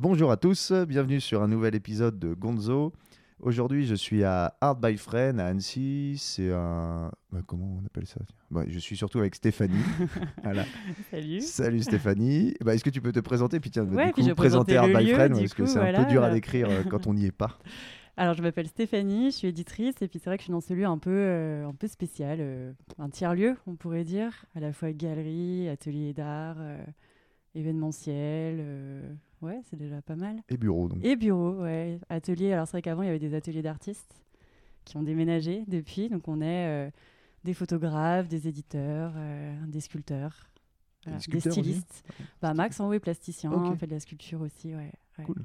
Bonjour à tous, bienvenue sur un nouvel épisode de Gonzo. Aujourd'hui, je suis à Art by Friend à Annecy. C'est un. bah, comment on appelle ça? Bah, Je suis surtout avec Stéphanie. Voilà. Salut. Salut Stéphanie. Bah, Est-ce que tu peux te présenter? Puis tiens, Ouais, du puis coup, je vais présenter Art by lieu, Friend parce que c'est un peu dur à décrire euh, quand on n'y est pas. Alors, je m'appelle Stéphanie, je suis éditrice, et puis c'est vrai que je suis dans ce lieu un peu, euh, un peu spécial, euh, un tiers-lieu, on pourrait dire, à la fois galerie, atelier d'art, euh, événementiel. Ouais, c'est déjà pas mal. Et bureau, donc. Et bureau, ouais. Atelier, alors c'est vrai qu'avant, il y avait des ateliers d'artistes qui ont déménagé depuis, donc on est euh, des photographes, des éditeurs, euh, des sculpteurs. voilà, des stylistes. Bah, Max, en haut, est plasticien, Ok. fait de la sculpture aussi, ouais. ouais. Cool.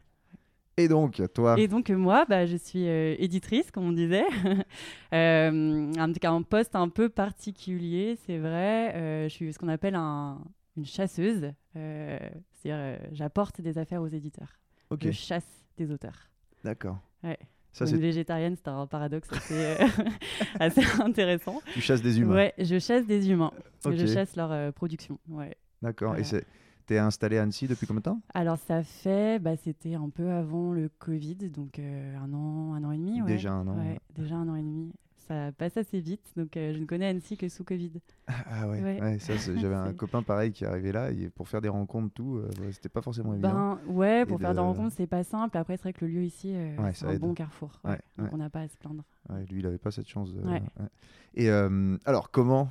Et donc, toi, Et donc moi, bah, je suis euh, éditrice, comme on disait. euh, un, un poste un peu particulier, c'est vrai. Euh, je suis ce qu'on appelle un- une chasseuse. Euh, C'est-à-dire, euh, j'apporte des affaires aux éditeurs. Je chasse des auteurs. d'accord. Ouais. Ça, c'est végétarienne, c'est un paradoxe assez, euh, assez intéressant. tu chasses des humains. Ouais, je chasse des humains. Ok. Je chasse leur production. Ouais. D'accord. Et c'est- t'es installé à Annecy depuis combien de temps? Alors ça fait, bah, c'était un peu avant le Covid, donc euh, un an, un an et demi. Ouais. Déjà un an. Ouais, déjà un an et demi. Ça passe assez vite, donc euh, je ne connais Annecy que sous Covid. Ah ouais, Ouais. j'avais un copain pareil qui arrivait là et pour faire des rencontres, tout, euh, ouais, c'était pas forcément évident. Ben ouais, pour Et faire des de- rencontres, c'est pas simple. Après, c'est vrai que le lieu ici, euh, Ouais, c'est un aide. bon carrefour. Donc on n'a pas à se plaindre. Lui, il avait pas cette chance. de-. Et euh, alors, comment,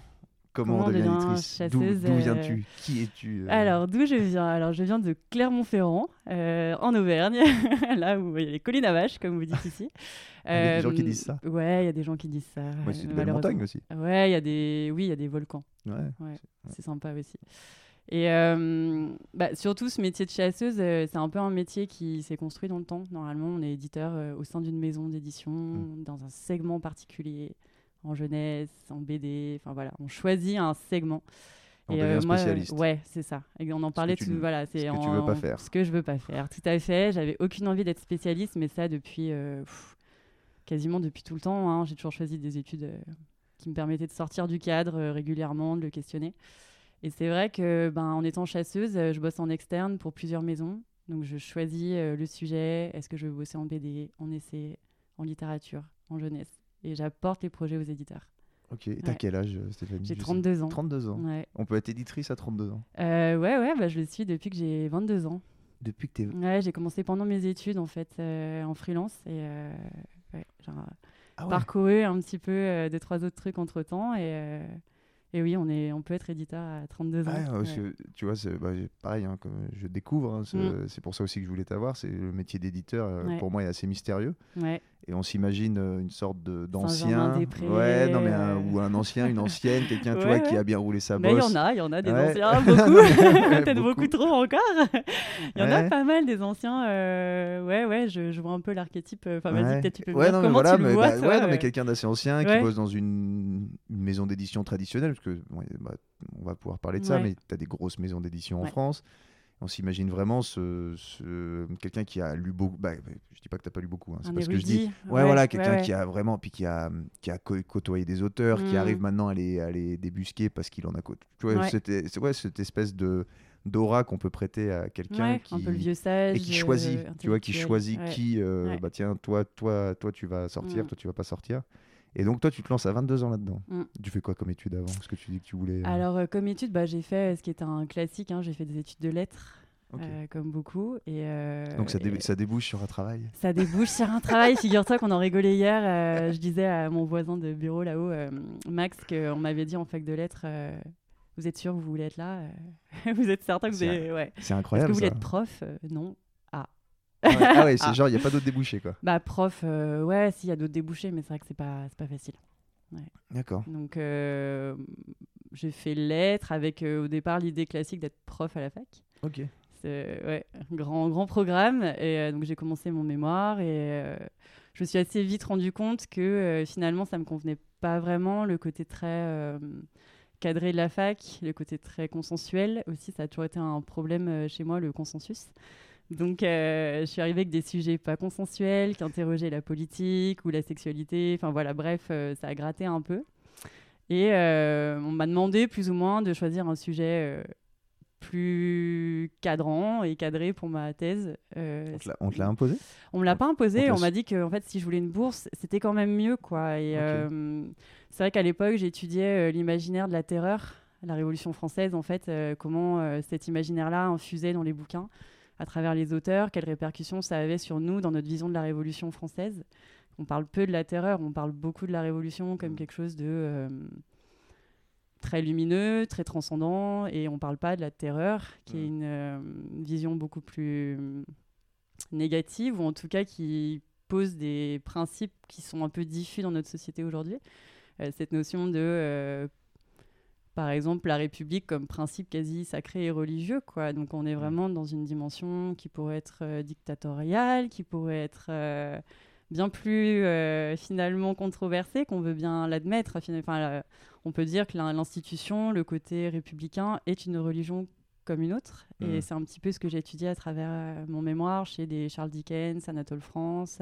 comment, Comment on devient éditrice D'où euh, viens-tu? Qui es-tu euh? Alors, d'où je viens? Alors, je viens de Clermont-Ferrand, euh, en Auvergne, là où il y a les collines à vaches, comme vous dites ici. Il y a des gens qui disent ça. Ouais, il y a des gens qui disent ça. Ouais, c'est de belles malheureusement. montagnes aussi. Ouais, il y a des, oui, il y a des volcans. Ouais. Ouais, c'est- sympa aussi. Et bah, surtout, ce métier de chasseuse, c'est un peu un métier qui s'est construit dans le temps. Normalement, on est éditeur au sein d'une maison d'édition, Mm. dans un segment particulier, en jeunesse, en BD. Enfin voilà, on choisit un segment. On Et, euh, moi, spécialiste. ouais, c'est ça. Et on en parlait tu tout. ne- Voilà, c'est ce que tu veux pas faire. Ce que je veux pas faire, tout à fait. J'avais aucune envie d'être spécialiste, mais ça depuis euh, pff, quasiment depuis tout le temps. hein. J'ai toujours choisi des études euh, qui me permettaient de sortir du cadre régulièrement, de le questionner. Et c'est vrai que, ben, en étant chasseuse, je bosse en externe pour plusieurs maisons. Donc je choisis le sujet. Est-ce que je veux bosser en BD, en essai, en littérature, en jeunesse Et j'apporte les projets aux éditeurs. Ok. Et t'as Ouais. quel âge, Stéphanie? J'ai Je sais- 32 ans. 32 ans. Ouais. On peut être éditrice à 32 ans? Euh, ouais, ouais, bah, je le suis depuis que j'ai 22 ans. Depuis que t'es. Ouais, j'ai commencé pendant mes études en fait euh, en freelance et euh, ouais, Ah parcouru un petit peu euh, deux trois autres trucs entre temps et, euh, et oui, on est on peut être éditeur à 32 ans. Ouais. que tu vois, c'est bah, pareil, hein, comme je découvre, hein, c'est Mm. c'est pour ça aussi que je voulais t'avoir. C'est le métier d'éditeur, pour moi, est assez mystérieux. Ouais. Et on s'imagine euh, une sorte de- d'ancien. Ouais, non, mais un- ou un ancien, une ancienne, quelqu'un tu Ouais, vois, qui a bien roulé sa Mais il y bosse. en a, il y en a des Ouais. anciens, beaucoup, peut-être beaucoup. beaucoup trop encore. Il y en a pas mal des anciens. euh, Ouais, ouais, je, je vois un peu l'archétype. euh, Enfin, vas-y, peut-être tu peux me Ouais, dire comment voilà, tu le mais, vois. bah, toi, ouais, non, mais quelqu'un d'assez ancien qui bosse dans une, une maison d'édition traditionnelle, parce que bon, bah, on va pouvoir parler de ça, mais tu as des grosses maisons d'édition en. France. On s'imagine vraiment ce, ce- quelqu'un qui a lu beaucoup. Bah, je dis pas que tu pas lu beaucoup, hein, c'est Un pas ce que je dis. Ouais, voilà, quelqu'un ouais. qui a vraiment, puis qui a, qui a côtoyé des auteurs, qui Mm. arrive maintenant à les, à les débusquer parce qu'il en a côtoyé. Tu vois, c'était- c'est ouais, cette espèce de d'aura qu'on peut prêter à quelqu'un qui un peu le vieux sage. et qui choisit, euh, tu vois, qui intellectuel. choisit qui, euh, bah tiens, toi, toi, toi, tu vas sortir, Mm. toi, tu vas pas sortir. Et donc, toi, tu te lances à 22 ans là-dedans. Mm. Tu fais quoi comme étude avant Parce que tu dis que tu voulais. euh, Alors, euh, comme étude, bah, j'ai fait euh, ce qui est un classique. hein, j'ai fait des études de lettres, euh, comme beaucoup. Et, euh, donc, ça, dé- et ça débouche sur un travail. ça débouche sur un travail. Figure-toi qu'on en rigolait hier. euh, je disais à mon voisin de bureau là-haut, Max, qu'on m'avait dit en fac de lettres Vous êtes sûr que vous voulez être là Vous êtes certain que vous avez. Ouais. C'est Est-ce que incroyable. vous voulez ça. être prof Non. Ouais. Ah ouais, c'est Ah. genre, il n'y a pas d'autre débouché, quoi. Bah, prof, euh, ouais, s'il y a d'autres débouchés, mais c'est vrai que c'est pas, c'est pas facile. D'accord. Donc, euh, j'ai fait lettres avec euh, au départ l'idée classique d'être prof à la fac. Ok. C'est ouais, un grand, grand programme. Et euh, donc, j'ai commencé mon mémoire et je me suis assez vite rendu compte que finalement, ça me convenait pas vraiment. Le côté très cadré de la fac, le côté très consensuel aussi, ça a toujours été un problème chez moi, le consensus. Donc, euh, je suis arrivée avec des sujets pas consensuels, qui interrogeaient la politique ou la sexualité. Enfin, voilà, bref, euh, ça a gratté un peu. Et euh, on m'a demandé plus ou moins de choisir un sujet plus cadrant et cadré pour ma thèse. On te l'a imposé? On me l'a pas imposé. On, m'a dit que en fait, si je voulais une bourse, c'était quand même mieux, quoi. Et c'est vrai qu'à l'époque, j'étudiais l'imaginaire de la terreur, la Révolution française, en fait, comment cet imaginaire-là infusait dans les bouquins à travers les auteurs, quelles répercussions ça avait sur nous dans notre vision de la Révolution française. On parle peu de la terreur, on parle beaucoup de la Révolution comme mm. quelque chose de très lumineux, très transcendant, et on ne parle pas de la terreur, qui est mm. euh, une, vision beaucoup plus mm, négative, ou en tout cas qui pose des principes qui sont un peu diffus dans notre société aujourd'hui. Euh, cette notion de, euh, par exemple, la République comme principe quasi sacré et religieux, quoi. Donc on est mm. vraiment dans une dimension qui pourrait être dictatoriale, qui pourrait être bien plus finalement controversée, qu'on veut bien l'admettre. Enfin, on peut dire que l'institution, le côté républicain, est une religion comme une autre. Et mm. c'est un petit peu ce que j'ai étudié à travers euh, mon mémoire chez des Charles Dickens, Anatole France.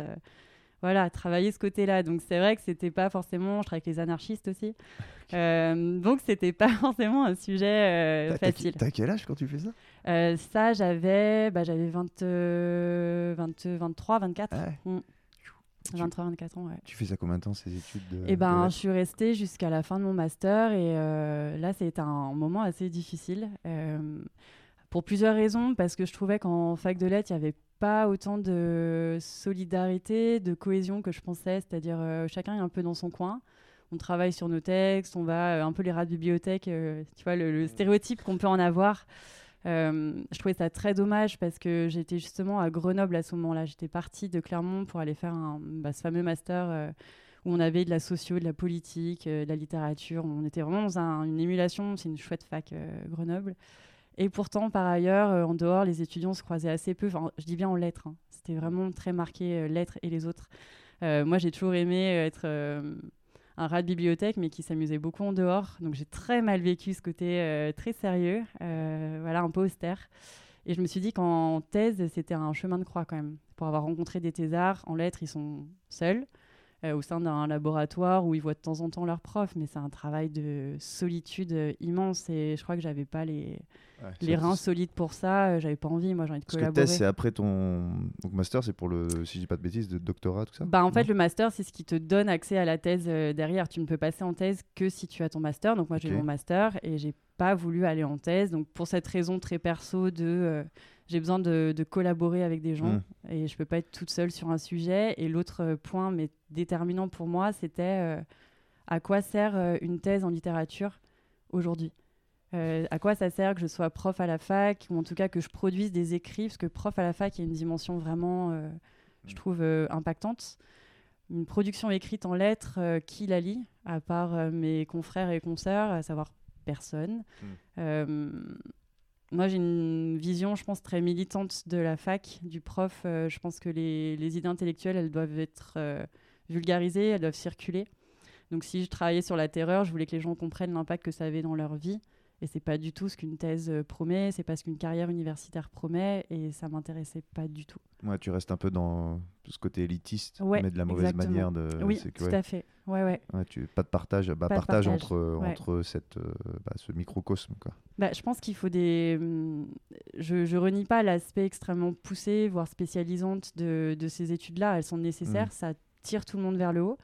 Euh, voilà, travailler ce côté-là. Donc c'est vrai que c'était pas forcément, je travaille avec les anarchistes aussi, euh, donc c'était pas forcément un sujet facile. T'as quel âge quand tu fais ça? Ça, j'avais, bah, j'avais 20, 23, 24. 23-24 ans, ouais. Tu fais ça combien de temps ces études Eh ben, je suis restée jusqu'à la fin de mon master et euh, là, c'était un moment assez difficile euh, pour plusieurs raisons, parce que je trouvais qu'en fac de lettres, il n'y avait pas autant de solidarité, de cohésion que je pensais, c'est-à-dire euh, chacun est un peu dans son coin. On travaille sur nos textes, on va un peu les rats de bibliothèque, tu vois, le, le stéréotype qu'on peut en avoir. Euh, je trouvais ça très dommage parce que j'étais justement à Grenoble à ce moment-là. J'étais partie de Clermont pour aller faire un, bah, ce fameux master euh, où on avait de la socio, de la politique, euh, de la littérature. On était vraiment dans une émulation. C'est une chouette fac, Grenoble. Et pourtant, par ailleurs, en dehors, les étudiants se croisaient assez peu. Enfin, je dis bien en lettres. Hein. C'était vraiment très marqué, lettres et les autres. moi, j'ai toujours aimé être un rat de bibliothèque, mais qui s'amusait beaucoup en dehors. Donc j'ai très mal vécu ce côté euh, très sérieux, euh, voilà, un peu austère. Et je me suis dit qu'en thèse, c'était un chemin de croix quand même. Pour avoir rencontré des thésards, en lettres, ils sont seuls. Euh, au sein d'un laboratoire où ils voient de temps en temps leurs profs, mais c'est un travail de solitude immense et je crois que j'avais pas les, les reins solides pour ça, euh, j'avais pas envie, moi j'ai envie de collaborer. Parce que thèse, c'est après ton Donc, master, c'est pour le, si je dis pas de bêtises, de doctorat, tout ça bah, En fait, le master, c'est ce qui te donne accès à la thèse euh, derrière. Tu ne peux passer en thèse que si tu as ton master. Donc moi j'ai mon master et j'ai pas voulu aller en thèse. Donc pour cette raison très perso de j'ai besoin de, collaborer avec des gens mm. et je peux pas être toute seule sur un sujet. Et l'autre euh, point, mais déterminant pour moi, c'était euh, à quoi sert euh, une thèse en littérature aujourd'hui? À quoi ça sert que je sois prof à la fac ou en tout cas que je produise des écrits? Parce que prof à la fac, il y a une dimension vraiment, je mm. trouve, impactante. Une production écrite en lettres, qui la lit? À part mes confrères et consoeurs, à savoir personne. Mm moi, j'ai une vision, je pense, très militante de la fac, du prof. Euh, je pense que les, idées intellectuelles, elles doivent être euh, vulgarisées, elles doivent circuler. Donc, si je travaillais sur la terreur, je voulais que les gens comprennent l'impact que ça avait dans leur vie. Et c'est pas du tout ce qu'une thèse euh, promet, c'est pas ce qu'une carrière universitaire promet, et ça m'intéressait pas du tout. Ouais, tu restes un peu dans ce côté élitiste, mais de la mauvaise manière de. Oui, tout à fait. Ouais, ouais. ouais tu... Pas de partage, bah, partage, entre, entre cette, euh, bah, ce microcosme. Quoi. Bah, je pense qu'il faut des. Hum, je, je renie pas l'aspect extrêmement poussé, voire spécialisante de, de ces études-là. Elles sont nécessaires, mmh. ça tire tout le monde vers le haut,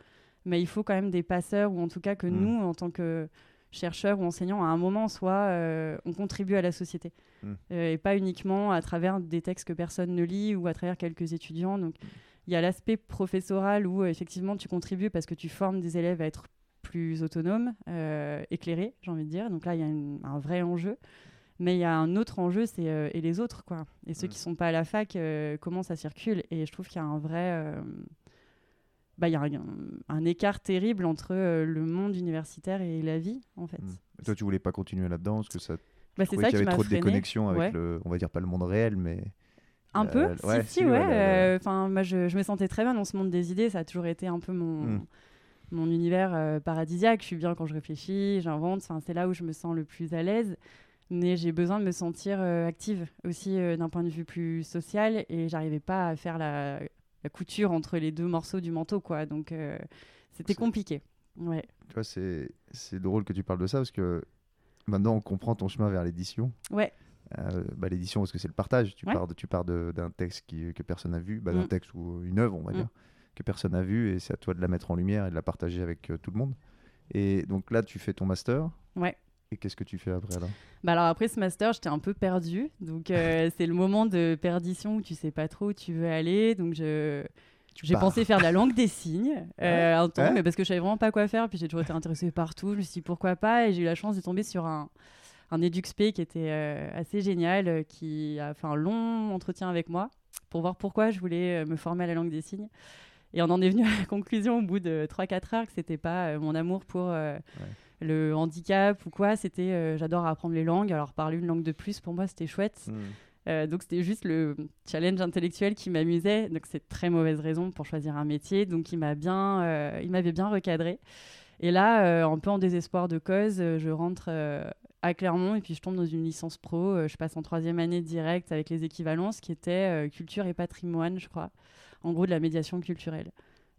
mais il faut quand même des passeurs, ou en tout cas que mmh. nous, en tant que chercheurs ou enseignants, à un moment, soit euh, on contribue à la société. Hmm. Euh, et pas uniquement à travers des textes que personne ne lit ou à travers quelques étudiants. Donc il y a l'aspect professoral où euh, effectivement tu contribues parce que tu formes des élèves à être plus autonomes, éclairés, j'ai envie de dire. Donc là, il y a un vrai enjeu. Mais il y a un autre enjeu, c'est et les autres, quoi. Et ceux hmm. qui sont pas à la fac, comment ça circule? Et je trouve qu'il y a un vrai bah, y a un, écart terrible entre euh, le monde universitaire et la vie, en fait. Hmm. Toi, tu voulais pas continuer là-dedans parce que ça. Bah, c'est ça qu'il y avait trop de déconnexion avec le, on va dire pas le monde réel, mais. Un peu, ouais, si, ouais. Euh, enfin, moi, je, je, me sentais très bien dans ce monde des idées. Ça a toujours été un peu mon, hmm. mon univers euh, paradisiaque. Je suis bien quand je réfléchis, j'invente. Enfin, c'est là où je me sens le plus à l'aise. Mais j'ai besoin de me sentir active aussi d'un point de vue plus social. Et j'arrivais pas à faire la la couture entre les deux morceaux du manteau, quoi. Donc, euh, c'était compliqué. Ouais. Tu vois, c'est drôle que tu parles de ça parce que maintenant, on comprend ton chemin vers l'édition. Ouais. euh, bah, l'édition, parce que c'est le partage. Tu Ouais. pars, de- tu pars de- d'un texte qui, que personne n'a vu, bah, d'un Mm. texte ou une œuvre, on va Mm. dire, que personne n'a vu, et c'est à toi de la mettre en lumière et de la partager avec euh, tout le monde. Et donc là, tu fais ton master. Ouais. Et qu'est-ce que tu fais après là? Bah alors après ce master, j'étais un peu perdue. Donc euh, c'est le moment de perdition où tu sais pas trop où tu veux aller. Donc je j'ai pensé faire de la langue des signes euh, un temps, Ouais. mais parce que je savais vraiment pas quoi faire. Puis j'ai toujours été intéressée partout. Je me suis dit pourquoi pas? Et j'ai eu la chance de tomber sur un un EduxP qui était euh, assez génial, qui a fait un long entretien avec moi pour voir pourquoi je voulais me former à la langue des signes. Et on en est venu à la conclusion au bout de 3-4 heures que c'était pas mon amour pour le handicap ou quoi. C'était euh, j'adore apprendre les langues. Alors parler une langue de plus pour moi c'était chouette. Euh, donc c'était juste le challenge intellectuel qui m'amusait. Donc c'est très mauvaise raison pour choisir un métier. Donc il m'a bien, euh, il m'avait bien recadré. Et là, un peu en désespoir de cause, je rentre à Clermont et puis je tombe dans une licence pro. Je passe en troisième année direct avec les équivalences qui étaient euh, culture et patrimoine, je crois. En gros de la médiation culturelle.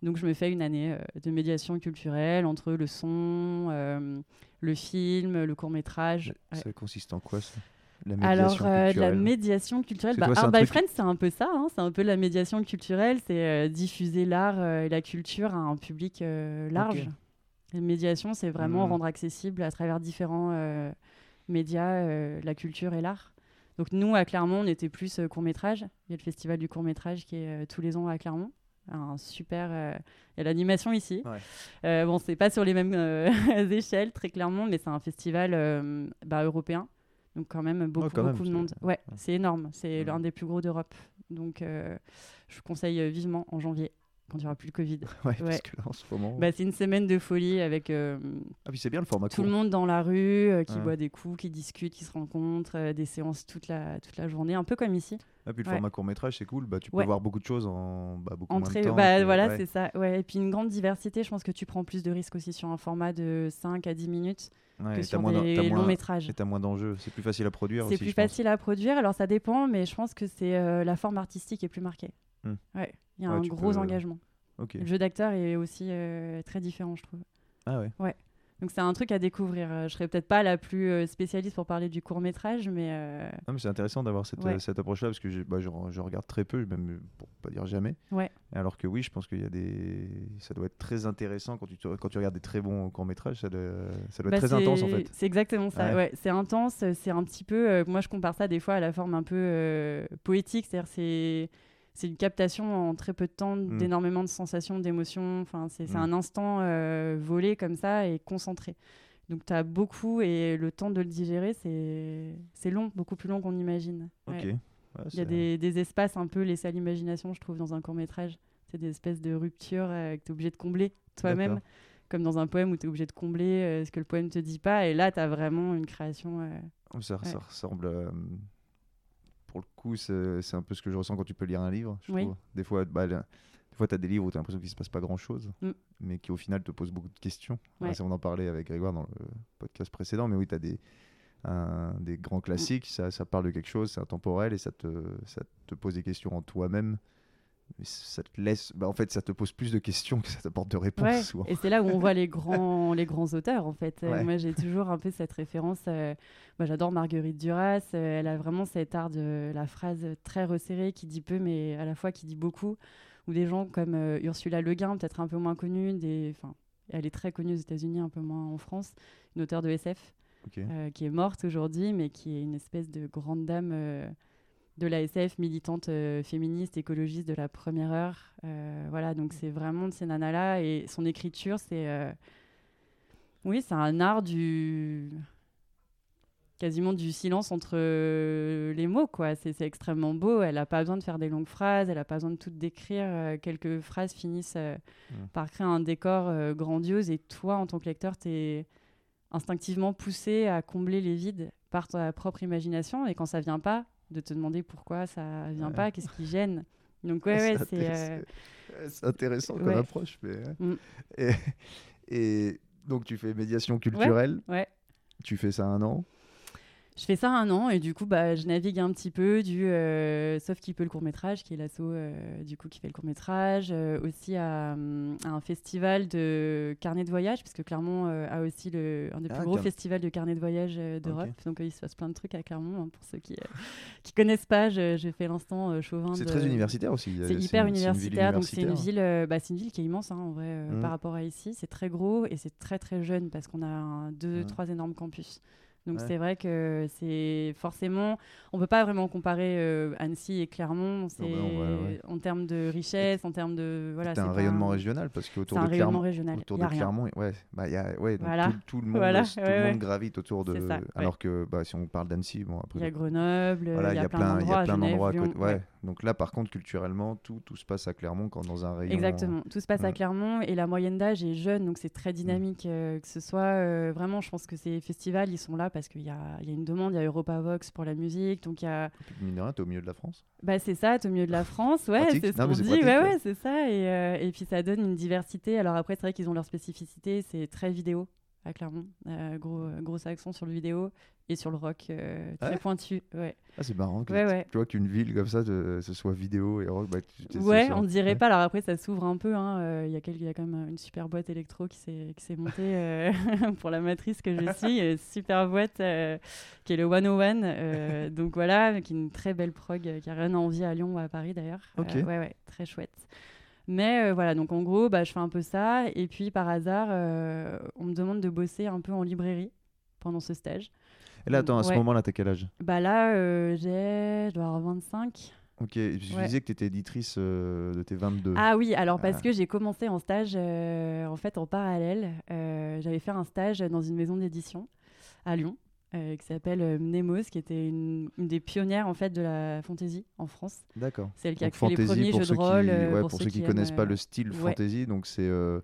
Donc je me fais une année euh, de médiation culturelle entre le son, euh, le film, le court métrage. Ça consiste en quoi ça? La Alors, médiation euh, de la médiation culturelle, bah, Art by truc- Friends, c'est un peu ça. hein, c'est un peu la médiation culturelle, c'est euh, diffuser l'art euh, et la culture à un public euh, large. La médiation, c'est vraiment Mhm. rendre accessible à travers différents euh, médias euh, la culture et l'art. Donc nous, à Clermont, on était plus euh, court-métrage. Il y a le festival du court-métrage qui est euh, tous les ans à Clermont. Un super... euh, Il y a l'animation ici. Ouais. Euh, bon, c'est pas sur les mêmes euh, échelles, très clairement, mais c'est un festival bah, européen. Donc quand même beaucoup, quand même, beaucoup de monde. Ouais, c'est énorme. C'est Ouais. l'un des plus gros d'Europe. Donc euh, je vous conseille vivement en janvier, quand il n'y aura plus le Covid. Ouais, Ouais. parce que là, en ce moment. Bah, c'est une semaine de folie avec euh, Ah, puis c'est bien le format tout court. le monde dans la rue, euh, qui Ouais. boit des coups, qui discute, qui se rencontre, euh, des séances toute la, toute la journée, un peu comme ici. Ah, puis le format court métrage, c'est cool. Bah, tu peux voir beaucoup de choses en bah, beaucoup Entrée, moins de temps. bah, voilà, c'est ça. Ouais. Et puis une grande diversité, je pense que tu prends plus de risques aussi sur un format de 5 à 10 minutes Ouais, que et sur moins des longs moins- métrages. Et t'as moins d'enjeux. C'est plus facile à produire C'est plus je pense. facile à produire, alors ça dépend, mais je pense que c'est euh, la forme artistique est plus marquée. Hmm. Ouais, il y a Ouais, un gros peux- engagement. Le jeu d'acteur est aussi euh, très différent, je trouve. Ah ouais. Donc c'est un truc à découvrir. Euh, Je serais peut-être pas la plus euh, spécialiste pour parler du court métrage, mais euh, Non, mais c'est intéressant d'avoir cette, Ouais. euh, cette approche-là parce que j'ai- bah, je, je regarde très peu, même euh, pour pas dire jamais. Ouais. Alors que oui, je pense qu'il y a des, ça doit être très intéressant quand tu quand tu regardes des très bons courts métrages, ça doit, ça doit Bah, être très c'est- intense en fait. C'est exactement ça. Ouais. Ouais. c'est intense. C'est un petit peu. euh, moi, je compare ça des fois à la forme un peu euh, poétique. C'est-à-dire, c'est c'est une captation en très peu de temps Mm. d'énormément de sensations, d'émotions. Enfin, c'est c'est Mm. un instant euh, volé comme ça et concentré. Donc, tu as beaucoup et le temps de le digérer, c'est long, beaucoup plus long qu'on imagine. Ouais, Il y a des, des espaces un peu laissés à l'imagination, je trouve, dans un court métrage. C'est des espèces de ruptures euh, que tu es obligé de combler toi-même, comme dans un poème où tu es obligé de combler euh, ce que le poème te dit pas. Et là, tu as vraiment une création. euh, Ça, Ouais. ça ressemble. Pour le coup, c'est un peu ce que je ressens quand tu peux lire un livre. Je Oui. trouve. Des fois, bah, des fois, tu as des livres où tu as l'impression qu'il se passe pas grand-chose, Mm. mais qui au final te posent beaucoup de questions. Ouais. On en parlait avec Grégoire dans le podcast précédent, mais oui, tu as des, un- des grands classiques, ça, ça parle de quelque chose, c'est intemporel et ça te, ça te pose des questions en toi-même. Mais ça te laisse, bah, en fait, ça te pose plus de questions que ça t'apporte de réponses. Ouais. souvent. Et c'est là où on voit les grands, les grands auteurs, en fait. Euh, Ouais. Moi, j'ai toujours un peu cette référence. euh, moi, j'adore Marguerite Duras. euh, elle a vraiment cet art de la phrase très resserrée qui dit peu, mais à la fois qui dit beaucoup. Ou des gens comme euh, Ursula Le Guin, peut-être un peu moins connue. Des... Enfin, elle est très connue aux États-Unis, un peu moins en France. Une auteure de SF. Qui est morte aujourd'hui, mais qui est une espèce de grande dame de la SF, militante euh, féministe, écologiste de la première heure. Euh, voilà, donc c'est vraiment de ces nanas-là. Et son écriture, c'est. euh, Oui, c'est un art du. quasiment du silence entre les mots, quoi. C'est extrêmement beau. Elle n'a pas besoin de faire des longues phrases, elle n'a pas besoin de tout décrire. Quelques phrases finissent Mm. par créer un décor grandiose, et toi, en tant que lecteur, tu es instinctivement poussé à combler les vides par ta propre imagination et quand ça vient pas de te demander pourquoi ça vient Ouais. pas qu'est-ce qui gêne donc ouais ouais C'est c'est intéressant- euh, intéressant comme ouais. approche. Mais... Mm. Et, et donc, tu fais médiation culturelle. ouais Tu fais ça un an. Je fais ça un an et du coup, bah, je navigue un petit peu, du, euh, sauf qui peut le court métrage, qui est l'asso euh, du coup qui fait le court métrage, euh, aussi à, à un festival de carnet de voyage, parce que Clermont euh, a aussi le, un des Ah, plus gros festivals de carnet de voyage d'Europe. Donc il se passe plein de trucs à Clermont. hein, pour ceux qui qui connaissent pas, je- j'ai fait l'instant chauvin. C'est de- très universitaire aussi. c'est hyper une- universitaire, donc c'est une ville, bah, c'est une ville qui est immense hein, en vrai euh, Mm. par rapport à ici. C'est très gros et c'est très très jeune parce qu'on a un- deux, Ouais. trois énormes campus. Donc Ouais. c'est vrai que c'est forcément, on peut pas vraiment comparer euh, Annecy et Clermont. C'est bah ouais, ouais. en termes de richesse, en termes de voilà. C'est un rayonnement régional parce C'est qu'autour de Clermont, régional. autour y a de rien. Clermont, ouais, bah, y a, ouais, donc Voilà. tout, tout le monde, Voilà, tout ouais, le ouais. monde gravite autour de. C'est ça, alors que bah, si on parle d'Annecy, bon après. Il y a Grenoble, voilà, il y a plein il y d'endroits a plein d'endroits ouais. Donc là, par contre, culturellement, tout, tout se passe à Clermont quand dans un rayon. Exactement, tout se passe à. Clermont et la moyenne d'âge est jeune, donc c'est Mm. très dynamique. euh, que ce soit euh, vraiment, je pense que ces festivals, ils sont là parce qu'il y y a une demande, il y a Europavox pour la musique, donc il y a. Mine t'es au milieu de la France. Bah, c'est ça, t'es au milieu de la France, ouais, c'est ce qu'on dit, pratique, ouais, ouais. c'est ça. Et, euh, et puis ça donne une diversité. Alors après, c'est vrai qu'ils ont leur spécificité, c'est très vidéo à Clermont, euh, gros, euh, gros accent sur le vidéo et sur le rock euh, très ouais pointu. Ouais, Ah, c'est marrant que ouais, tu vois qu'une ville comme ça, ce soit vidéo et rock. Bah, tu- Ouais, on dirait ouais. pas. Alors après, ça s'ouvre un peu. hein. Euh, Il y, a y quand même une super boîte électro qui s'est qui s'est montée pour la matrice que je suis. Une super boîte qui est le 101. euh, donc voilà, est une très belle prog qui a rien à envier à Lyon ou à Paris d'ailleurs. Euh, Ok. ouais, ouais, très chouette. Mais euh, voilà, donc en gros, bah, je fais un peu ça. Et puis par hasard, euh, on me demande de bosser un peu en librairie pendant ce stage. Et là, attends, à ce Ouais. moment-là, t'as quel âge? Bah là, euh, j'ai, je dois avoir 25. Ok, je Ouais. disais que t'étais éditrice euh, de tes 22. Ah oui, alors parce Ah. que j'ai commencé en stage, euh, en fait en parallèle, j'avais fait un stage dans une maison d'édition à Lyon euh, qui s'appelle euh, Mnemos, qui était une, une des pionnières en fait de la fantasy en France. D'accord. Celle qui a créé les premiers jeux de rôle. Qui, euh, ouais, pour, pour ceux ceux qui aiment, connaissent pas euh, le style ouais. fantasy, donc c'est. euh,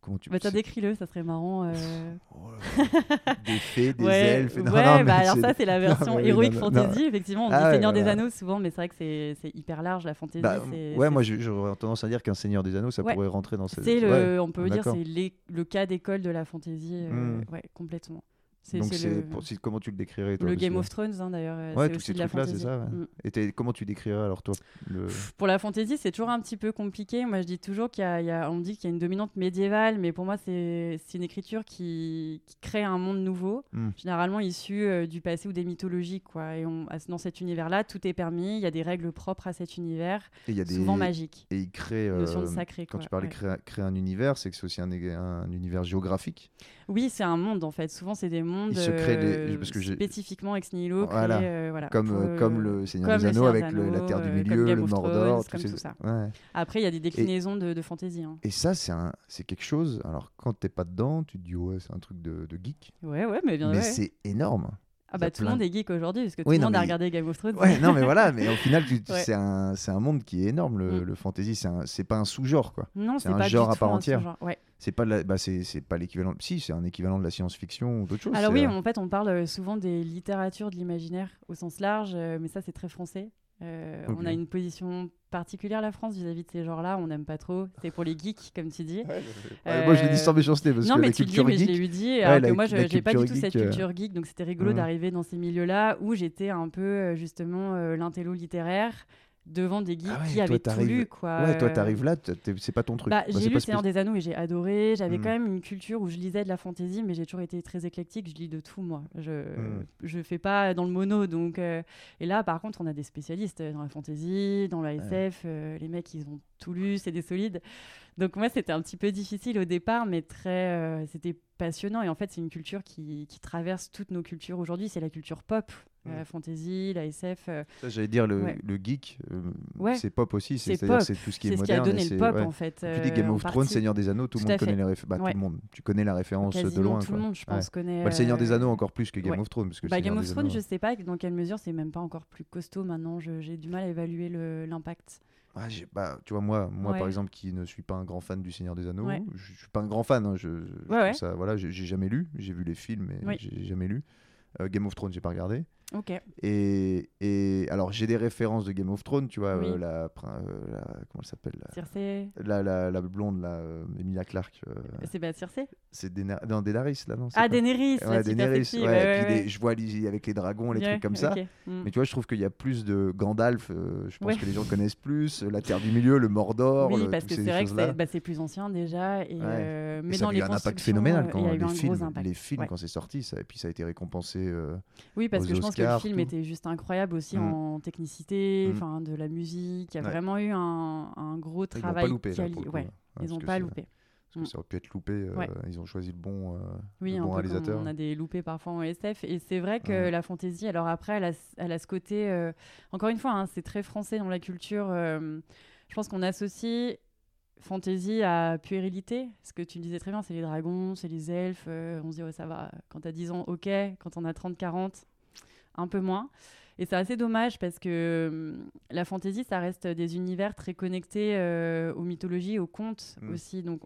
comment tu Bah c'est- décris-le, ça serait marrant. Oh. Des fées, des ouais, elfes. non, ouais, non, bah alors c'est- ça c'est la version oui, héroïque non, fantasy. Effectivement, on Ah dit ouais, Seigneur des. Anneaux souvent, mais c'est vrai que c'est c'est hyper large la fantasy. Bah, c'est- ouais, c'est- moi j'aurais tendance à dire qu'un Seigneur des Anneaux, ça pourrait rentrer dans cette. C'est le, on peut dire, c'est le cas d'école de la fantasy, euh, Hmm. ouais, complètement. Donc c'est le, comment tu le décrirais toi le Game of Thrones hein, d'ailleurs. euh, Ouais, tous ces trucs-là, c'est ça. ouais. Mm. Et comment tu décrirais alors toi le... Pour la fantasy, c'est toujours un petit peu compliqué. Moi, je dis toujours qu'il y a, il y a- on dit qu'il y a une dominante médiévale, mais pour moi, c'est une écriture qui, qui crée un monde nouveau, Hmm. généralement issu euh, du passé ou des mythologies, quoi. Et on, dans cet univers-là, tout est permis. Il y a des règles propres à cet univers, Et y a des souvent magiques. et il crée. Notion de euh, sacré, Quand quoi. tu parlais ouais. créer, créer un univers, c'est que c'est aussi un, un univers géographique. Oui, c'est un monde en fait. Souvent, c'est des mondes Il se crée des- euh, parce que j'ai- spécifiquement ex nihilo, Voilà. euh, voilà, Comme, pour, euh, comme le Seigneur comme des Anneaux avec le- la Terre du Milieu, le Mordor, ces- tout ça. Ouais. Après, il y a des déclinaisons de, de fantasy. hein. Et ça, c'est un- quelque chose. Alors, quand t'es pas dedans, tu te dis, ouais, c'est un truc de, de geek. Ouais, ouais, mais bien. mais c'est énorme. Ah bah a tout le plein monde est geek aujourd'hui parce que tout Oui, le monde a mais- regardé Game of Thrones. Ouais, non, mais voilà, mais au final, Ouais. c'est un, c'est un monde qui est énorme, le, Mm. le fantasy. C'est un- C'est pas un sous-genre, quoi. Non, C'est un pas genre à part entière. Ouais. C'est pas, la- bah, c'est c'est pas l'équivalent. Si, c'est un équivalent de la science-fiction ou d'autres choses. Alors oui, en fait, on parle euh, souvent des littératures de l'imaginaire au sens large, euh, mais ça, c'est très français. Euh. On a une position particulière, la France, vis-à-vis de ces genres-là. On n'aime pas trop. C'est pour les geeks, comme tu dis. Ouais, Moi, je le dis sans Euh, méchanceté parce non, que mais la tu le dis, culture mais je l'ai eu dit. alors la- que moi, je n'ai pas du culture tout cette geek, euh, culture geek. Donc, c'était rigolo mm. d'arriver dans ces milieux-là où j'étais un peu, euh, justement, euh, l'intello littéraire devant des geeks Ah ouais, qui avaient tout lu. Quoi. Ouais, toi, Euh, t'arrives là, c'est pas ton truc. bah, Bah, j'ai lu Seigneur des Anneaux et j'ai adoré. J'avais quand même une culture où je lisais de la fantaisie, mais j'ai toujours été très éclectique. Je lis de tout, moi. Je Mm. je fais pas dans le mono. Donc, euh, Et là, par contre, on a des spécialistes dans la fantaisie, dans la SF. euh, les mecs, ils ont tout lu, c'est des solides. Donc moi, c'était un petit peu difficile au départ, mais très, euh, c'était passionnant. Et en fait, c'est une culture qui, qui traverse toutes nos cultures aujourd'hui. C'est la culture pop, la fantasy, la SF. euh, Ça, J'allais dire le, Ouais. le geek, euh, Ouais. c'est pop aussi. C'est C'est-à-dire pop. c'est tout ce qui est, c'est ce qui a moderne. donné le pop, ouais. en fait. Tu dis Game euh, of Thrones. Seigneur des Anneaux, tout le Tout monde connaît fait. les références. Bah, Ouais. tout le monde. Tu connais la référence de loin. tout quoi. le monde, je pense, Ouais. connaît. Bah, le Seigneur des euh, Anneaux encore plus que Game ouais. of Thrones. Parce que Bah, Game of Thrones, Anneaux- je sais pas dans quelle mesure c'est même pas encore plus costaud maintenant. je- J'ai du mal à évaluer le- l'impact. Ah, bah, tu vois, moi, moi par exemple, qui ne suis pas un grand fan du Seigneur des Anneaux, Ouais. je, je suis pas un grand fan. hein, je, je ouais. ça, voilà, j'ai j'ai jamais lu. J'ai vu les films, mais Oui. j'ai jamais lu. Euh, Game of Thrones, j'ai pas regardé. Ok. Et, et alors, j'ai des références de Game of Thrones, tu vois, Oui. euh, la, euh, la- Comment elle s'appelle la, la, la, la blonde, là, euh, Emilia Clarke. euh, C'est pas Circé c'est Daener- non, Daenerys, là, non Ah, pas- Daenerys. la Ouais, Daenerys, sexy, ouais, ouais, et ouais, puis ouais. je vois les- avec les dragons, les Ouais, trucs comme ça. Mm. Mais tu vois, je trouve qu'il y a plus de Gandalf, je pense Ouais. que les gens connaissent plus, la Terre du Milieu, le Mordor, Oui, le- parce que ces c'est vrai que c'est bah, plus ancien déjà. Et, Ouais. euh, Et mais ça dans a eu les un impact phénoménal quand il y a eu les, un films, les Ouais. quand c'est sorti, ça, et puis ça a été récompensé. Oui, parce que je pense que le film tout. était juste incroyable aussi Mm. en technicité, Mm. de la musique. Il y a Ouais. vraiment eu un, un gros Ils travail. pas loupé, là, coup, ouais, hein, ils n'ont pas loupé. Parce que Mm. ça aurait pu être loupé. euh. Ils ont choisi le bon, euh, Oui, le bon réalisateur. on a des loupés parfois en SF. Et c'est vrai que la fantaisie, alors après, elle a, elle a ce côté. euh, encore une fois, hein, c'est très français dans la culture. euh, je pense qu'on associe fantaisie à puérilité. Ce que tu disais très bien, c'est les dragons, c'est les elfes. euh, on se dit, ouais, ça va. Quand t'as 10 ans, ok. Quand on a 30, 40, un peu moins. Et c'est assez dommage parce que hum, la fantaisie, ça reste des univers très connectés euh, aux mythologies, aux contes Mm. aussi. Donc,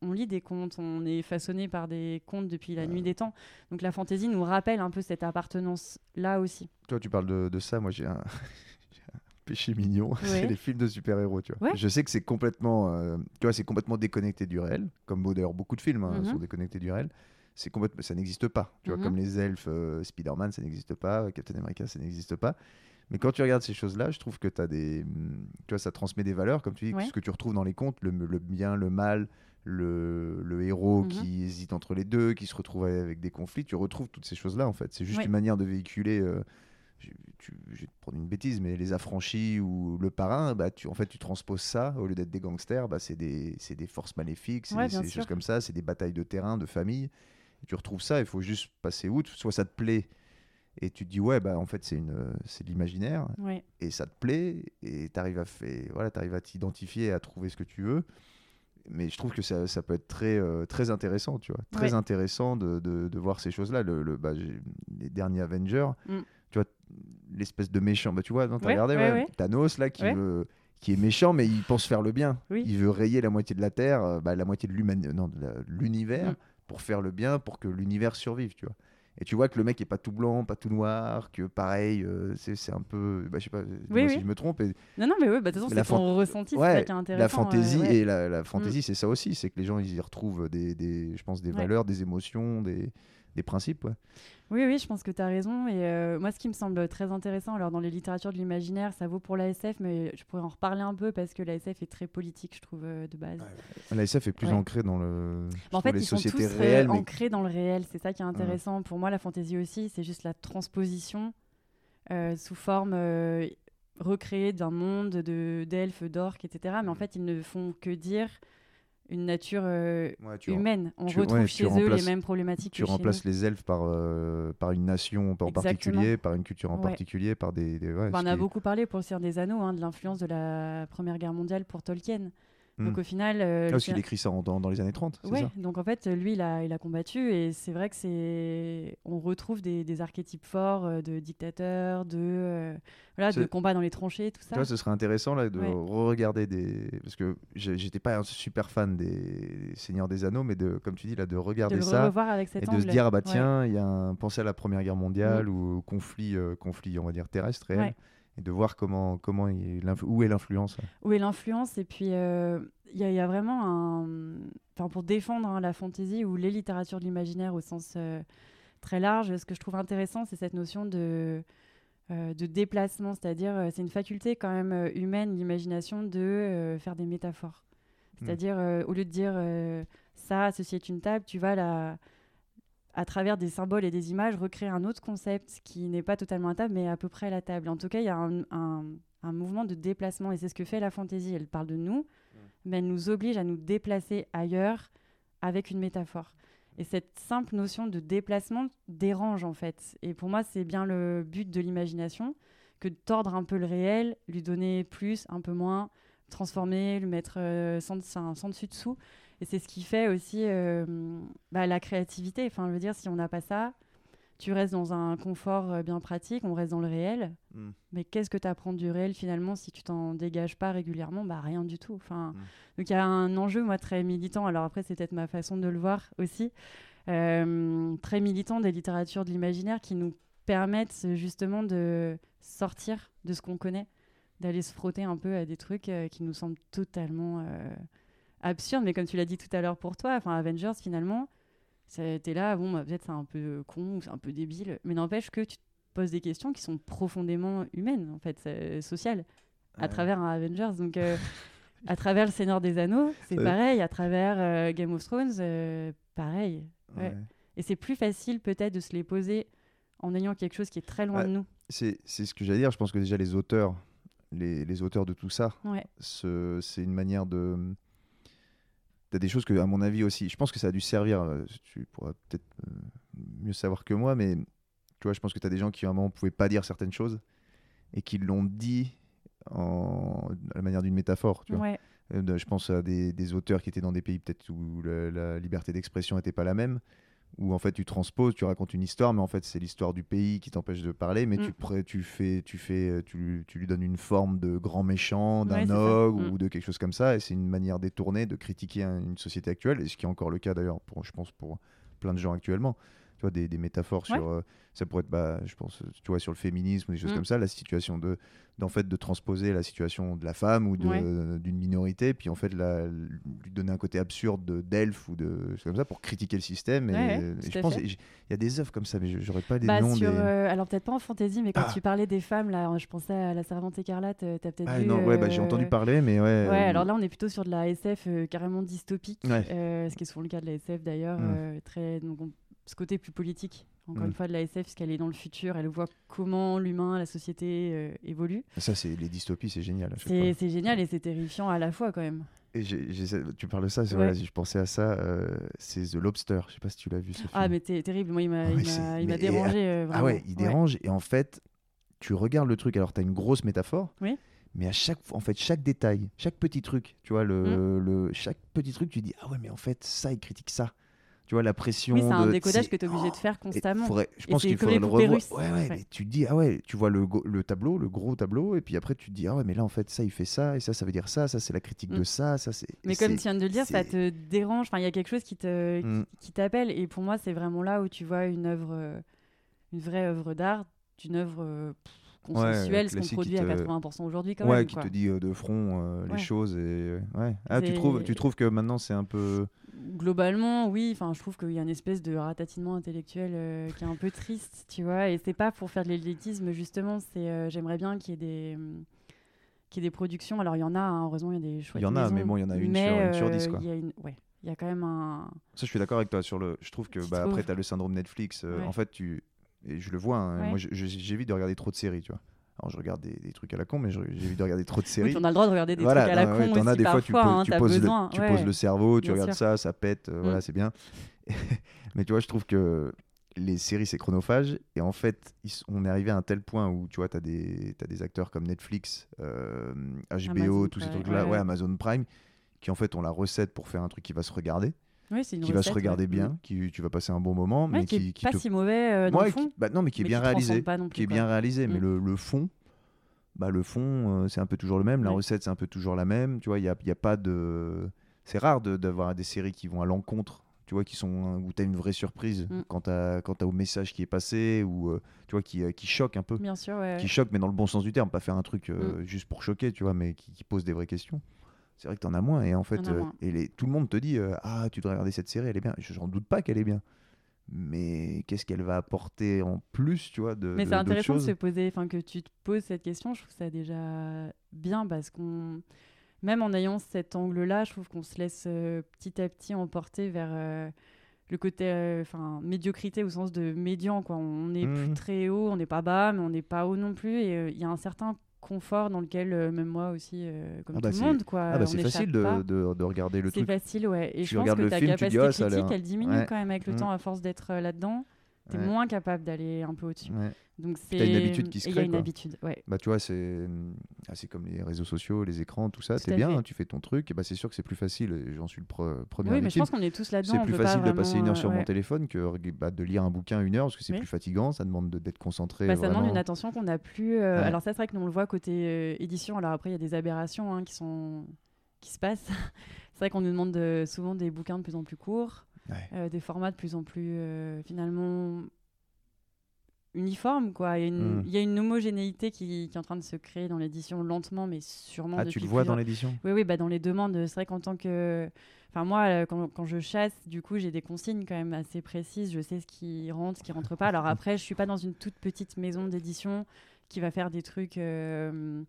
on lit des contes, on est façonné par des contes depuis la Ouais. nuit des temps. Donc, la fantaisie nous rappelle un peu cette appartenance-là aussi. Toi, tu parles de, de ça. Moi, j'ai un, péché mignon. Ouais. c'est les films de super-héros. Tu vois. Ouais. Je sais que c'est complètement, euh, tu vois, c'est complètement déconnecté du réel, comme d'ailleurs beaucoup de films hein, Mhm. sont déconnectés du réel. C'est complètement, ça n'existe pas. Tu vois, Mhm. comme les elfes, euh, Spider-Man, ça n'existe pas. Captain America, ça n'existe pas. Mais quand tu regardes ces choses-là, je trouve que as des, hum, tu vois, ça transmet des valeurs, comme tu dis, Ouais. ce que tu retrouves dans les contes, le, le bien, le mal, le, le héros Mhm. qui hésite entre les deux, qui se retrouve avec des conflits. Tu retrouves toutes ces choses-là en fait. C'est juste Ouais. une manière de véhiculer. euh, je, tu- je vais te prendre une bêtise, mais les affranchis ou le parrain, bah, tu, en fait, tu transposes ça, au lieu d'être des gangsters, bah, c'est des, des forces maléfiques, c'est Ouais, des, choses comme ça, c'est des batailles de terrain, de famille. Tu retrouves ça, il faut juste passer outre, soit ça te plaît, et tu te dis, ouais, bah, en fait, c'est une, c'est de l'imaginaire, Ouais. et ça te plaît, et tu arrives à, voilà, arrives à t'identifier, à trouver ce que tu veux. Mais je trouve que ça, ça peut être très, euh, très intéressant, tu vois. Très Ouais. intéressant de, de, de voir ces choses-là. Le, le- bah, les derniers Avengers, Mm. tu vois, l'espèce de méchant, bah, tu vois, non, t'as Ouais, regardé. Thanos, là, qui, veut, qui est méchant, mais il pense faire le bien. Oui. Il veut rayer la moitié de la Terre, euh, bah, la moitié de l'human- non, de la- l'univers, Mm. Pour faire le bien, pour que l'univers survive, tu vois. Et tu vois que le mec est pas tout blanc, pas tout noir, que pareil, euh, c'est un peu. Bah, je sais pas, Oui, si oui. je me trompe. et- Non, non, mais ouais, bah, de toute façon, La c'est ton ressenti, c'est ça Ouais, qui est intéressant. la fantaisie euh, ouais. et la, la fantaisie, c'est ça aussi, c'est que les gens ils y retrouvent des, des je pense des Ouais. valeurs, des émotions, des, des principes. Ouais. Oui, oui, je pense que tu as raison. Et euh, moi, ce qui me semble très intéressant, alors dans les littératures de l'imaginaire, ça vaut pour la SF, mais je pourrais en reparler un peu parce que la SF est très politique, je trouve, euh, de base. La SF est plus Ouais. ancrée dans le en fait, les ils sont sociétés tous euh, réelles, mais ancrés dans le réel. C'est ça qui est intéressant. Pour moi, la fantaisie aussi, c'est juste la transposition euh, sous forme euh, recréée d'un monde de d'elfes, d'orques, etc. Mais en Mm. fait, ils ne font que dire une nature euh, ouais, humaine. On tu- retrouve ouais, chez eux les mêmes problématiques tu que chez remplaces nous. les elfes par, euh, par une nation en particulier, par une culture en Ouais. particulier, par des. Bah, on a qui- beaucoup parlé pour le Seigneur des Anneaux hein, de l'influence de la Première Guerre mondiale pour Tolkien. Mm. Donc au final, euh, Ah, qu'il Seigneur- écrit ça en- dans, dans les années 30, c'est Ouais, ça? donc en fait, lui, il a, il a combattu et c'est vrai que c'est, on retrouve des, des archétypes forts euh, de dictateurs, de, euh, voilà, de combats dans les tranchées, tout Tu ça. vois, ce serait intéressant là, de Ouais. re-regarder des. Parce que j'étais pas un super fan des Seigneurs des Anneaux, mais de, comme tu dis, là, de de regarder ça. avec et de se dire ah bah tiens il y a un penser à la première guerre mondiale ou au conflit euh, conflit on va dire terrestre réel Ouais. Et de voir comment comment il- où est l'influence. Où est l'influence Et puis, euh, il y, a- il y a vraiment un. Enfin, pour défendre hein, la fantaisie ou les littératures de l'imaginaire au sens euh, très large, ce que je trouve intéressant, c'est cette notion de. euh, de déplacement, c'est-à-dire c'est une faculté quand même humaine, l'imagination, de faire des métaphores. Hmm. C'est-à-dire au lieu de dire ça, ceci est une table, tu vas la, à travers des symboles et des images recréer un autre concept qui n'est pas totalement à table, mais à peu près la table. En tout cas, il y a un, un- un mouvement de déplacement et c'est ce que fait la fantaisie. Elle parle de nous, mais elle nous oblige à nous déplacer ailleurs avec une métaphore. Et cette simple notion de déplacement dérange en fait. Et pour moi, c'est bien le but de l'imagination que de tordre un peu le réel, lui donner plus, un peu moins, transformer, le mettre euh, sans, sans, sans dessus dessous. Et c'est ce qui fait aussi euh, bah, la créativité. Enfin, je veux dire, si on n'a pas ça, tu restes dans un confort euh, bien pratique, on reste dans le réel. Mm. Mais qu'est-ce que tu apprends du réel finalement si tu t'en dégages pas régulièrement? Bah rien du tout. Enfin, Mm. donc il y a un enjeu moi très militant. Alors après c'est peut-être ma façon de le voir aussi, euh, très militant des littératures de l'imaginaire qui nous permettent justement de sortir de ce qu'on connaît, d'aller se frotter un peu à des trucs euh, qui nous semblent totalement absurdes. Mais comme tu l'as dit tout à l'heure pour toi, enfin Avengers finalement, t'es là, bon, bah, peut-être c'est un peu con c'est un peu débile, mais n'empêche que tu te poses des questions qui sont profondément humaines, en fait, euh, sociales, à travers un Avengers. Donc, euh, à travers le Seigneur des Anneaux, c'est Ouais. pareil. À travers euh, Game of Thrones, euh, pareil. Ouais. Et c'est plus facile peut-être de se les poser en ayant quelque chose qui est très loin Ouais. de nous. C'est ce que j'allais dire. Je pense que déjà les auteurs, les, les auteurs de tout ça, c'est une manière de. T'as des choses que, à mon avis aussi, je pense que ça a dû servir. euh, Tu pourras peut-être euh, mieux savoir que moi, mais tu vois, je pense que tu as des gens qui à un moment pouvaient pas dire certaines choses et qui l'ont dit en, à la manière d'une métaphore. Tu vois. Ouais. Euh, Je pense à des, des auteurs qui étaient dans des pays peut-être où le- la liberté d'expression n'était pas la même, où en fait tu transposes, tu racontes une histoire, mais en fait c'est l'histoire du pays qui t'empêche de parler, mais Mm. tu, tu, fais, tu, fais, euh, tu, lui- tu lui donnes une forme de grand méchant, d'un Ouais, ogre Mm. ou de quelque chose comme ça, et c'est une manière détournée de critiquer un- une société actuelle, et ce qui est encore le cas d'ailleurs, je pense, pour plein de gens actuellement. Tu vois, des, des métaphores Ouais. sur. euh, ça pourrait être, bah, je pense, euh, tu vois, sur le féminisme des choses Mm. comme ça, la situation de, d'en fait, de transposer la situation de la femme ou Ouais. d'une minorité, puis en fait, la- lui donner un côté absurde de- d'elfe ou de choses comme ça pour critiquer le système. Et, Ouais, je pense, il y a des œuvres comme ça, mais j'aurais pas les Bah, noms sur, des. euh, alors peut-être pas en fantasy, mais quand Ah. tu parlais des femmes, là, je pensais à La Servante écarlate, t'as peut-être Ah, vu. non, ouais, bah, j'ai entendu parler, mais ouais. Ouais, alors là, on est plutôt sur de la SF carrément dystopique, ce qui est souvent le cas de la SF d'ailleurs, Mm. euh, très, donc on- ce côté plus politique, encore Mm. une fois, de la SF, puisqu'elle est dans le futur, elle voit comment l'humain, la société euh, évolue. Ça, c'est les dystopies, c'est génial. C'est génial et c'est terrifiant à la fois quand même. Et tu parles de ça, Ouais. vrai, je pensais à ça. euh, c'est The Lobster. Je sais pas si tu l'as vu ce film. Ah, mais t'es terrible, moi il m'a ouais, dérangé. euh, Ah ouais, il dérange et en fait, tu regardes le truc. Alors, tu as une grosse métaphore, Oui. mais à chaque, en fait, chaque détail, chaque petit truc, tu vois, le, Mm. le, chaque petit truc, tu dis ah ouais, mais en fait, ça, il critique ça. Tu vois la pression. Oui, c'est un de- décodage que tu es obligé de faire Et constamment. faudrait- je pense qu'il faudrait le revoir. russes. Ouais, ouais, Ouais. mais tu te dis, ah ouais, tu vois le, le tableau, le gros tableau, et puis après tu te dis, ah ouais, mais là en fait, ça il fait ça, et ça, ça veut dire ça, ça c'est la critique de Mm. ça, ça c'est. Mais comme tu viens de le dire, ça te dérange. Enfin, il y a quelque chose qui te Mm. qui t'appelle. Et pour moi, c'est vraiment là où tu vois une œuvre, euh, une vraie œuvre d'art, d'une œuvre euh, pff, consensuelle, ce qu'on qui produit à te- 80% aujourd'hui quand ouais, même. qui quoi. te dit euh, de front euh, les Ouais. choses et ouais. Ah, tu trouves, tu trouves que maintenant c'est un peu. Globalement, oui. Enfin, je trouve qu'il y a une espèce de ratatinement intellectuel euh, qui est un peu triste, tu vois. Et c'est pas pour faire de l'élitisme justement. C'est euh, j'aimerais bien qu'il y ait des hum, qu'il y ait des productions. Alors il y en a. hein, heureusement, il y a des chouettes Il y en a, maisons, mais bon, il y en a une mais, sur- une sur dix, quoi. Il y a une, ouais, il y a quand même un. Ça, je suis d'accord avec toi sur le. Je trouve que Tu bah, après tu as le syndrome Netflix. Ouais. En fait, tu et je le vois. hein, Ouais. Moi, j'évite de regarder trop de séries, tu vois. Alors, je regarde des, des trucs à la con, mais j'évite de regarder trop de Oui, séries. puis on a le droit de regarder des voilà, trucs à la con ouais, t'en as des fois, tu, parfois. poses, hein, tu t'as poses besoin. le, tu ouais. poses le cerveau, tu bien regardes sûr. ça, ça pète, euh, Mm. voilà, c'est bien. Mais tu vois, je trouve que les séries, c'est chronophage. Et en fait, ils on est arrivé à un tel point où, tu vois, tu as des, t'as des acteurs comme Netflix, euh, HBO, Amazon tous ces trucs-là, ouais. ouais, Amazon Prime, qui en fait ont la recette pour faire un truc qui va se regarder, Oui, c'est une qui va se regarder ouais. bien, qui tu vas passer un bon moment, Ouais, mais qui, qui, est qui pas te si mauvais euh, dans Ouais, le qui- fond. bah non, mais qui est mais bien qui réalisé. Qui est bien réalisé, mais Mm. le, le fond, bah le fond, euh, c'est un peu toujours le même. La recette, c'est un peu toujours la même. Tu vois, il n'y a, y a pas de. C'est rare de- d'avoir des séries qui vont à l'encontre, tu vois, qui sont où tu as une vraie surprise as, quand as au message qui est passé ou euh, tu vois, qui, euh, qui choque un peu. Bien sûr. Qui choque, mais dans le bon sens du terme, pas faire un truc Mm. euh, juste pour choquer, tu vois, mais qui, qui pose des vraies questions. C'est vrai que tu en as moins, et en fait, en euh, moins. et les- tout le monde te dit euh, Ah, tu devrais regarder cette série, elle est bien. Je n'en doute pas qu'elle est bien. Mais qu'est-ce qu'elle va apporter en plus, tu vois, de, Mais c'est intéressant de se poser, enfin que tu te poses cette question, je trouve ça déjà bien parce qu'on, même en ayant cet angle-là, je trouve qu'on se laisse euh, petit à petit emporter vers le côté, enfin médiocrité au sens de médian quoi. On n'est plus Mhm. très haut, on n'est pas bas, mais on n'est pas haut non plus, et il y a un certain confort dans lequel euh, même moi aussi, euh, comme Ah bah tout le c'est- monde quoi. Ah bah on c'est facile de, de, de regarder le C'est truc. facile, ouais. Et Tu je pense que le ta film, dis, capacité a l'air- critique, elle diminue Ouais. quand même avec le Mm. temps à force d'être euh, T'es Ouais. moins capable d'aller un peu au-dessus. Ouais. Donc c'est. une habitude qui se et Il y crée, a une quoi. habitude, ouais. Bah tu vois, c'est ah, comme les réseaux sociaux, les écrans, tout ça. T'es bien, hein, tu fais ton truc. Et bah c'est sûr que c'est plus facile. J'en suis le pre- premier Oui, mais je pense qu'on est tous là-dedans. C'est plus facile de passer une heure sur mon téléphone que bah, de lire un bouquin une heure parce que c'est Oui. plus fatigant. Ça demande de- d'être concentré. Bah, ça demande une attention qu'on n'a plus. euh. Alors ça, c'est vrai que nous on le voit côté euh, édition. Alors après, il y a des aberrations hein, qui sont qui se passent. c'est vrai qu'on nous demande de- souvent des bouquins de plus en plus courts, Ouais. euh, des formats de plus en plus euh, finalement uniforme, quoi. Il y a une, Mm. il y a une homogénéité qui, qui est en train de se créer dans l'édition lentement, mais sûrement. Ah, tu le vois dans l'édition? Oui, oui, bah, dans les demandes. C'est vrai qu'en tant que. Enfin, moi, euh, quand, quand je chasse, du coup, j'ai des consignes quand même assez précises. Je sais ce qui rentre, ce qui rentre pas. Alors après, je suis pas dans une toute petite maison d'édition qui va faire des trucs euh,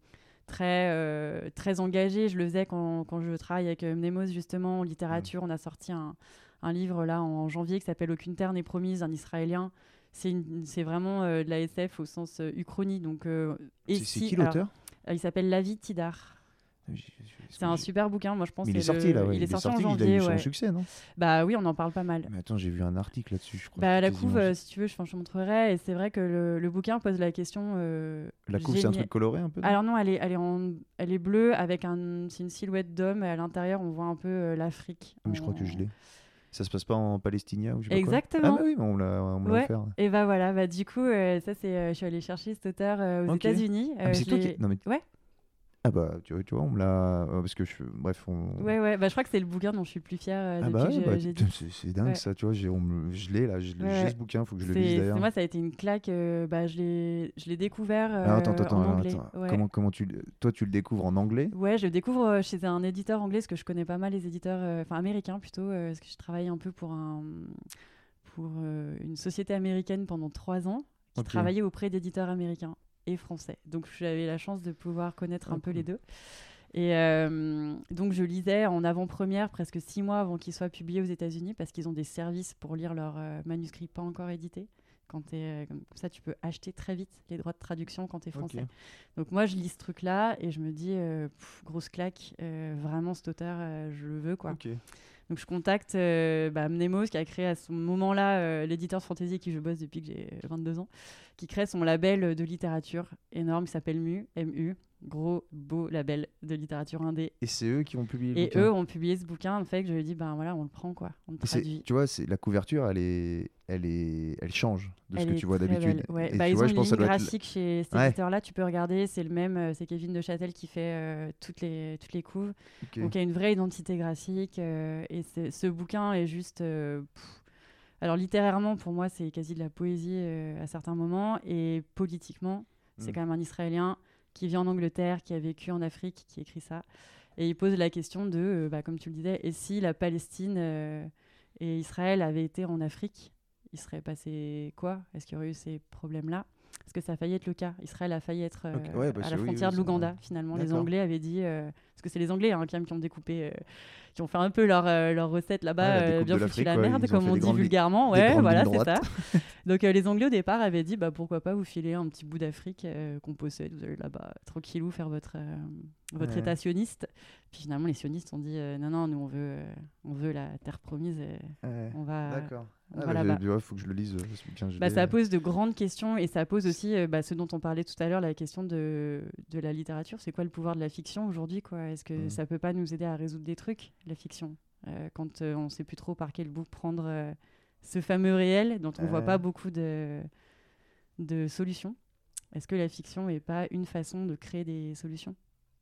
très, euh, très engagés. Je le faisais quand, quand je travaille avec Mnemos, justement, en littérature. On a sorti un, un livre là en janvier qui s'appelle Aucune terre n'est promise, un israélien. C'est vraiment euh, de la SF au sens euh, uchronie. Donc, euh, et C'est si- qui l'auteur? Il s'appelle Lavi Tidar. Est-ce C'est un super bouquin, moi je pense. Mais il est sorti le- là, ouais. Il est sorti en il a janvier, eu son ouais. succès, non? Bah oui, on en parle pas mal. Mais attends, j'ai vu un article là-dessus, je crois. Bah, la couve, euh, si tu veux, je, te montrerai. Et c'est vrai que le, le bouquin pose la question. euh, La couve, c'est un truc coloré un peu Alors non, elle est, elle est, en, elle est bleue avec un, c'est une silhouette d'homme et à l'intérieur on voit un peu euh, l'Afrique. Mais je crois que je l'ai. Ça se passe pas en Palestinien ou je sais pas quoi Exactement. Ah, bah oui, on l'a on Ouais. offert. Et bah voilà, bah du coup, euh, ça c'est, euh, je suis allée chercher cet auteur euh, aux Ok. États-Unis. Ah, mais Euh, c'est toi qui. Non, mais... Ouais. Ah bah, tu vois, tu vois on me l'a. euh, Parce que je. Bref, on. Ouais, ouais, bah je crois que c'est le bouquin dont je suis le plus fière euh, Ah bah, bah, c'est dingue Ouais. ça, tu vois. j'ai- on me- Je l'ai là, j'ai ouais. ce bouquin, faut que je le lise c'est- d'ailleurs. moi, ça a été une claque. euh, bah, je l'ai, je l'ai découvert euh, Alors, attends, attends, en alors, anglais. attends. Ouais. Comment, comment tu. Toi, tu le découvres en anglais? Ouais, je le découvre chez un éditeur anglais, parce que je connais pas mal les éditeurs, euh, enfin américains plutôt, parce que je travaille un peu pour, un, pour une société américaine pendant trois ans, qui Ok. travaillait auprès d'éditeurs américains et français. Donc j'avais la chance de pouvoir connaître un peu les deux. Et euh, donc je lisais en avant-première presque six mois avant qu'ils soient publiés aux États-Unis, parce qu'ils ont des services pour lire leurs euh, manuscrits pas encore édités. Quand t'es, euh, comme ça, tu peux acheter très vite les droits de traduction quand tu es français. Donc moi, je lis ce truc-là et je me dis, euh, pff, grosse claque, vraiment cet auteur, je le veux quoi. Ok. Donc je contacte euh, bah, Mnemos qui a créé à ce moment-là euh, l'éditeur fantasy qui je bosse depuis que j'ai 22 ans, qui crée son label de littérature énorme qui s'appelle MU, MU, gros beau label de littérature indé. Et c'est eux qui ont publié le Et bouquin eux ont publié ce bouquin, en fait, que je lui ai dit, ben voilà, on le prend quoi, on le traduit. Tu vois, c'est la couverture, elle est, elle est, elle change de ce que tu vois d'habitude. Ouais. Bah, tu ils vois, ont je une pense que ça ligne doit être- graphique chez cet Ouais. éditeur-là, tu peux regarder, c'est le même, euh, c'est Kevin de Châtel qui fait euh, toutes, les, toutes les couves. Donc il y a une vraie identité graphique euh, et ce bouquin est juste. euh, alors littérairement, pour moi, c'est quasi de la poésie à certains moments et politiquement, c'est Mm. quand même un Israélien qui vit en Angleterre, qui a vécu en Afrique, qui écrit ça. Et il pose la question de, euh, bah, comme tu le disais, et si la Palestine euh, et Israël avaient été en Afrique, il serait passé quoi? Est-ce qu'il y aurait eu ces problèmes-là? Parce que ça a failli être le cas. Israël a failli être euh, Ok, ouais, à la oui, frontière oui, de l'Ouganda, finalement. Les. Anglais avaient dit... euh, parce que c'est les Anglais hein, quand même qui ont découpé... euh, qui ont fait un peu leur, leur recette là-bas, découpe bien foutu la merde, comme on dit vulgairement. Ouais, voilà, c'est ça. Donc euh, les Anglais au départ avaient dit bah pourquoi pas vous filer un petit bout d'Afrique euh, qu'on possède, vous allez là-bas tranquillou faire votre euh, votre Ouais. état sioniste. Puis finalement les sionistes ont dit non non nous on veut on veut la terre promise et Ouais. on va Ah, va bah, faut que je le lise. euh, je Bah, ça pose de grandes questions et ça pose aussi euh, bah, ce dont on parlait tout à l'heure, la question de, de la littérature. C'est quoi le pouvoir de la fiction aujourd'hui quoi? Est-ce que Mm. ça peut pas nous aider à résoudre des trucs, la fiction? Euh, Quand euh, on sait plus trop par quel bout prendre euh, ce fameux réel dont on voit Ouais. pas beaucoup de, de solutions? Est-ce que la fiction est pas une façon de créer des solutions?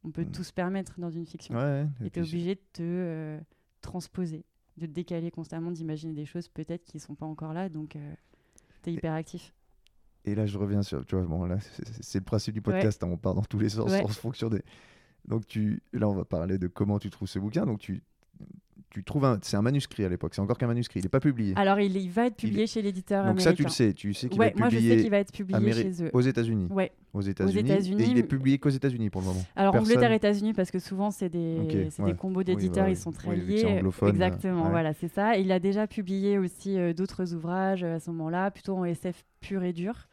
On peut Mm. tout se permettre dans une fiction. Ouais. Et tu es obligé de te euh, transposer, de te décaler constamment, d'imaginer des choses peut-être qui sont pas encore là. Donc, tu es hyper actif. Et là, je reviens sur. Tu vois, bon, là, c'est le principe du podcast. hein, on part dans tous les sens Ouais. en fonction des. Donc, tu, là, on va parler de comment tu trouves ce bouquin. Donc, tu, tu trouves un. C'est un manuscrit à l'époque. C'est encore qu'un manuscrit. Il n'est pas publié. Alors, il, il va être publié chez l'éditeur Donc, américain. ça, tu le sais. Tu sais qu'il Ouais, va être je publié sais qu'il va être publié Améri- chez eux. aux États-Unis. Ouais. Aux États-Unis. États-Unis, Et il est publié qu'aux États-Unis pour le moment. Alors Personne- Angleterre, États-Unis, parce que souvent c'est des, Ok, c'est ouais. des combos Oui, bah d'éditeurs, ils sont très c'est liés. Exactement, ouais. voilà, c'est ça. Il a déjà publié aussi euh, d'autres ouvrages euh, à ce moment-là, plutôt en SF pur et dur.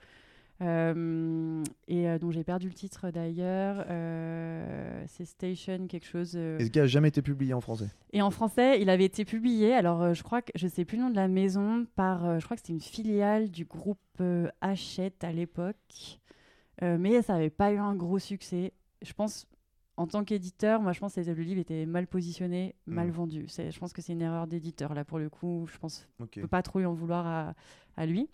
Euh, et euh, dont j'ai perdu le titre d'ailleurs. Euh, c'est Station quelque chose. Et ce gars n'a jamais été publié en français. Et en français, il avait été publié. Alors, je crois que je sais plus le nom de la maison par. je crois que c'était une filiale du groupe Hachette à l'époque, mais ça n'avait pas eu un gros succès. Je pense, en tant qu'éditeur, moi, je pense que le livre était mal positionné, mal Mm. vendu. Je pense que c'est une erreur d'éditeur là pour le coup. Je pense Ok. on peut pas trop lui en vouloir à, à lui.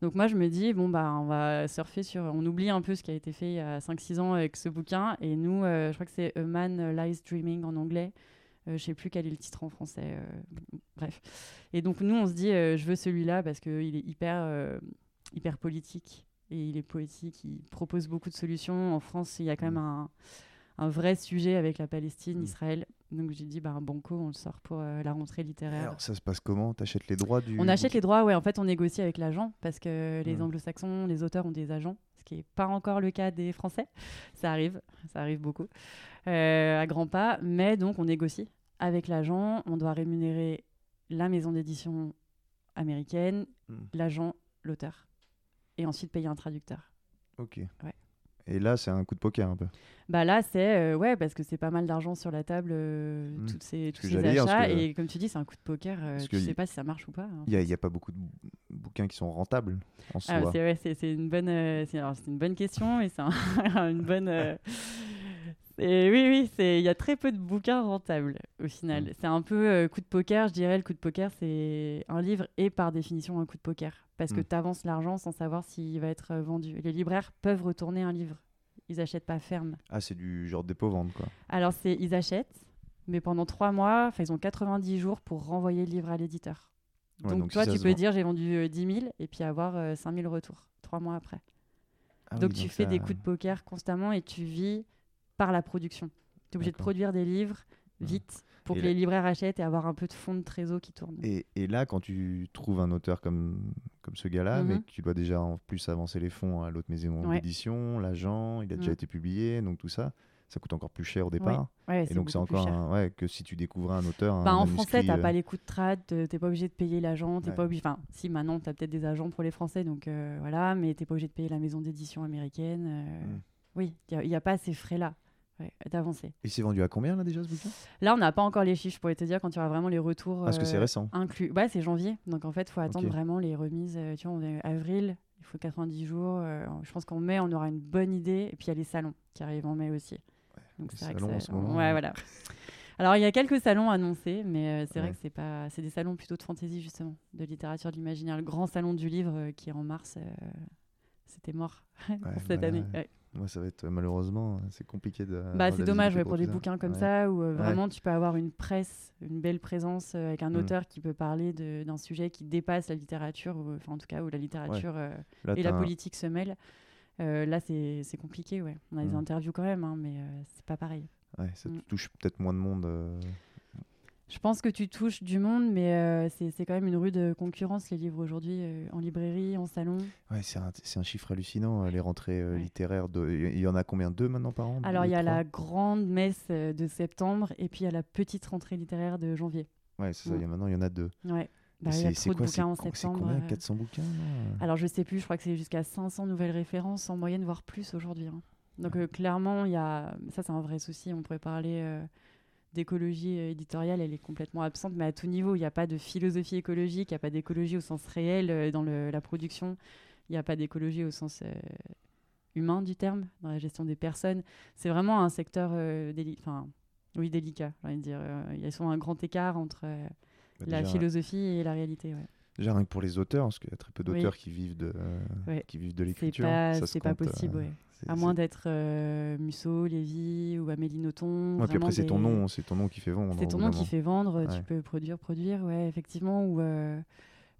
Donc moi je me dis bon bah on va surfer sur on oublie un peu ce qui a été fait il y a 5 6 ans avec ce bouquin et nous euh, je crois que c'est A Man Lies Dreaming en anglais. Euh, je sais plus quel est le titre en français euh, bref. Et donc nous on se dit euh, je veux celui-là parce que il est hyper hyper politique et il est poétique, il propose beaucoup de solutions. En France, il y a quand même Mm. un, un vrai sujet avec la Palestine, Mm. Israël. Donc j'ai dit, bah, un banco, on le sort pour euh, la rentrée littéraire. Alors, ça se passe comment? T'achètes les droits du. On achète les droits, ouais. En fait, on négocie avec l'agent parce que les Ouais. anglo-saxons, les auteurs ont des agents, ce qui n'est pas encore le cas des Français. Ça arrive, ça arrive beaucoup, euh, à grands pas. Mais donc, on négocie avec l'agent. On doit rémunérer la maison d'édition américaine, Hmm. l'agent, l'auteur. Et ensuite payer un traducteur. Ok. Ouais. Et là, c'est un coup de poker un peu. Bah là, c'est euh, ouais, parce que c'est pas mal d'argent sur la table, euh, Mm. toutes ces, Ce tous ces dire, achats. Et comme tu dis, c'est un coup de poker. euh, tu sais y- pas si ça marche ou pas. hein. Il n'y a, pas beaucoup de bou- bouquins qui sont rentables en Ah, soi. c'est ouais, une bonne, euh, alors, une bonne question et c'est un- une bonne. euh, c'est- oui, oui, c'est il y a très peu de bouquins rentables au final. Mm. C'est un peu euh, coup de poker, je dirais. Le coup de poker, c'est un livre et par définition un coup de poker parce que Mm. tu avances l'argent sans savoir s'il va être euh, vendu. Les libraires peuvent retourner un livre. Ils achètent pas ferme. Ah, c'est du genre dépôt-vente, quoi. Alors c'est ils achètent, mais pendant trois mois, ils ont 90 jours pour renvoyer le livre à l'éditeur. Ouais, donc, toi, tu peux dire j'ai vendu euh, 10 000 et puis avoir euh, 5 000 retours trois mois après. Ah oui, donc tu fais ça- des coups de poker constamment et tu vis par la production. Tu es obligé de produire des livres vite pour Et que les libraires achètent et avoir un peu de fonds de trésor qui tourne. Et, et là, quand tu trouves un auteur comme, comme ce gars-là, mais Mhm. que tu dois déjà en plus avancer les fonds à l'autre maison Ouais. d'édition, l'agent, il a déjà Mm. été publié, donc tout ça, ça coûte encore plus cher au départ. Ouais, Et donc c'est encore cher. un- ouais, que si tu découvrais un auteur. un Bah, en français, manuscrit, t'as euh, pas les coûts de trad, euh, t'es pas obligé de payer l'agent, t'es Ouais. pas obligé. Enfin, si maintenant t'as peut-être des agents pour les Français, donc euh, voilà, mais t'es pas obligé de payer la maison d'édition américaine. euh, Mm. Oui, il n'y a, pas ces frais-là ouais, d'avancer. Il s'est vendu à combien là déjà ce bouquin Là, on n'a pas encore les chiffres, je pourrais te dire quand il y aura vraiment les retours. Parce que c'est euh, récent. inclus. Ouais, c'est janvier. Donc en fait, il faut attendre vraiment les remises. euh, tu vois, on est avril, il faut 90 jours. euh, je pense qu'en mai, on aura une bonne idée. Et puis il y a les salons qui arrivent en mai aussi. Donc les c'est vrai que ça- moment, Ouais, voilà. Alors il y a quelques salons annoncés, mais euh, c'est vrai Ouais. que c'est pas, c'est des salons plutôt de fantaisie justement, de littérature, de l'imaginaire. Le grand salon du livre euh, qui est en mars, euh, c'était mort Ouais, cette année. Ouais. Moi, ça va être malheureusement, c'est compliqué de. Bah, c'est dommage ouais, pour des bouquins comme Ouais. ça où euh, Ouais. vraiment tu peux avoir une presse, une belle présence euh, avec un Mm. auteur qui peut parler d'un sujet qui dépasse la littérature, enfin en tout cas où la littérature euh, Là, et la politique se mêlent. Euh, là, c'est compliqué, ouais. On a des Mm. interviews quand même, hein, mais euh, c'est pas pareil. ouais, ça Mm. touche peut-être moins de monde. Je pense que tu touches du monde, mais euh, c'est quand même une rude concurrence, les livres aujourd'hui, euh, en librairie, en salon. Ouais, c'est un, chiffre hallucinant, euh, les rentrées euh, Ouais. littéraires. De... Il y en a combien? Deux maintenant par an? Alors, il y a la grande messe de septembre et puis il y a la petite rentrée littéraire de janvier. Ouais, c'est ça, Mm. il y a maintenant, il y en a deux. Ouais. Bah, il y a de quoi, bouquins en septembre. combien? euh. 400 bouquins Alors, je sais plus, je crois que c'est jusqu'à 500 nouvelles références en moyenne, voire plus aujourd'hui. hein. Donc, clairement, il y a... ça, c'est un vrai souci. On pourrait parler d'écologie euh, éditoriale, elle est complètement absente, mais à tout niveau. Il n'y a pas de philosophie écologique, il n'y a pas d'écologie au sens réel euh, dans le- la production, il n'y a pas d'écologie au sens euh, humain du terme, dans la gestion des personnes. C'est vraiment un secteur euh, déli- oui, délicat, j'ai envie de dire. Il y a souvent un grand écart entre Bah, la déjà, philosophie et la réalité. ouais. Déjà, rien que pour les auteurs, parce qu'il y a très peu Oui. d'auteurs qui vivent de, euh, Ouais. qui vivent de C'est l'écriture. pas, se c'est pas euh, possible, ouais. c'est- À moins d'être euh, Musso, Lévy ou Amélie Nothomb. Ouais, puis après, c'est ton nom, c'est ton nom qui fait vendre. C'est ton nom qui fait vendre, tu Ouais. peux produire, produire, ouais, effectivement. Ou, euh,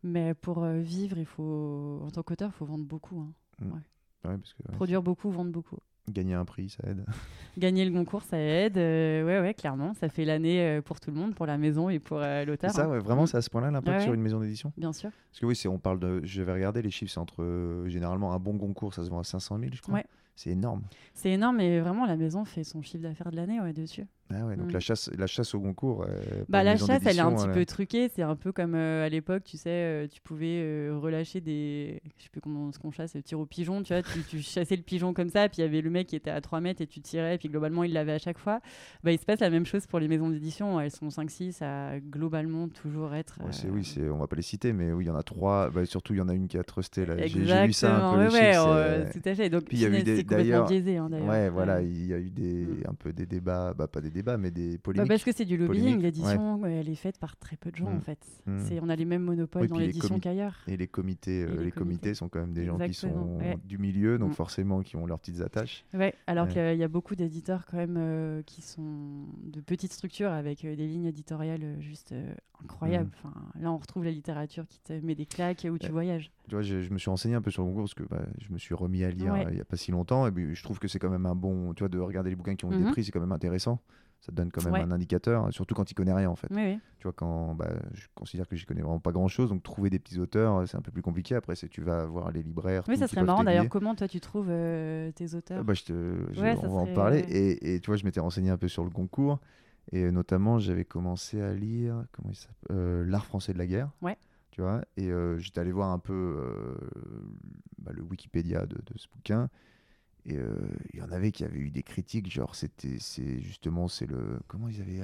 Mais pour euh, vivre, il faut, en tant qu'auteur, il faut vendre beaucoup. hein. Ouais, parce que ouais, Produire beaucoup, vendre beaucoup. Gagner un prix, ça aide. Gagner le concours, ça aide. euh, ouais, ouais, clairement. Ça fait l'année euh, pour tout le monde, pour la maison et pour euh, C'est l'auteur. ça, hein. ouais, vraiment, Mm. c'est à ce point-là l'impact Ouais, sur une maison d'édition Bien sûr. Parce que oui, on parle de. Je vais regarder les chiffres, c'est entre. euh, généralement, un bon concours, ça se vend à 500 000, je crois. Ouais. C'est énorme. C'est énorme, mais vraiment, la maison fait son chiffre d'affaires de l'année ouais, dessus. Ah ouais, donc Mm. la, chasse, la chasse au concours. euh, Bah, la chasse, elle est un petit peu truquée. C'est un peu comme euh, à l'époque, tu sais, euh, tu pouvais euh, relâcher des. Je sais plus comment ce qu'on chasse, le tir au pigeon, tu vois. Tu, tu chassais le pigeon comme ça, puis il y avait le mec qui était à 3 mètres et tu tirais, et puis globalement, il l'avait à chaque fois. Bah, il se passe la même chose pour les maisons d'édition. Elles sont 5-6 à globalement toujours être. Ouais, euh, oui, on va pas les citer, mais oui, il y en a trois. Bah, surtout, il y en a une qui a trusté. J'ai, lu ça un peu. ouais, euh, c'est- tout à fait. Donc, Puis il y a eu des, d'ailleurs, hein, d'ailleurs. ouais, voilà, il y a eu des, Mm. un peu des débats, bah, pas des débats, mais des Bah, polémiques. parce que c'est du lobbying, l'édition, ouais, elle est faite par très peu de gens Mm. en fait. Mm. C'est, on a les mêmes monopoles Oui, dans l'édition qu'ailleurs. Et les comités, euh, Et les, les comités comités. sont quand même des gens qui sont ouais. du milieu, donc Mm. forcément qui ont leurs petites attaches. Ouais, alors Ouais. qu'il y a beaucoup d'éditeurs quand même euh, qui sont de petites structures avec euh, des lignes éditoriales juste euh, incroyables. Enfin, là, on retrouve la littérature qui te met des claques où tu voyages. Tu vois, je, je me suis renseigné un peu sur le concours parce que bah, je me suis remis à lire il y a pas si longtemps et puis je trouve que c'est quand même un bon, tu vois, de regarder les bouquins qui ont des Mhm. prix, c'est quand même intéressant. Ça te donne quand même Ouais. un indicateur, hein, surtout quand tu connais rien en fait. Oui, oui. Tu vois, quand bah, je considère que j'y connais vraiment pas grand chose, donc trouver des petits auteurs, euh, c'est un peu plus compliqué. Après, c'est tu vas voir les libraires. Oui, ça serait marrant d'ailleurs. Comment toi tu trouves euh, tes auteurs? Ah bah, je te, je- Ouais, on va en parler. Et, et tu vois, je m'étais renseigné un peu sur le concours. Et euh, notamment, j'avais commencé à lire comment il s'appelle Euh, L'art français de la guerre. Ouais. Tu vois, et euh, j'étais allé voir un peu bah, le Wikipédia de, de ce bouquin. Et euh, il y en avait qui avaient eu des critiques, genre c'était, c'est justement, c'est le, comment ils avaient,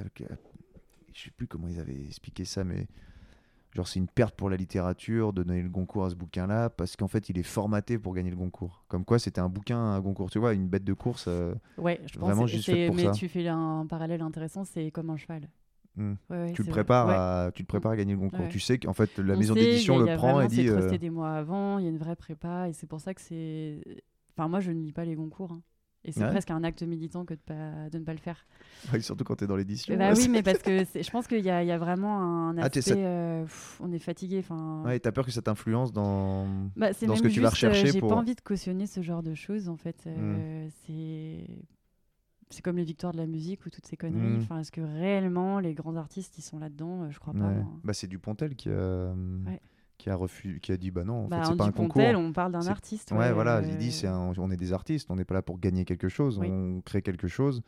je sais plus comment ils avaient expliqué ça, mais genre c'est une perte pour la littérature de donner le Goncourt à ce bouquin-là parce qu'en fait il est formaté pour gagner le Goncourt. Comme quoi c'était un bouquin, un Goncourt, tu vois, une bête de course. euh, Ouais, je pense. Vraiment que juste fait pour mais ça. tu fais un parallèle intéressant, c'est comme un cheval. hmm. Ouais, ouais, tu le prépares, Ouais. à, tu le prépares à gagner le Goncours. Ouais. Tu sais qu'en fait la On maison d'édition le il y a prend et dit. C'est euh, des mois avant, il y a une vraie prépa, et c'est pour ça que c'est. Enfin, moi, je ne lis pas les concours. hein. Et c'est Ouais. presque un acte militant que de, pas, de ne pas le faire. ouais, surtout quand tu es dans l'édition. bah oui, mais parce que je pense qu'il y, a- il y a vraiment un Ah, aspect. ça- euh, pff, on est fatigué. Ouais, t'as peur que ça t'influence dans. bah, dans même ce que tu vas juste, euh, rechercher J'ai pour- Hmm. pas envie de cautionner ce genre de choses, en fait. Euh, C'est. C'est comme les victoires de la musique ou toutes ces conneries. Mm. Enfin, est-ce que réellement les grands artistes ils sont là-dedans? Euh, Je crois pas. Bah, c'est Dupontel qui a. qui a refusé, qui a dit bah non, en Bah, fait c'est pas un concours. On parle d'un artiste. Ouais, voilà, euh, il dit c'est un- on est des artistes, on n'est pas là pour gagner quelque chose, Oui. on crée quelque chose.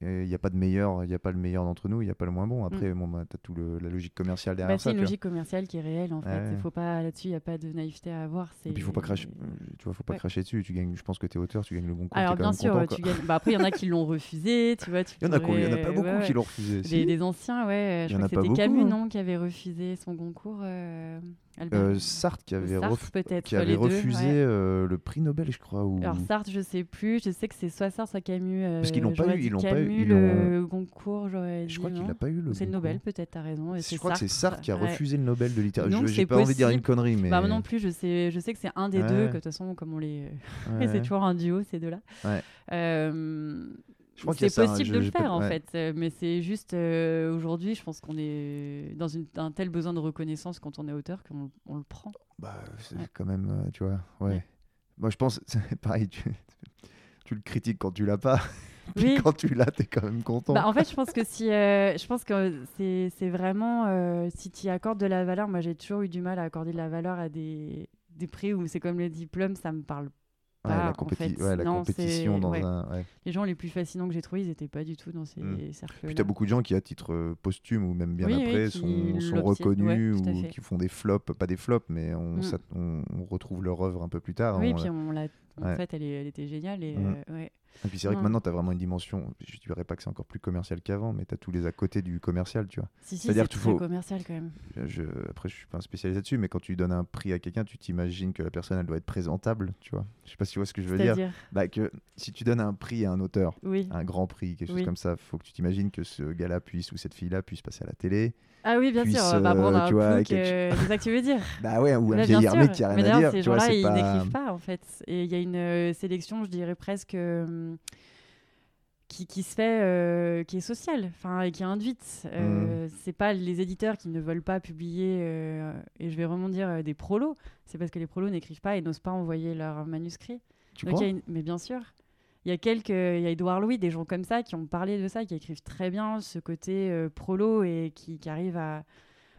Il n'y a pas de meilleur, il y a pas le meilleur d'entre nous, il n'y a pas le moins bon. Après, bon, bah, t'as tout le, la logique commerciale derrière Bah, ça. c'est une tu vois. logique commerciale qui est réelle en fait. Ouais. Faut pas là-dessus, il y a pas de naïveté à avoir. Et puis il faut pas cracher, tu vois, faut pas Ouais. cracher dessus. Tu gagnes, je pense que t'es auteur, tu gagnes le Goncourt. Alors t'es quand bien sûr, content, tu gagnes. Bah, après, il y en a qui l'ont refusé, tu vois. Tu Il y en a, y en pas beaucoup ouais, qui l'ont refusé. Des, si. des anciens, ouais. Je y crois que c'était Camus, hein. non, qui avait refusé son concours. euh. Euh, Sartre qui avait, Sartre, ref- peut-être. qui avait deux, refusé ouais. euh, le prix Nobel, je crois. Ou... Alors Sartre, je sais plus. Je sais que c'est soit Sartre, soit Camus. euh, Parce qu'ils l'ont pas eu, ils l'ont pas eu, le Goncourt, j'aurais dit. je crois qu'il n'a pas eu le c'est le. Nobel, peut-être, t'as raison. et Je crois que c'est Sartre qui a Ouais. refusé le Nobel de littérature. J'ai pas envie de dire une connerie, mais. Bah, moi non plus, je sais, je sais que c'est un des Ouais. deux, que de toute façon, comme on les. Ouais, c'est ouais. toujours un duo, ces deux-là. C'est hein, possible de le faire, en fait. euh, Mais c'est juste, euh, aujourd'hui, je pense qu'on est dans un tel besoin de reconnaissance quand on est auteur qu'on on le prend. Bah, c'est quand même, euh, tu vois, ouais. Moi, je pense, c'est pareil, tu, tu le critiques quand tu l'as pas, puis Oui. quand tu l'as, t'es quand même content. Bah, en fait, je pense que si, euh, je pense que c'est, vraiment, euh, si tu accordes de la valeur, moi j'ai toujours eu du mal à accorder de la valeur à des, des prix où c'est comme le diplôme, ça me parle Ouais, la, en compéti- fait. ouais, la Non, compétition dans ouais. un. Les gens les plus fascinants que j'ai trouvés, ils n'étaient pas du tout dans ces Mm. cercles-là. Puis t'as beaucoup de gens qui, à titre euh, posthume ou même bien Oui, après, sont, reconnus ou qui font des flops, pas des flops, mais on, Mm. ça- on, on retrouve leur œuvre un peu plus tard. Oui, On- puis on l'a. En fait, elle, est- elle était géniale. Et, Mm. euh, ouais. Et puis c'est vrai que maintenant, tu as vraiment une dimension, je dirais pas que c'est encore plus commercial qu'avant, mais tu as tous les à côté du commercial, tu vois. Si, si, C'est-à-dire très faut- commercial quand même. Je- je- après, je suis pas un spécialiste là-dessus, mais quand tu donnes un prix à quelqu'un, tu t'imagines que la personne, elle doit être présentable, tu vois. Je sais pas si tu vois ce que je veux dire. C'est-à-dire, Bah, que si tu donnes un prix à un auteur, oui. un grand prix, quelque chose Oui. comme ça, faut que tu t'imagines que ce gars-là puisse ou cette fille-là puisse passer à la télé. Ah oui, bien sûr. Bah, euh, un tu vois, quelque c'est ça que tu veux dire. Bah ouais, ou un vieil mec qui a Mais à dire. ces gens-là, ils pas... n'écrivent pas, en fait. Et il y a une euh, sélection, je dirais presque, euh, qui, qui se fait, euh, qui est sociale, enfin, et qui est induite. Mmh. Euh, C'est pas les éditeurs qui ne veulent pas publier, euh, et je vais vraiment dire euh, des prolos. C'est parce que les prolos n'écrivent pas et n'osent pas envoyer leurs manuscrits. Tu Donc, crois? une- Mais bien sûr. Il y a quelques, il y a Édouard Louis, des gens comme ça qui ont parlé de ça, qui écrivent très bien ce côté euh, prolo et qui, qui arrivent à,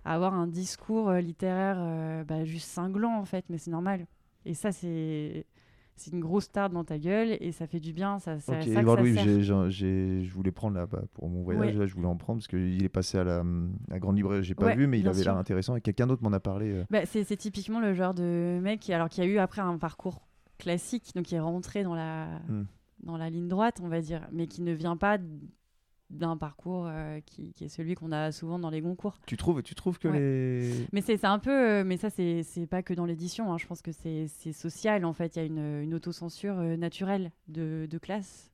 à avoir un discours euh, littéraire euh, bah, juste cinglant en fait, mais c'est normal. Et ça, c'est c'est une grosse tarte dans ta gueule et ça fait du bien. Ça, ça, Ok, ça Edouard Louis, je voulais prendre là bah, pour mon voyage, Ouais. là, je voulais en prendre parce qu'il est passé à la, la grande librairie, j'ai pas Ouais, vu, mais il avait l'air intéressant et quelqu'un d'autre m'en a parlé. euh. Bah, c'est c'est typiquement le genre de mec qui, alors, qui a eu après un parcours classique, donc qui est rentré dans la, Hmm. Dans la ligne droite, on va dire, mais qui ne vient pas d'un parcours euh, qui, qui est celui qu'on a souvent dans les concours. Tu trouves, tu trouves que Ouais. les. Mais c'est un peu, euh, mais ça c'est pas que dans l'édition. hein. Je pense que c'est social en fait. Il y a une, une autocensure euh, naturelle de, de classe.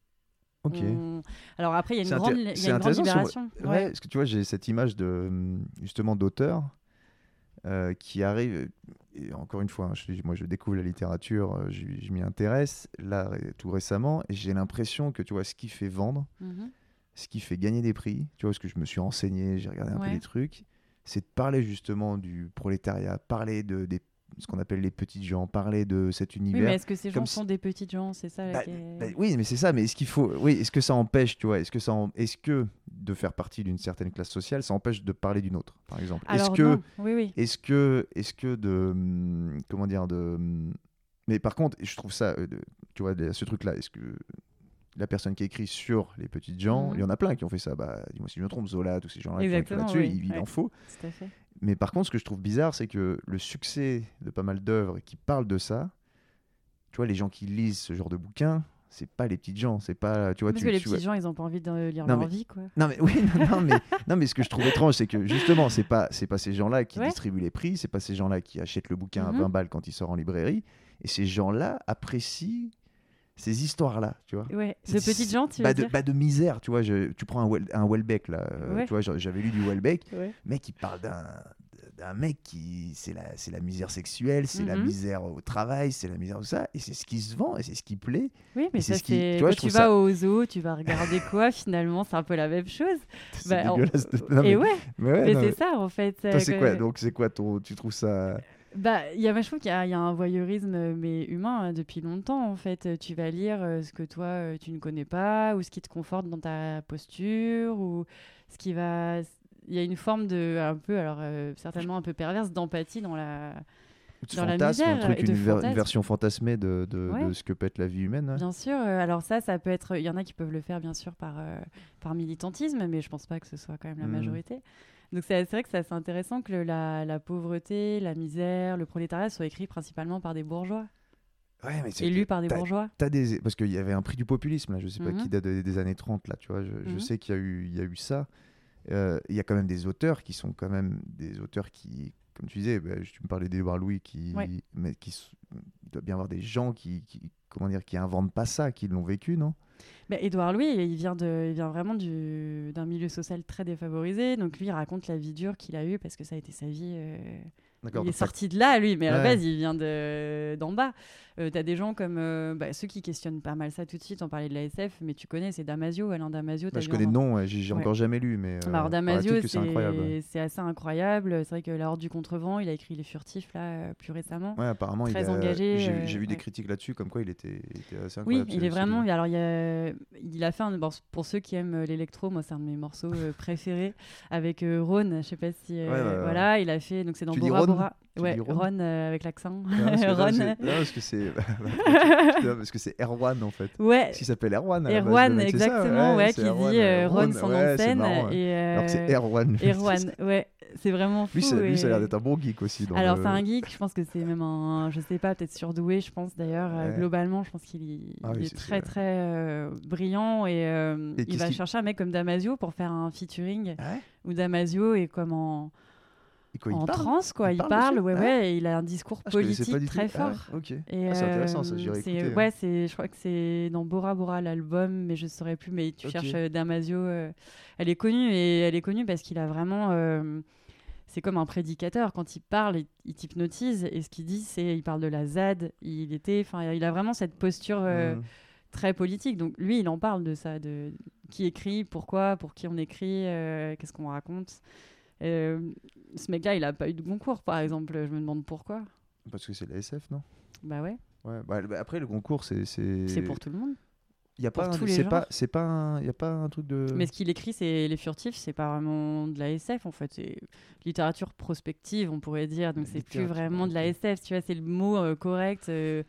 Ok. On- Alors après il y a une grande, y a une grande libération. Ouais, Ouais. parce que tu vois, j'ai cette image de hum, justement d'auteur euh, qui arrive. Et encore une fois, hein, je, moi je découvre la littérature, euh, je, je m'y intéresse là tout récemment, et j'ai l'impression que tu vois ce qui fait vendre, Mhm. ce qui fait gagner des prix, tu vois, parce que je me suis renseigné, j'ai regardé un peu des trucs, c'est de parler justement du prolétariat, parler de des, ce qu'on appelle les petites gens, parler de cet Oui, univers. mais est-ce que ces gens sont des petites gens? C'est ça. Bah, est- bah oui, mais c'est ça. Mais est-ce qu'il faut, oui, est-ce que ça empêche, tu vois, est-ce que ça, en- est-ce que de faire partie d'une certaine classe sociale, ça empêche de parler d'une autre, par exemple? Est-ce que. Oui, oui. est-ce que, est-ce que de, hum, comment dire, de, hum, mais par contre, je trouve ça, euh, tu vois, ce truc-là, est-ce que la personne qui écrit sur les petites gens, Mhm. il y en a plein qui ont fait ça. Bah, dis-moi si je me trompe, Zola, tous ces gens-là qui ont écrit Exactement, là-dessus, oui, il, en faut. Tout à fait. Mais par contre, ce que je trouve bizarre, c'est que le succès de pas mal d'œuvres qui parlent de ça, tu vois, les gens qui lisent ce genre de bouquins, c'est pas les petites gens, c'est pas, tu vois, Parce tu, que les tu petits gens, ils ont pas envie de lire Non, leur mais- vie, quoi. Non mais oui, non, non, mais non mais ce que je trouve étrange, c'est que justement, c'est pas c'est pas ces gens-là qui Ouais. distribuent les prix, c'est pas ces gens-là qui achètent le bouquin à 20 balles quand il sort en librairie, et ces gens-là apprécient ces histoires-là, tu vois. Ouais. De petites gens, tu bah veux de, dire bah de misère, tu vois. je- tu prends un, Wel- un Welbeck là, euh, tu vois, j'a- j'avais lu du Welbeck, Ouais. mec, il parle d'un d'un mec qui c'est la c'est la misère sexuelle, c'est la Mhm. misère au travail, c'est la misère tout ça, et c'est ce qui se vend et c'est ce qui plaît. Oui, mais c'est ça, ce qui- tu vois, Quand tu vas ça- au zoo, tu vas regarder quoi Finalement, c'est un peu la même chose. Bah, on- dégueulasse. de- non, mais, Et ouais, mais ouais, mais non, c'est mais- ça, en fait. c'est quoi Donc c'est quoi ton tu trouves ça Bah, il y a, trouve qu'il y, y a un voyeurisme, euh, mais humain, hein, depuis longtemps, en fait. Euh, Tu vas lire euh, ce que toi, euh, tu ne connais pas, ou ce qui te conforte dans ta posture, ou ce qui va... Il y a une forme de, un peu, alors euh, certainement un peu perverse, d'empathie dans la... de Dans la fantasme, un misère truc, et de une, ver- une version fantasmée de, de, Ouais. de ce que peut être la vie humaine. hein. Bien sûr, alors ça, ça peut être... Il y en a qui peuvent le faire, bien sûr, par, par militantisme, mais je pense pas que ce soit quand même la Mhm. majorité. Donc c'est vrai que c'est assez intéressant que la, la pauvreté, la misère, le prolétariat soient écrits principalement par des bourgeois, Ouais, mais c'est- élus par des bourgeois. Des parce qu'il y avait un prix du populisme là, je sais pas Mhm. qui date des, des années 30 là, tu vois. Je, je Mhm. sais qu'il y a eu il y a eu ça. Euh, Il y a quand même des auteurs qui sont quand même des auteurs qui, comme tu disais, bah, tu me parlais d'Edouard Louis qui, Ouais. mais qui doit bien y avoir des gens qui, qui comment dire qui inventent pas ça, qui l'ont vécu, non? Bah, Édouard Louis, il vient, de, il vient vraiment du- d'un milieu social très défavorisé. Donc lui, il raconte la vie dure qu'il a eue parce que ça a été sa vie. euh, il est sorti de là, lui, mais à la base, il vient de- d'en bas. Euh, T'as des gens comme euh, bah, ceux qui questionnent pas mal ça tout de suite. On parlait de la SF, mais tu connais, c'est Damasio, Alain Damasio. bah, je connais le nom, ouais, j'ai Ouais. encore jamais lu, mais. Alors euh, Damasio, c'est assez incroyable. C'est vrai que La Horde du Contrevent, il a écrit Les Furtifs là euh, plus récemment. Ouais, apparemment, Très il a- engagé, J'ai vu des critiques là-dessus, comme quoi il était, il était assez Oui, incroyable. il ce- est vraiment. Alors, il, a- il a fait un. bon, pour ceux qui aiment l'électro, moi, c'est un de mes morceaux préférés avec Ron. Je sais pas si. Voilà, il a fait. Donc, c'est dans Tu Bora Bora. Ouais, Ron Ron euh, avec l'accent. Non, parce que- Ron. c'est- non, parce que c'est parce que c'est Erwan en fait. Ouais. Qu'il s'appelle Erwan. base, Erwan, ça exactement, ouais, qui Erwan, dit euh, euh, Ron, de ouais, ouais. Et, Alors que c'est euh, Erwan. Erwan, ouais, c'est vraiment fou. Lui, ça, lui, ça a l'air d'être un bon geek aussi. dans Alors, le- c'est un geek, je pense que c'est même un, je sais pas, peut-être surdoué, je pense d'ailleurs. euh, Ouais. globalement, je pense qu'il y- Ah oui, est très, très euh, brillant et, euh, Et il va chercher un mec comme Damasio pour faire un featuring Ah où Damasio est comme en, quoi, en transe, quoi. Il Il, parle ouais, Ah ouais, et il a un discours Ah, politique tout. très Ah ouais, fort. Ah, c'est intéressant, ça, euh, j'irai écouter. Ouais, c'est, je crois que c'est dans Bora Bora l'album, mais je saurais plus. Mais tu cherches euh, Damasio. euh, elle est connue et elle est connue parce qu'il a vraiment. euh, c'est comme un prédicateur quand il parle, il, il t'hypnotise et ce qu'il dit, c'est il parle de la ZAD. Il était, enfin, il a vraiment cette posture euh, Mhm. très politique. Donc lui, il en parle de ça, de qui écrit, pourquoi, pour qui on écrit, euh, qu'est-ce qu'on raconte. Euh, ce mec-là, il a pas eu de concours, par exemple. Je me demande pourquoi. Parce que c'est la SF, non? Bah ouais, Ouais. bah, bah, après, le concours, c'est. c'est pour tout le monde. Il y a pas. un- tous les C'est genres. pas. C'est pas. un- Il y a pas un truc de. Mais ce qu'il écrit, c'est les furtifs, c'est pas vraiment de la SF en fait, c'est littérature prospective, on pourrait dire. Donc c'est plus vraiment de la. SF, tu vois, c'est le mot euh, correct. euh,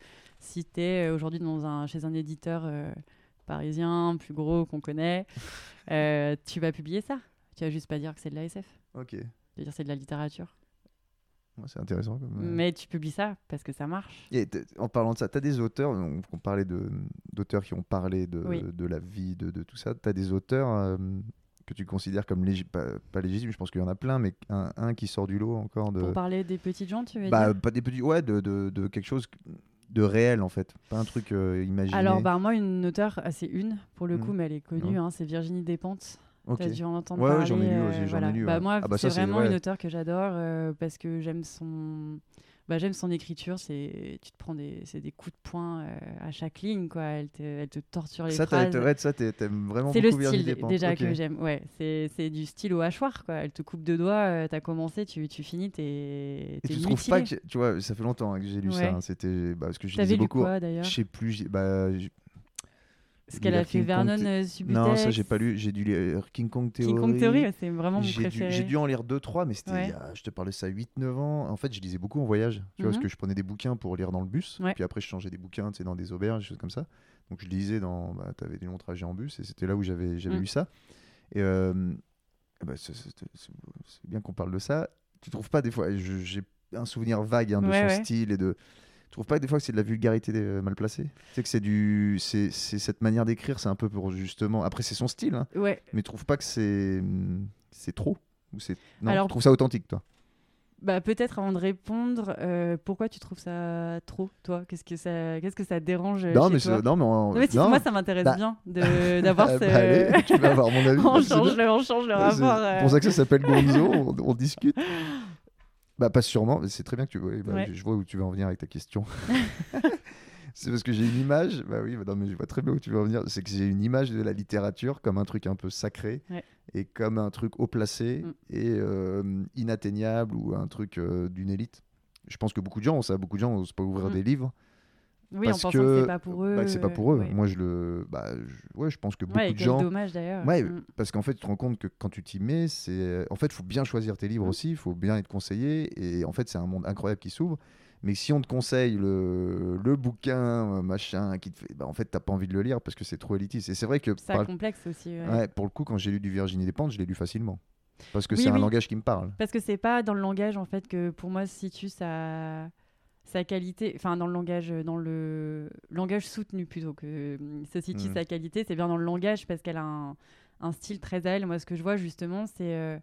t'es euh, aujourd'hui dans un chez un éditeur euh, parisien plus gros qu'on connaît, euh, tu vas publier ça? Tu vas juste pas dire que c'est de la SF, Ok. c'est de la littérature. C'est intéressant. Comme, Mais tu publies ça parce que ça marche. Et en parlant de ça, tu as des auteurs, on, on parlait d'auteurs qui ont parlé de, Oui. de la vie, de, de tout ça. Tu as des auteurs euh, que tu considères comme légitimes, pas, pas légitimes, je pense qu'il y en a plein, mais un, un qui sort du lot encore de. Pour parler des petites gens, tu veux Bah, dire? pas des petits, ouais, de, quelque chose de réel en fait, pas un truc euh, imaginé. Alors, bah, moi, une auteure, ah, c'est une pour le Mm. coup, mais elle est connue, hein, c'est Virginie Despentes. Ok. T'as dû en entendre Ouais, parler. j'en ai lu euh, aussi, j'en ai voilà. lu, Bah, moi, Ah bah c'est vraiment ouais. une auteure que j'adore euh, parce que j'aime son. Bah, j'aime son écriture, c'est tu te prends des des coups de poing euh, à chaque ligne quoi, elle te, elle te torture les Ça, phrases. ouais, ça, t'aimes vraiment C'est le style déjà que j'aime. Ouais, c'est c'est du style au hachoir quoi. Elle te coupe deux doigts, euh, t'as commencé, tu, tu finis, t'es Et tu trouves pas que, tu vois, ça fait longtemps hein, que j'ai lu ça. Hein, C'était bah, parce que je lisais lu beaucoup. quoi Je sais plus. Bah, Ce qu'elle a fait King Vernon euh, non, ça j'ai pas lu. J'ai dû lire King Kong Theory. King Kong Theory, c'est vraiment mon préféré. j'ai dû en lire 2-3, mais c'était, Ouais. je te parle de ça, 8-9 ans. En fait, je lisais beaucoup en voyage. Tu vois, parce Mhm. que je prenais des bouquins pour lire dans le bus. Ouais. Puis après, je changeais des bouquins tu sais, dans des auberges, des choses comme ça. Donc, je lisais dans. Bah, tu avais des longs trajets en bus et c'était là où j'avais, j'avais Mm. lu ça. Et euh, bah, c'est, bien qu'on parle de ça. Tu trouves pas des fois. j'ai un souvenir vague hein, de Ouais, son style et de. Tu trouves pas que des fois que c'est de la vulgarité euh, mal placée? Tu sais que c'est du. C'est, c'est cette manière d'écrire, c'est un peu pour justement. Après, c'est son style, hein, Ouais. mais tu trouves pas que c'est. hum, C'est trop Ou c'est... Non, Alors- tu trouves ça authentique, toi? Bah peut-être avant de répondre, euh, pourquoi tu trouves ça trop, toi? Qu'est-ce que ça, qu'est-ce que ça dérange euh, non, mais toi? c'est- non, mais Non, mais si, non. moi ça m'intéresse Bah. bien d'avoir Ah, ce. bah, allez, tu vas avoir mon avis. on c'est change le, on change le Ouais, c'est rapport. euh. pour ça que ça s'appelle Gonzo, on, on discute. Bah, pas sûrement, mais c'est très bien que tu vois. bah, Ouais. je, vois où tu veux en venir avec ta question. c'est parce que j'ai une image, bah oui, bah non, mais je vois très bien où tu veux en venir. C'est que j'ai une image de la littérature comme un truc un peu sacré Ouais. et comme un truc haut placé Mm. et euh, inatteignable ou un truc euh, d'une élite. Je pense que beaucoup de gens ont ça, beaucoup de gens n'osent pas ouvrir Mm. des livres Oui, en parce pensant que, que c'est pas pour eux. bah, c'est pas pour eux. ouais. Moi, je le, bah, je- ouais, je pense que beaucoup Ouais, de gens. dommage d'ailleurs. Ouais, Mm. parce qu'en fait, tu te rends compte que quand tu t'y mets, c'est. En fait, il faut bien choisir tes livres Mm. aussi, il faut bien être conseillé. Et en fait, c'est un monde incroyable qui s'ouvre. Mais si on te conseille le, le bouquin, euh, machin, qui te fait. Bah, en fait, t'as pas envie de le lire parce que c'est trop élitiste. Et c'est vrai que. Ça par- complexe aussi. ouais. ouais, pour le coup, quand j'ai lu du Virginie Despentes, je l'ai lu facilement. Parce que Oui, c'est un langage qui me parle. Parce que c'est pas dans le langage en fait que pour moi se situe sa sa qualité, enfin dans le langage, dans le langage soutenu plutôt que se situe Mm. sa qualité, c'est bien dans le langage parce qu'elle a un, un style très à elle. Moi, ce que je vois justement, c'est euh,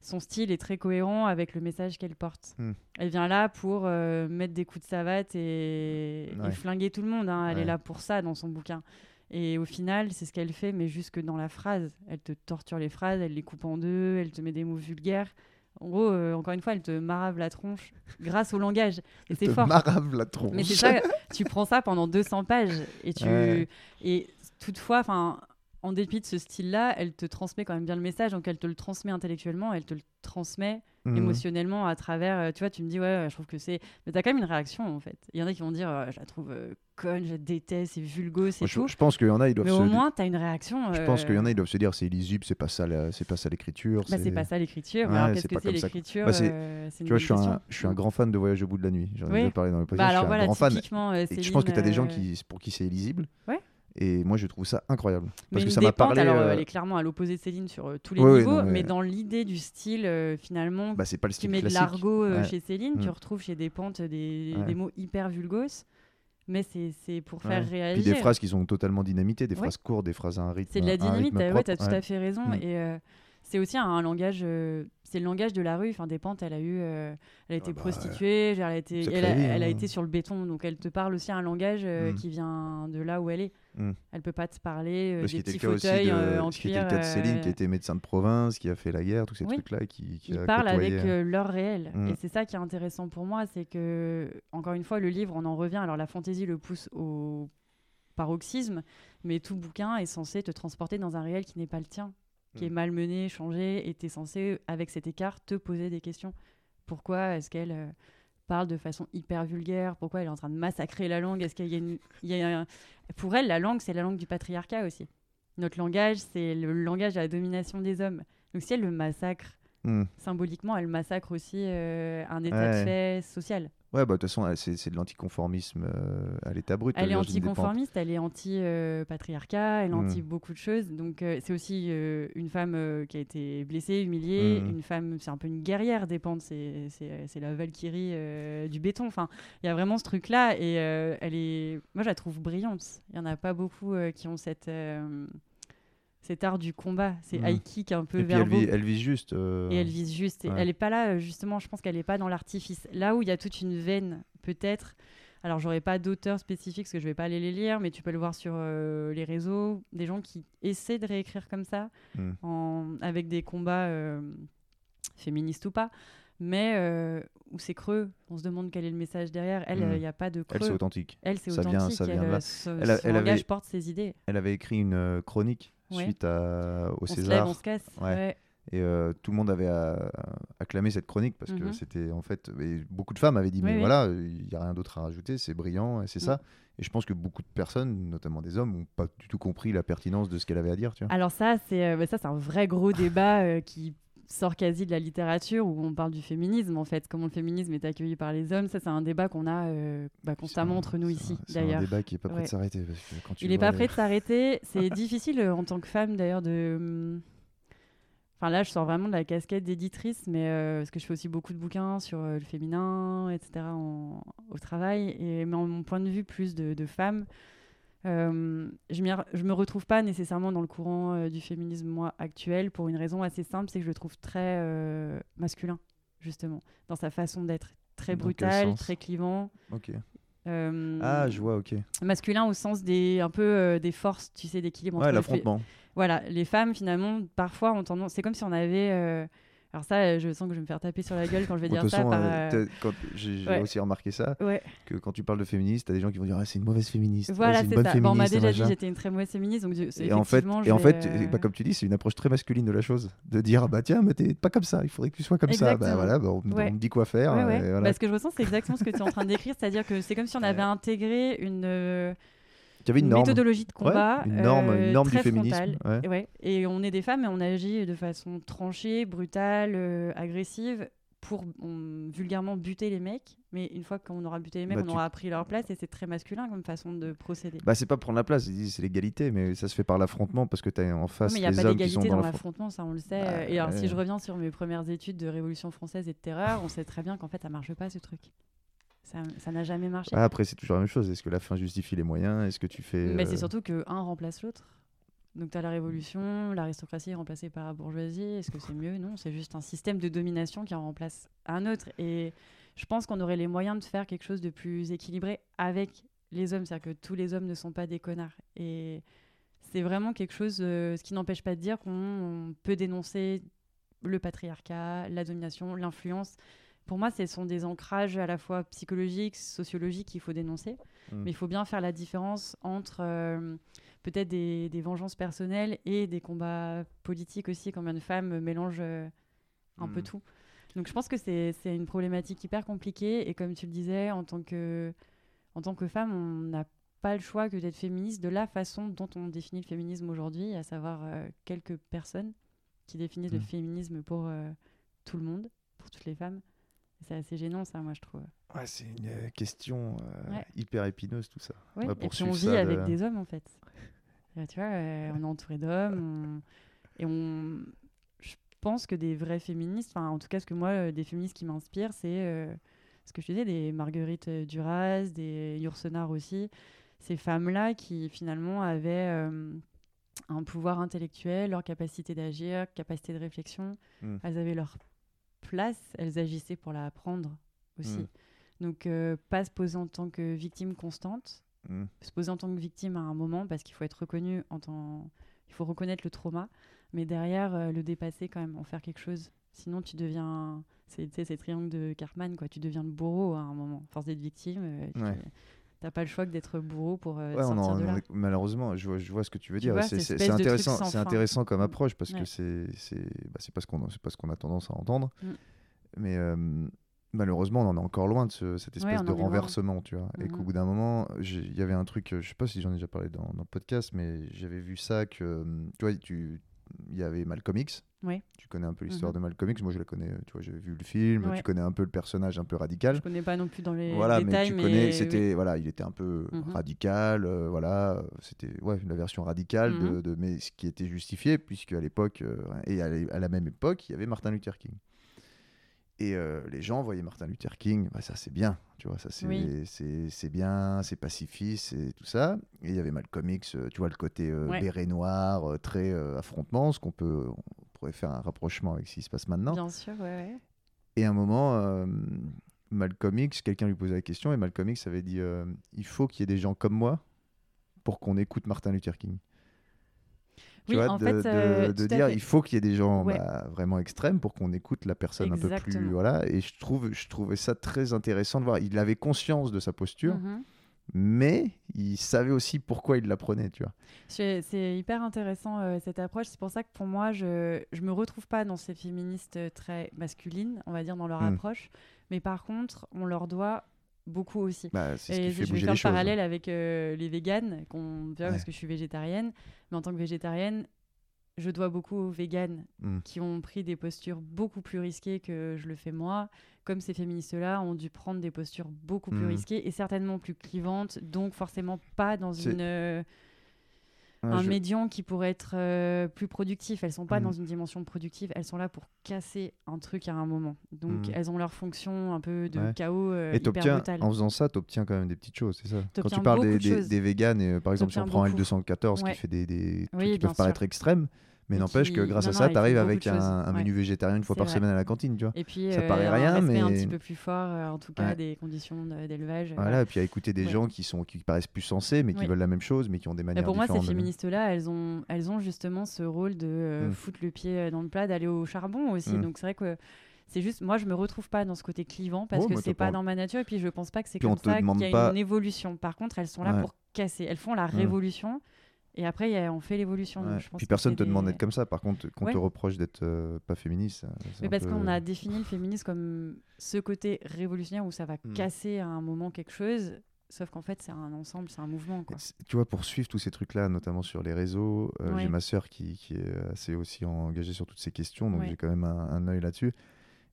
son style est très cohérent avec le message qu'elle porte. Mm. Elle vient là pour euh, mettre des coups de savate et, flinguer tout le monde. hein. Elle Ouais. est là pour ça dans son bouquin. Et au final, c'est ce qu'elle fait, mais jusque dans la phrase. Elle te torture les phrases, elle les coupe en deux, elle te met des mots vulgaires. En gros, euh, encore une fois, elle te marave la tronche grâce au langage. Et c'est fort. marave la tronche. Mais c'est ça, tu prends ça pendant 200 pages et tu Ouais. et toutefois, enfin, en dépit de ce style-là, elle te transmet quand même bien le message. Donc elle te le transmet intellectuellement, elle te le transmet Mhm. émotionnellement à travers. euh, tu vois, tu me dis ouais, je trouve que c'est. Mais t'as quand même une réaction en fait. Il y en a qui vont dire, euh, je la trouve euh, conne, je la déteste, c'est vulgo, c'est Moi, je, tout. je pense qu'il y en a, ils doivent Mais se. au moins, t'as une réaction. Je pense qu'il y en a, ils doivent se dire c'est illisible, c'est pas ça, la- c'est pas ça l'écriture. Bah, c'est pas ça l'écriture. Ouais, qu'est-ce que c'est l'écriture Bah, euh, Tu vois, je suis, un, question. je suis un grand fan de Voyage au bout de la nuit. J'en ai Oui. déjà parlé dans le podcast. Bah je suis un grand fan. Et je pense que tu as des gens qui, pour qui c'est illisible. Ouais. Et moi, je trouve ça incroyable. Mais Parce que ça m'a parlé. alors euh, elle est clairement à l'opposé de Céline sur euh, tous les Ouais, ouais, niveaux, non, mais- mais dans l'idée du style, euh, finalement, bah, c'est pas le tu style mets de classique. l'argot euh, Ouais. chez Céline, tu Mm. retrouves chez Despentes des, Ouais. des mots hyper vulgos, mais c'est pour faire réagir. Puis des phrases qui sont totalement dynamitées, des phrases courtes, des phrases à un rythme. C'est de la dynamite, propre. t'as tout à fait raison. Mm. Et euh, c'est aussi un, langage, euh, c'est le langage de la rue. Enfin, Despentes, elle a eu, euh, elle a été Ah bah, prostituée, elle, a été, elle, a, vie, elle a hein. été sur le béton, donc elle te parle aussi un langage euh, Mm. qui vient de là où elle est. Mm. Elle peut pas te parler euh, des petits le cas aussi fauteuils de, euh, en ce qui cuir. était le cas de Céline, euh, qui était médecin de province, qui a fait la guerre, tous ces Oui. trucs-là, qui, qui ils parlent avec leur réel. Mm. Et c'est ça qui est intéressant pour moi, c'est que, encore une fois, le livre, on en revient. Alors la fantaisie le pousse au paroxysme, mais tout bouquin est censé te transporter dans un réel qui n'est pas le tien, qui Mm. est malmené, changé, et tu es censé, avec cet écart, te poser des questions. Pourquoi est-ce qu'elle parle de façon hyper vulgaire Pourquoi elle est en train de massacrer la langue Est-ce qu'il y a une... il y a un- Pour elle, la langue, c'est la langue du patriarcat aussi. Notre langage, c'est le langage de la domination des hommes. Donc si elle le massacre Hmm. symboliquement, elle massacre aussi euh, un état de fait social. Ouais, bah de toute façon, c'est c'est de l'anticonformisme euh, à l'état brut. Elle est anticonformiste, elle est anti-patriarcat, elle est Mm. anti beaucoup de choses. Donc euh, c'est aussi euh, une femme euh, qui a été blessée, humiliée, Mm. une femme, c'est un peu une guerrière, dépend, c'est c'est- c'est la Valkyrie du béton. Enfin, il y a vraiment ce truc-là et elle est, moi je la trouve brillante. Il y en a pas beaucoup qui ont cette cet art du combat, c'est Mm. high kick un peu Et puis elle verbaux. vit, elle vit juste. euh, Et elle vise juste. Et ouais. Elle est pas là, euh, justement, je pense qu'elle est pas dans l'artifice. Là où il y a toute une veine, peut-être. Alors, j'aurais pas d'auteurs spécifiques parce que je vais pas aller les lire, mais tu peux le voir sur euh, les réseaux. Des gens qui essaient de réécrire comme ça, Mm. en- avec des combats euh, féministes ou pas. Mais euh, où c'est creux, on se demande quel est le message derrière. Elle, Mm. il n'y a pas de creux. Elle, c'est authentique. Elle, c'est Ça vient- authentique. ça vient de elle, là. euh, se- Elle a- son elle avait- porte ses idées. Elle avait écrit une chronique Ouais. suite à, au On se lève, César. on se casse. Ouais. Et euh, tout le monde avait euh, acclamé cette chronique parce que Mhm. c'était en fait. et beaucoup de femmes avaient dit Oui, Mais oui. voilà, il n'y a rien d'autre à rajouter, c'est brillant, et c'est Mm. ça. Et je pense que beaucoup de personnes, notamment des hommes, n'ont pas du tout compris la pertinence de ce qu'elle avait à dire. Tu vois. Alors ça, c'est euh, bah, ça, c'est un vrai gros débat euh, qui sort quasi de la littérature où on parle du féminisme en fait, comment le féminisme est accueilli par les hommes. Ça, c'est un débat qu'on a euh, bah, constamment un- entre nous ici, un- C'est un d'ailleurs. débat qui n'est pas prêt Ouais. de s'arrêter. Il n'est pas les- prêt de s'arrêter. C'est difficile euh, en tant que femme d'ailleurs de. hum, Enfin là, je sors vraiment de la casquette d'éditrice, mais euh, parce que je fais aussi beaucoup de bouquins sur le féminin, etc. en- au travail. Et mais en mon point de vue plus de, de femme, euh, je je me retrouve pas nécessairement dans le courant euh, du féminisme moi actuel pour une raison assez simple, c'est que je le trouve très euh, masculin justement dans sa façon d'être, très brutal, très clivant. Ok. Ah, je vois, ok. masculin au sens des un peu des forces tu sais d'équilibre Ouais, l'affrontement. voilà les femmes finalement parfois ont tendance c'est comme si on avait alors ça euh, je sens que je vais me faire taper sur la gueule quand je vais Bon, dire ça par, euh, euh, j'ai ouais. aussi remarqué ça, ouais que quand tu parles de féministe, t'as des gens qui vont dire ah, c'est une mauvaise féministe. voilà c'est une c'est bonne ça Bon, on m'a déjà dit j'étais une très mauvaise féministe donc Et en fait, et en fait euh, bah, comme tu dis, c'est une approche très masculine de la chose. De dire, ah bah tiens, mais t'es pas comme ça, il faudrait que tu sois comme ça. Bah voilà, bah, on, Ouais. on me dit quoi faire. Euh, voilà. Bah, ce que je ressens, c'est exactement ce que tu es en train de décrire, c'est-à-dire que c'est comme si on avait intégré une, euh, Il y avait une norme. méthodologie de Ouais, combat, une norme, euh, une norme du très féminisme. frontale. ouais. Et, on est des femmes et on agit de façon tranchée, brutale, euh, agressive pour on- vulgairement buter les mecs. Mais une fois qu'on aura buté les mecs, Bah, on tu- aura appris leur place et c'est très masculin comme façon de procéder. Bah, c'est pas prendre la place, c'est l'égalité, mais ça se fait par l'affrontement parce que t'as en Ouais, face mais il n'y a les pas hommes qui sont dans dans l'affrontement. ça on le sait. Bah, et alors si ouais. je reviens sur mes premières études de Révolution française et de terreur, on sait très bien qu'en fait ça marche pas ce truc. Ça n'a jamais marché. Ah, après, c'est toujours la même chose. Est-ce que la fin justifie les moyens? Est-ce que tu fais. Mais euh, c'est surtout que un remplace l'autre. Donc tu as la révolution, l'aristocratie est remplacée par la bourgeoisie. Est-ce que c'est mieux? Non, c'est juste un système de domination qui en remplace un autre. Et je pense qu'on aurait les moyens de faire quelque chose de plus équilibré avec les hommes. C'est-à-dire que tous les hommes ne sont pas des connards. Et c'est vraiment quelque chose, euh, ce qui n'empêche pas de dire qu'on on peut dénoncer le patriarcat, la domination, l'influence. Pour moi, ce sont des ancrages à la fois psychologiques, sociologiques qu'il faut dénoncer. Mm. Mais il faut bien faire la différence entre euh, peut-être des, des vengeances personnelles et des combats politiques aussi. Combien de femmes mélangent euh, un peu Mm. tout. Donc je pense que c'est une problématique hyper compliquée. Et comme tu le disais, en tant que, en tant que femme, on n'a pas le choix que d'être féministe de la façon dont on définit le féminisme aujourd'hui, à savoir euh, quelques personnes qui définissent le Mm. féminisme pour tout le monde, pour toutes les femmes. C'est assez gênant ça, moi je trouve. Ouais, c'est une euh, question euh, Ouais. hyper épineuse, tout ça. Ouais, va et puis on vit ça avec de- des hommes en fait. Euh, tu vois, euh, on est entouré d'hommes. on- Et on... je pense que des vrais féministes, enfin en tout cas ce que moi, euh, des féministes qui m'inspirent, c'est ce que je disais, des Marguerite Duras, des Yourcenar aussi. Ces femmes-là qui finalement avaient un pouvoir intellectuel, leur capacité d'agir, capacité de réflexion. Mm. Elles avaient leur place, elles agissaient pour la prendre aussi. Mm. Donc euh, pas se poser en tant que victime constante, Mm. se poser en tant que victime à un moment parce qu'il faut être reconnu en tant il faut reconnaître le trauma mais derrière euh, le dépasser quand même en faire quelque chose sinon tu deviens c'est tu sais, c'est le triangle de Cartman quoi tu deviens le bourreau à un moment force d'être victime euh, Ouais. T'as pas le choix que d'être bourreau pour euh, Ouais, sortir en- de là malheureusement, je vois, je vois ce que tu veux dire. C'est intéressant, c'est comme Mm. approche parce Ouais. que c'est c'est bah, c'est pas ce qu'on pas ce qu'on a tendance à entendre. Mm. Mais euh, malheureusement, on en est encore loin de ce- cette espèce de loin. renversement, tu vois. Et qu'au bout d'un moment, il y avait un truc, euh, je sais pas si j'en ai déjà parlé dans, dans le podcast, mais j'avais vu ça que, tu vois, il y avait Malcolm X. Oui. Tu connais un peu l'histoire Mhm. de Malcolm X. Moi, je la connais. Tu vois, j'avais vu le film. Ouais. Tu connais un peu le personnage un peu radical. Je connais pas non plus dans les Voilà, détails, mais tu mais connais. oui. C'était voilà, il était un peu Mhm. radical. euh, voilà, c'était ouais la version radicale de, Mhm. de- mais ce qui était justifié puisque à l'époque euh, et à, la- à la même époque, il y avait Martin Luther King. Et euh, les gens voyaient Martin Luther King, bah, ça c'est bien, tu vois, ça c'est Oui. c'est- bien, c'est pacifiste, c'est tout ça. Et il y avait Malcolm X, euh, tu vois, le côté euh, Ouais. béret noir, euh, très euh, affrontement, ce qu'on peut, on pourrait faire un rapprochement avec ce qui se passe maintenant. Bien sûr, ouais, ouais. Et à un moment, euh, Malcolm X, quelqu'un lui posait la question et Malcolm X avait dit euh, il faut qu'il y ait des gens comme moi pour qu'on écoute Martin Luther King. Tu Oui, vois, en de, fait, euh, de dire fait. il faut qu'il y ait des gens Ouais. bah, vraiment extrêmes pour qu'on écoute la personne un peu plus voilà et je trouve je trouvais ça très intéressant de voir il avait conscience de sa posture Mhm. Mais il savait aussi pourquoi il la prenait tu vois C'est hyper intéressant euh, cette approche. C'est pour ça que pour moi, je je me retrouve pas dans ces féministes euh, très masculines, on va dire, dans leur Mm. approche. Mais par contre, on leur doit beaucoup aussi. bah, ce Et je vais faire le choses parallèle avec euh, les véganes, qu'on, Ouais. parce que je suis végétarienne. Mais en tant que végétarienne, je dois beaucoup aux véganes Mm. qui ont pris des postures beaucoup plus risquées que je le fais moi. Comme ces féministes-là ont dû prendre des postures beaucoup plus Mm. risquées et certainement plus clivantes, donc forcément pas dans une, euh, un je- médian qui pourrait être euh, plus productif. Elles sont pas Mm. dans une dimension productive, elles sont là pour casser un truc à un moment. Donc Mm. elles ont leur fonction un peu de Ouais. chaos euh, et hyper en faisant ça, tu obtiens quand même des petites choses, c'est ça? Quand tu parles des, de des, choses. des véganes, et, euh, par exemple, si on prend beaucoup. L214 Ouais. qui fait des, des trucs qui peuvent paraître extrêmes, mais Et n'empêche que grâce non, à non, ça, tu arrives avec un, Ouais. menu végétarien une fois par vrai. semaine à la cantine, tu vois. Et puis, Ça euh, paraît rien, respect un mais- petit peu plus fort, euh, en tout cas, Ouais. des conditions d'élevage. euh, Voilà, et puis à écouter des Ouais. gens qui, sont, qui paraissent plus sensés, mais qui veulent la même chose, mais qui ont des Et manières pour moi, ces féministes-là, elles ont, elles ont justement ce rôle de euh, Mm. foutre le pied dans le plat, d'aller au charbon aussi. Mm. Donc c'est vrai que c'est juste, moi, je me retrouve pas dans ce côté clivant parce Oh, que c'est pas dans ma nature. Et puis je pense pas que c'est comme ça qu'il y a pas- une évolution. Par contre, elles sont là Ouais. pour casser. Elles font la Mm. révolution. Et après, il y a- on fait l'évolution. Ouais. Puis personne c'est te demande d'être comme ça. Par contre, qu'on Ouais. te reproche d'être euh, pas féministe. c'est Mais parce peu- qu'on a défini le féminisme comme ce côté révolutionnaire où ça va Mm. casser à un moment quelque chose. Sauf qu'en fait, c'est un ensemble, c'est un mouvement. Quoi. Tu vois, pour suivre tous ces trucs-là, notamment sur les réseaux, euh, Ouais. j'ai ma sœur qui, qui est assez aussi engagée sur toutes ces questions, donc j'ai quand même un, un œil là-dessus.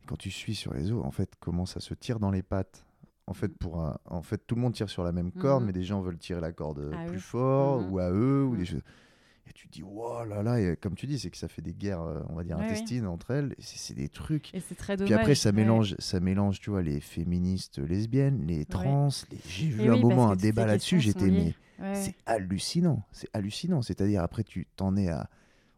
Et quand tu suis sur les réseaux, en fait, comment ça se tire dans les pattes? En fait, pour un- en fait, tout le monde tire sur la même corde, Mhm. mais des gens veulent tirer la corde À plus eux. fort Mhm. ou à eux ou Mhm. des choses. Et tu te dis, wow là là, et comme tu dis, c'est que ça fait des guerres, euh, on va dire, Ouais, intestines entre elles. C'est des trucs. Et c'est très dommage. Puis après, ça ouais. mélange, ça mélange, tu vois, les féministes lesbiennes, les trans. les- J'ai vu un moment un débat là-dessus, j'étais mais c'est hallucinant, c'est hallucinant. C'est-à-dire après tu t'en es à,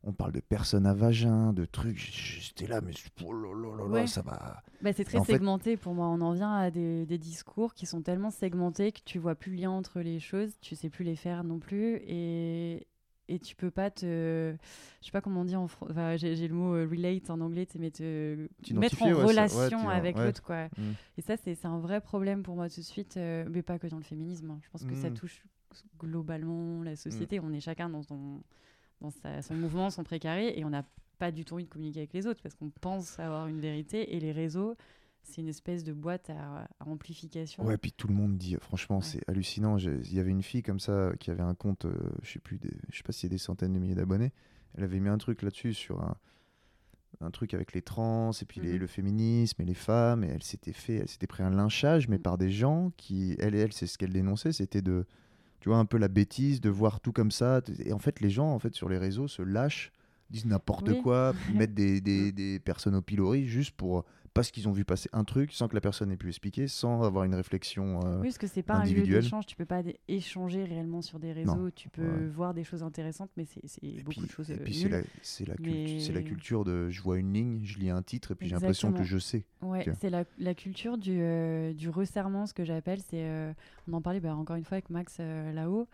on parle de personnes à vagin, de trucs. J'étais là, mais oh là là là Ouais. ça va. Bah, c'est très en fait- segmenté pour moi. On en vient à des, des discours qui sont tellement segmentés que tu vois plus le lien entre les choses, tu sais plus les faire non plus, et, et tu peux pas te, je sais pas comment on dit en français, enfin, j'ai le mot euh, relate en anglais, mais te mettre en ouais, ouais, relation avec l'autre, quoi. Mm. Et ça, c'est un vrai problème pour moi tout de suite, euh, mais pas que dans le féminisme. hein. Je pense que ça Mm. touche globalement la société. On est chacun dans son, dans sa- son mouvement, son précaré, et on n'a pas du tout envie de communiquer avec les autres parce qu'on pense avoir une vérité. Et les réseaux, c'est une espèce de boîte à, à amplification. Ouais, puis tout le monde dit, franchement, Ouais. c'est hallucinant. Il y avait une fille comme ça qui avait un compte, euh, je sais plus, des- je sais pas s'il y a des centaines de milliers d'abonnés. Elle avait mis un truc là-dessus sur un, un truc avec les trans et puis les- Mhm. le féminisme et les femmes. Et elle s'était fait, elle s'était pris un lynchage, mais Mhm. par des gens qui, elle et elle, c'est ce qu'elle dénonçait, c'était de, tu vois, un peu la bêtise de voir tout comme ça. Et en fait, les gens, en fait, sur les réseaux, se lâchent, disent n'importe Oui. quoi, mettent des, des, des personnes au pilori juste pour parce qu'ils ont vu passer un truc sans que la personne ait pu expliquer, sans avoir une réflexion. euh, Oui, parce que c'est pas un lieu d'échange. Tu peux pas échanger réellement sur des réseaux. Non. Tu peux Ouais. voir des choses intéressantes, mais c'est beaucoup puis, de choses et euh, puis c'est la, culture de je vois une ligne, je lis un titre et puis j'ai l'impression que je sais. Ouais, c'est la, la culture du, euh, du resserrement, ce que j'appelle. C'est, euh, on en parlait bah, encore une fois avec Max euh, là-haut.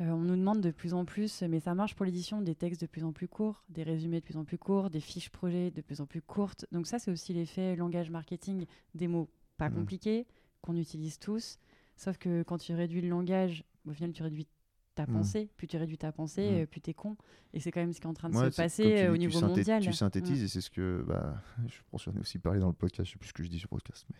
Euh, on nous demande de plus en plus, mais ça marche pour l'édition, des textes de plus en plus courts, des résumés de plus en plus courts, des fiches projets de plus en plus courtes. Donc ça, c'est aussi l'effet langage marketing, des mots pas Mhm. compliqués, qu'on utilise tous. Sauf que quand tu réduis le langage, au final, tu réduis ta Mm. pensée. Plus tu réduis ta pensée, Mm. euh, plus t'es con. Et c'est quand même ce qui est en train de Ouais, se passer euh, au niveau mondial. Tu synthétises et c'est ce que bah, je pense que j'en ai aussi parlé dans le podcast, je sais plus ce que je dis sur le podcast, mais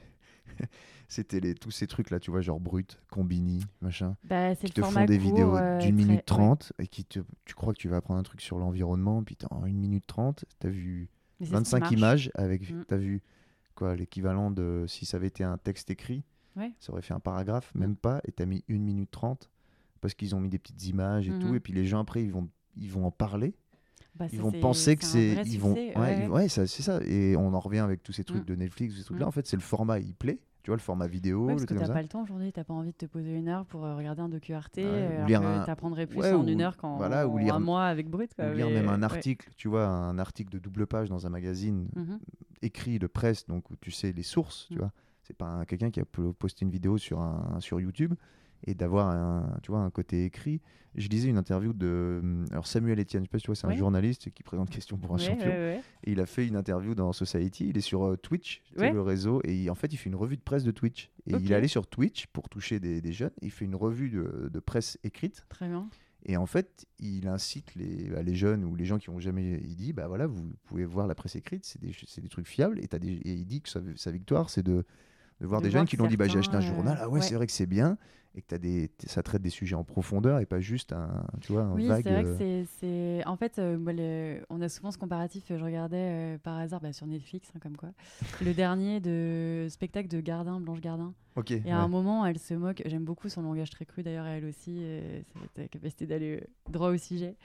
c'était les, tous ces trucs là, tu vois, genre brut, combini, machin, Bah, qui te font des court, vidéos euh, d'une minute trente et qui te, tu crois que tu vas apprendre un truc sur l'environnement, puis en une minute trente, t'as vu Mais c'est ce qui 25 marche. images avec, Mm. t'as vu quoi, l'équivalent de si ça avait été un texte écrit, Ouais. ça aurait fait un paragraphe, même pas, et t'as mis une minute trente parce qu'ils ont mis des petites images et tout, Mhm. et puis les gens après ils vont, ils vont en parler Bah, ils vont penser que c'est ils vont succès, ouais, ouais. c'est ça et on en revient avec tous ces trucs Mm. de Netflix ces trucs là Mm. en fait c'est le format il plaît tu vois le format vidéo Ouais, parce que t'as pas le temps aujourd'hui, t'as pas envie de te poser une heure pour euh, regarder un docu Arte, Ouais, ou euh, lire un- t'apprendrais plus en ou- une heure qu'en voilà, ou lire un mois avec Brut. Quoi, ou lire mais, même un article tu vois un article de double page dans un magazine Mhm. écrit de presse donc où tu sais les sources tu Mm. vois c'est pas un- quelqu'un qui a po- posté une vidéo sur un sur YouTube et d'avoir un tu vois un côté écrit je lisais une interview de hum, alors Samuel Etienne je sais pas si tu vois c'est un Oui. journaliste qui présente question pour un Ouais, champion. Et il a fait une interview dans Society. Il est sur euh, Twitch, le réseau, et il- en fait, il fait une revue de presse de Twitch. Et il est allé sur Twitch pour toucher des, des jeunes. Il fait une revue de, de presse écrite. Très bien. Et en fait, il incite les, bah, les jeunes ou les gens qui ont jamais. Il dit bah voilà, vous pouvez voir la presse écrite, c'est des, des trucs fiables. Et, des, et il dit que sa, sa victoire, c'est de, de voir De des voir jeunes qui l'ont dit bah j'ai acheté un certains, euh, journal. Ah ouais, ouais. c'est vrai que c'est bien. Et que as des, ça traite des sujets en profondeur et pas juste un, tu vois, un Oui, vague. c'est vrai que euh, c'est-. En fait, euh, moi, on a souvent ce comparatif. euh, Je regardais euh, par hasard bah, sur Netflix, hein, comme quoi, le dernier de spectacle de Gardin, Blanche Gardin. Ok. Et à ouais. un moment, elle se moque. J'aime beaucoup son langage très cru, d'ailleurs, elle aussi. euh, la capacité d'aller droit au sujet.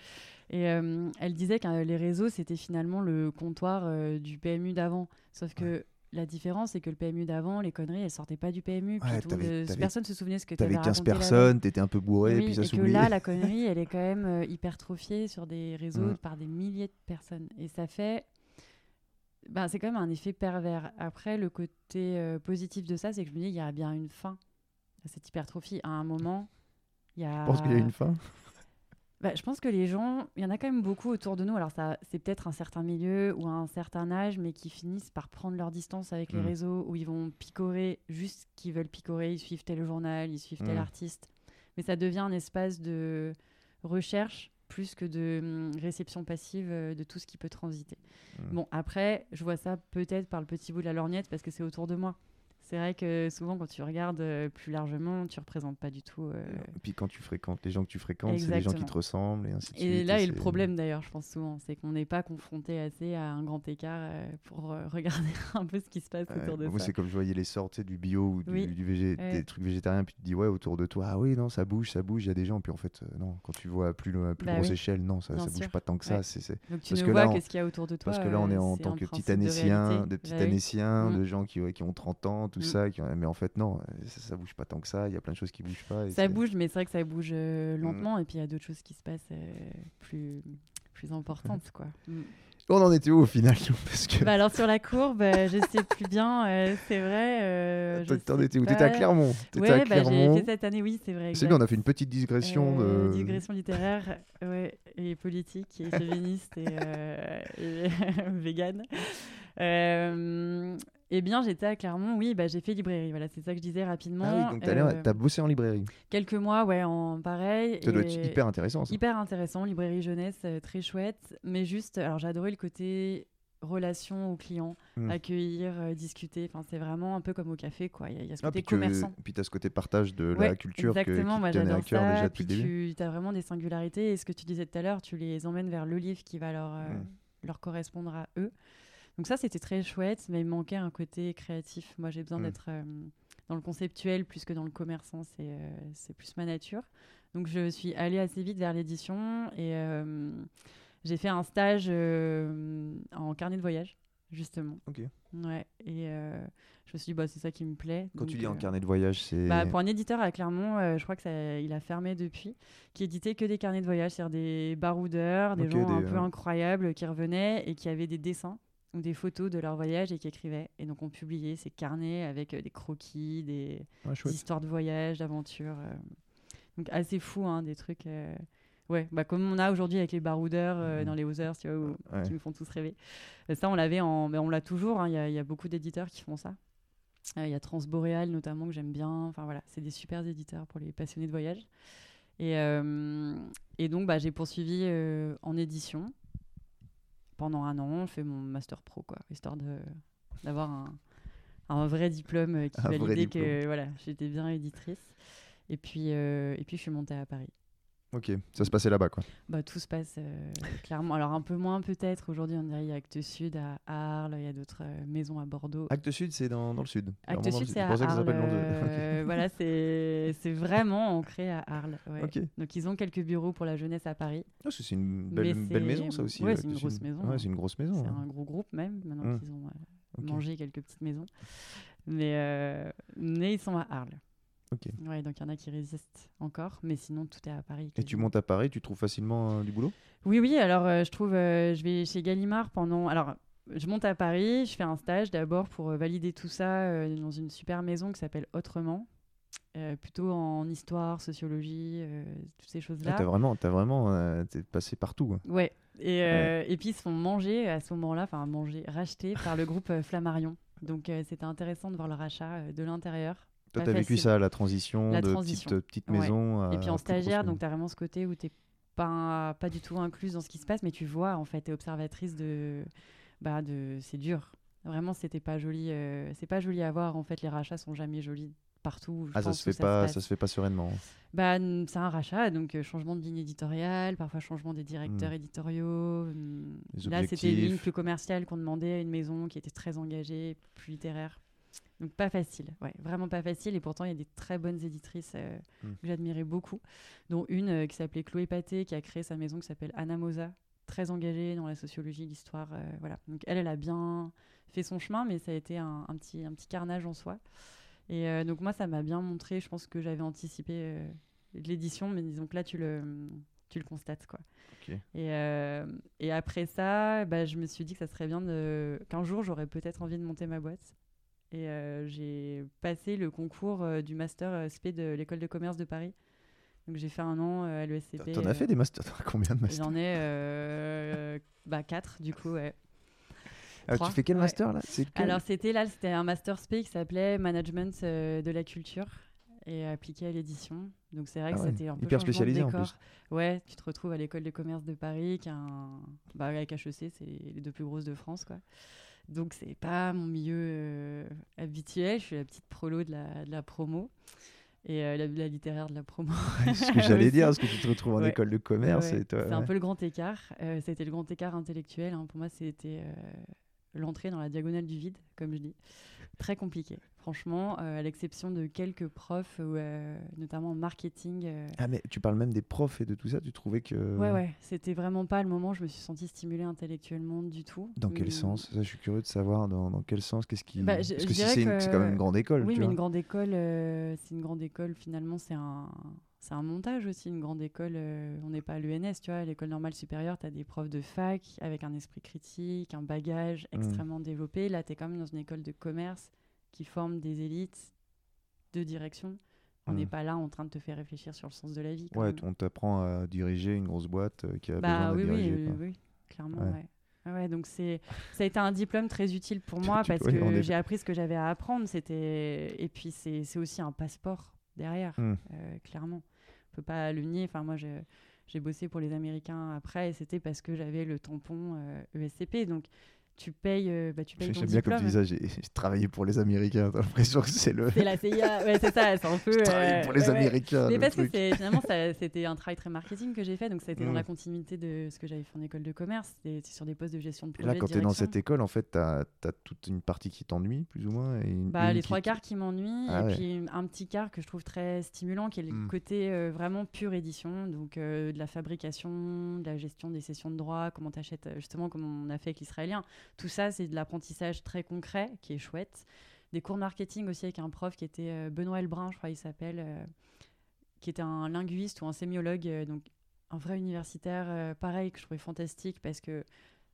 Et elle disait que les réseaux, c'était finalement le comptoir du PMU d'avant. Sauf que la différence, c'est que le PMU d'avant, les conneries, elles sortaient pas du PMU. puis Ouais, tout monde, t'avais- euh, t'avais- personne se souvenait ce que tu T'avais avais 15 raconté là-bas. personnes, t'étais un peu bourré, Oui, puis ça et que là, la connerie, elle est quand même euh, hypertrophiée sur des réseaux Mm. par des milliers de personnes. Et ça fait. Ben, c'est quand même un effet pervers. Après, le côté euh, positif de ça, c'est que je me dis, il y a bien une fin à cette hypertrophie. À un moment, il y a. Je pense qu'il y a une fin? Bah, je pense que les gens, il y en a quand même beaucoup autour de nous. Alors, ça, c'est peut-être un certain milieu ou un certain âge, mais qui finissent par prendre leur distance avec les Mm. réseaux, où ils vont picorer juste ce qu'ils veulent picorer. Ils suivent tel journal, ils suivent tel Mm. artiste. Mais ça devient un espace de recherche plus que de hum, réception passive euh, de tout ce qui peut transiter. Mm. Bon, après, je vois ça peut-être par le petit bout de la lorgnette parce que c'est autour de moi. C'est vrai que souvent, quand tu regardes euh, plus largement, tu représentes pas du tout. euh, Et puis quand tu fréquentes les gens que tu fréquentes, c'est les gens qui te ressemblent et ainsi de suite. Et là est le problème d'ailleurs, je pense souvent, c'est qu'on n'est pas confronté assez à un grand écart euh, pour regarder un peu ce qui se passe autour de moi, ça. c'est comme je voyais les sorts du bio ou du, Oui. du végé- Ouais. des trucs végétariens, puis tu te dis, ouais, autour de toi, ah oui, non, ça bouge, ça bouge, il y a des gens. Puis en fait, non, quand tu vois à plus, à plus Bah grosse oui. échelle, non, ça, ça bouge sûr. pas tant que ça. Ouais. c'est Donc tu parce ne que vois là, on- que ce qu'il y a autour de toi. Parce que là, on est en tant que titanéciens, réalité. de petits Bah oui. tanéciens, Mm. de gens qui ont 30 ans, tout Mm. ça. qui Mais en fait, non, euh, ça, ça bouge pas tant que ça. Il y a plein de choses qui bougent pas. et Ça bouge, mais c'est vrai que ça bouge euh, Mm. lentement, et puis il y a d'autres choses qui se passent euh, plus, plus importantes. quoi. Mm. On en était où au final Parce que Bah alors sur la courbe, euh, je sais plus bien, euh, c'est vrai. euh, t'en étais où? T'étais à. Clermont. À bah, j'ai Clermont. fait cette année, oui, c'est vrai. C'est bien, on a fait une petite digression Euh, de. digression littéraire, ouais, et politique, et féministe, et, euh, et vegan. Euh, eh bien, j'étais à Clermont, oui, bah, j'ai fait librairie, voilà, c'est ça que je disais rapidement. Ah oui, donc t'as Euh, bossé en librairie. quelques mois, ouais, en pareil. Ça doit et- être hyper intéressant. Ça. Hyper intéressant, librairie jeunesse, euh, très chouette, mais juste, alors adoré le côté relation aux clients, Mm. accueillir, euh, discuter, enfin c'est vraiment un peu comme au café, quoi, il y, a- il y a ce Ah, côté puis, que- commerçant. puis t'as ce côté partage de Ouais, la culture que, qui exactement, moi te tenait à cœur ça. déjà Puis depuis le début. tu as vraiment des singularités et ce que tu disais tout à l'heure, tu les emmènes vers le livre qui va leur, euh, Mm. leur correspondre à eux. Donc ça c'était très chouette, mais il manquait un côté créatif. Moi j'ai besoin Mm. d'être euh, dans le conceptuel plus que dans le commerçant, c'est euh, plus ma nature. Donc je suis allée assez vite vers l'édition et euh, j'ai fait un stage euh, en carnet de voyage justement. Ok. Ouais, et euh, je me suis dit bah c'est ça qui me plaît. Quand tu dis en euh, carnet de voyage, c'est. bah, pour un éditeur à Clermont, euh, je crois que ça, il a fermé depuis, qui éditait que des carnets de voyage, c'est-à-dire des baroudeurs, des gens un peu euh, incroyables qui revenaient et qui avaient des dessins ou des photos de leur voyage et qui écrivaient. Et donc on publiait ces carnets avec euh, des croquis, des, Ah, histoires de voyage, d'aventures. euh. Donc assez fou, hein, des trucs. euh, Ouais, bah, comme on a aujourd'hui avec les baroudeurs euh, Mhm. dans les Others, tu vois, où- Ouais. qui nous font tous rêver. Ça, on l'avait en, mais on l'a toujours. hein, Il y, a- il y a beaucoup d'éditeurs qui font ça. Euh, Il y a Transboréal notamment que j'aime bien. Enfin voilà, c'est des super éditeurs pour les passionnés de voyage. Et, et donc, bah, j'ai poursuivi en édition pendant un an, fait mon master pro, quoi, histoire de d'avoir un, un vrai diplôme euh, qui Un validait que voilà, j'étais bien éditrice. Et puis, euh, et puis, je suis montée à Paris. Ok, ça se passait là-bas, quoi. Bah, tout se passe euh, clairement. Alors, un peu moins peut-être. Aujourd'hui, on dirait il y a Actes Sud à Arles, il y a d'autres euh, maisons à Bordeaux. Acte Sud, c'est dans, dans le sud. Actes Sud, c'est à Arles. Londres. euh, voilà, c'est vraiment ancré à Arles. ouais. Donc, ils ont quelques bureaux pour la jeunesse à Paris. Ah, c'est une belle, maison, ça aussi. ouais, Acte c'est une Sud. grosse maison, Ouais, hein. c'est une grosse maison. C'est hein. un gros groupe même, maintenant Hum. qu'ils ont euh, mangé quelques petites maisons. Mais, euh, mais ils sont à Arles. Ok. Ouais, donc il y en a qui résistent encore, mais sinon tout est à Paris. Et tu montes à Paris, tu trouves facilement euh, du boulot? Oui, oui, alors euh, je trouve, euh, je vais chez Gallimard pendant. Alors, je monte à Paris, je fais un stage d'abord pour euh, valider tout ça dans une super maison qui s'appelle Autrement, plutôt en histoire, sociologie, toutes ces Ah, choses-là. T'as vraiment, t'as vraiment t'es passé partout. hein. Ouais. Et, et puis ils se font manger à ce moment-là, enfin manger, racheter par le groupe Flammarion. Donc c'était intéressant de voir le rachat de l'intérieur. Toi, t'as vécu ça, la transition La de transition. petite, petite Ouais. maison. à et puis en stagiaire, donc tu as vraiment ce côté où tu pas, pas du tout incluse dans ce qui se passe, mais tu vois, en fait, tu es observatrice de. Bah, de c'est dur. Vraiment, c'était pas joli. euh, c'est pas joli à voir. En fait, les rachats sont jamais jolis partout. je Ah, ça pense, se où fait pas, passe. ça se fait pas sereinement. Bah, c'est un rachat, donc euh, changement de ligne éditoriale, parfois changement des directeurs Hmm. éditoriaux. Les Là, c'était une ligne plus commerciale qu'on demandait à une maison qui était très engagée, plus littéraire. Donc pas facile, ouais, vraiment pas facile. Et pourtant, il y a des très bonnes éditrices euh, Hmm. que j'admirais beaucoup, dont une euh, qui s'appelait Chloé Paté, qui a créé sa maison qui s'appelle Anamosa, très engagée dans la sociologie, l'histoire. euh, voilà. Donc elle, elle a bien fait son chemin, mais ça a été un, un petit, un petit carnage en soi. Et donc moi, ça m'a bien montré, je pense que j'avais anticipé l'édition, mais disons que là, tu le, tu le constates, quoi. Et, et après ça, bah, je me suis dit que ça serait bien de... qu'un jour, j'aurais peut-être envie de monter ma boîte. Et euh, j'ai passé le concours euh, du master euh, SP de l'école de commerce de Paris. Donc j'ai fait un an à l'ESCP. T'en as fait des masters Combien de masters? J'en ai bah, quatre, du coup, ouais. Ah, Tu fais quel ouais. master là? Quel Alors c'était là, c'était un master SP qui s'appelait Management euh, de la culture et appliqué à l'édition. Donc c'est vrai Ah que ouais, c'était un peu hyper changement de spécialisé en décor. plus. Ouais, tu te retrouves à l'école de commerce de Paris, qui a un... bah, avec HEC, c'est les deux plus grosses de France, quoi. Donc c'est pas mon milieu euh, habituel. Je suis la petite prolo de la, de la promo et euh, la, la littéraire de la promo. C'est ce que j'allais dire, parce que tu te retrouves en Ouais. école de commerce Ouais, c'est un peu le grand écart. Euh, C'était le grand écart intellectuel. hein. Pour moi, c'était euh, l'entrée dans la diagonale du vide, comme je dis. Très compliqué. Franchement, euh, à l'exception de quelques profs, euh, notamment en marketing. euh, Ah, mais tu parles même des profs et de tout ça, tu trouvais que. Ouais, ouais, c'était vraiment pas le moment je me suis sentie stimulée intellectuellement du tout. Dans quel sens? Ça, je suis curieux de savoir dans, dans quel sens, qu'est-ce qui. Bah, Parce que si c'est que- quand même une grande école. Oui, tu mais vois. une grande école, c'est une grande école, finalement, c'est un, c'est un montage aussi. Une grande école, on n'est pas à l'ENS, tu vois, à l'école normale supérieure, tu as des profs de fac avec un esprit critique, un bagage Mm. extrêmement développé. Là, tu es quand même dans une école de commerce qui forme des élites de direction. On n'est pas là en train de te faire réfléchir sur le sens de la vie. Ouais, on t'apprend à diriger une grosse boîte euh, qui a Bah besoin oui, oui, oui, clairement, Ouais. ouais. Ouais, donc c'est, ça a été un diplôme très utile pour moi parce oui, que j'ai appris ce que j'avais à apprendre. C'était et puis c'est, c'est aussi un passeport derrière, Hmm. euh, clairement. On peut pas le nier. Enfin moi j'ai, j'ai bossé pour les Américains après et c'était parce que j'avais le tampon euh, ESCP. Donc tu payes, euh, bah, tu payes ton J'aime bien comme tu dis ça, j'ai travaillé pour les Américains, t'as l'impression que c'est le. C'est la CIA, ouais c'est ça, c'est un peu. Euh, pour les ouais, ouais. Américains. Mais le parce que truc. c'est- finalement, c'était un travail très marketing que j'ai fait, donc ça a été dans la continuité de ce que j'avais fait en école de commerce. C'était sur des postes de gestion de Et projet. là, de quand tu es dans cette école, en fait, tu as, toute une partie qui t'ennuie, plus ou moins. Et une, Bah, une les qui trois quarts qui m'ennuient, Ah et ouais. puis un petit quart que je trouve très stimulant, qui est le Mm. côté euh, vraiment pure édition, donc euh, de la fabrication, de la gestion des sessions de droit, comment tu achètes, justement, comme on a fait avec l'israélien. Tout ça, c'est de l'apprentissage très concret, qui est chouette. Des cours marketing aussi avec un prof qui était euh, Benoît Elbrun, je crois il s'appelle, euh, qui était un linguiste ou un sémiologue, euh, donc un vrai universitaire, pareil, que je trouvais fantastique parce que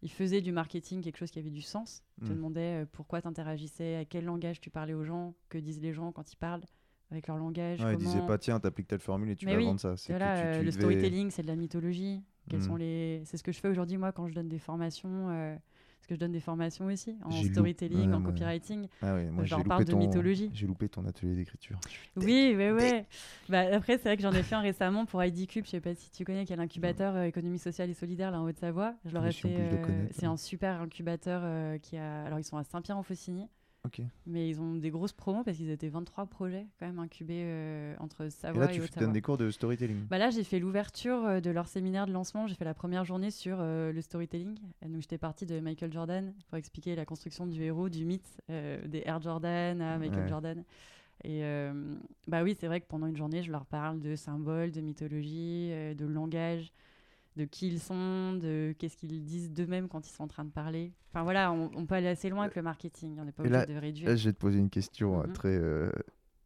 il faisait du marketing quelque chose qui avait du sens. Il te Mm. demandait pourquoi tu interagissais, à quel langage tu parlais aux gens, que disent les gens quand ils parlent avec leur langage. Il comment... disait pas, tiens, t'appliques telle formule et tu vas oui, vendre ça. C'est que Voilà, tu- tu le devais- storytelling, c'est de la mythologie. Quels Mm. sont les... C'est ce que je fais aujourd'hui, moi, quand je donne des formations. euh, parce que je donne des formations aussi en storytelling, en copywriting. Ah ouais, moi je j'ai leur loupé, parle de mythologie. j'ai loupé ton atelier d'écriture. Oui, oui, oui. Bah, après, c'est vrai que j'en ai fait un récemment pour ID Cube. Je sais pas si tu connais, qui est l'incubateur euh, économie sociale et solidaire là en Haute-Savoie. Je leur ai fait. euh, c'est un super incubateur euh, qui a. Alors, ils sont à Saint-Pierre-en-Faucigny. Mais ils ont des grosses promos parce qu'ils étaient 23 projets quand même incubés euh, entre Et Savoie là, et, tu f- Haute-Savoie. donnes des cours de storytelling. Bah là, j'ai fait l'ouverture euh, de leur séminaire de lancement. J'ai fait la première journée sur euh, le storytelling. Et donc, j'étais partie de Michael Jordan pour expliquer la construction du héros, du mythe, euh, des Air Jordan à Michael Ouais. Jordan. Et bah oui, c'est vrai que pendant une journée, je leur parle de symboles, de mythologie, de langage, de qui ils sont, de qu'est-ce qu'ils disent d'eux-mêmes quand ils sont en train de parler. Enfin voilà, on, on peut aller assez loin avec le marketing. On n'est pas obligé de réduire. Là, je vais te poser une question euh, Mhm. très. euh,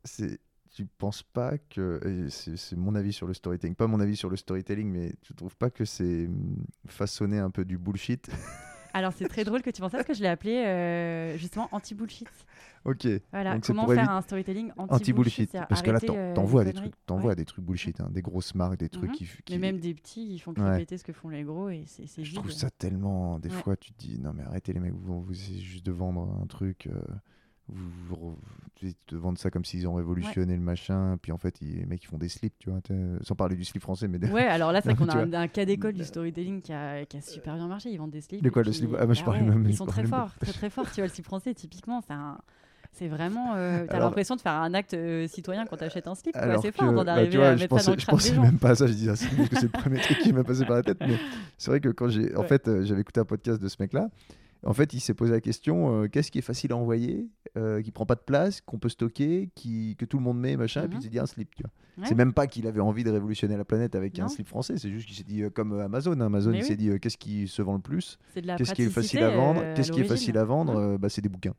c'est, tu penses pas que. C'est, mon avis sur le storytelling. Pas mon avis sur le storytelling, mais tu trouves pas que c'est hum, façonner un peu du bullshit? Alors c'est très drôle que tu penses ça parce que je l'ai appelé euh, justement anti-bullshit. Ok. Voilà, Donc comment faire un storytelling anti-bullshit. Parce que là, euh, t'envoies les des trucs, conneries. t'envoies Ouais. des trucs bullshit, hein, des grosses marques, des trucs Mhm. qui, Mais même des petits, ils font que Ouais. ce que font les gros et c'est c'est Je vide. trouve ça tellement. Des Ouais. fois, tu te dis non, mais arrêtez les mecs, vous, vous essayez juste de vendre un truc. euh, vous, vous, te vendent ça comme s'ils ont révolutionné le machin. Puis en fait, ils- les mecs, ils font des slips, tu vois. Sans parler du slip français, mais. Ouais, alors là, c'est qu'on a un, un cas d'école du storytelling qui a, qui a super bien marché. Ils vendent des slips. De quoi, le slip Ah, moi, je bah parlais ouais, même- Ils je sont très forts, très très forts. Tu vois, le slip français, typiquement, c'est un. C'est vraiment. euh, T'as l'impression de faire un acte euh, citoyen quand t'achètes un slip. C'est fort avant bah, vois, à je mettre ça pensais, dans le je des pensais gens. même pas à ça. Je disais, ah, c'est parce que c'est le premier truc qui m'est passé par la tête. Mais c'est vrai que quand j'ai, en Ouais. fait, euh, j'avais écouté un podcast de ce mec-là. En fait, il s'est posé la question euh, qu'est-ce qui est facile à envoyer, euh, qui prend pas de place, qu'on peut stocker, qui, que tout le monde met, machin. Et puis Mhm. il s'est dit un slip. Tu vois. Ouais. C'est même pas qu'il avait envie de révolutionner la planète avec un slip français. C'est juste qu'il s'est dit euh, comme euh, Amazon. hein. Amazon, Mais il oui. s'est dit qu'est-ce qui se vend le plus, qu'est-ce qui est facile à vendre, qu'est-ce qui est facile à vendre. Mhm. bah, c'est des bouquins.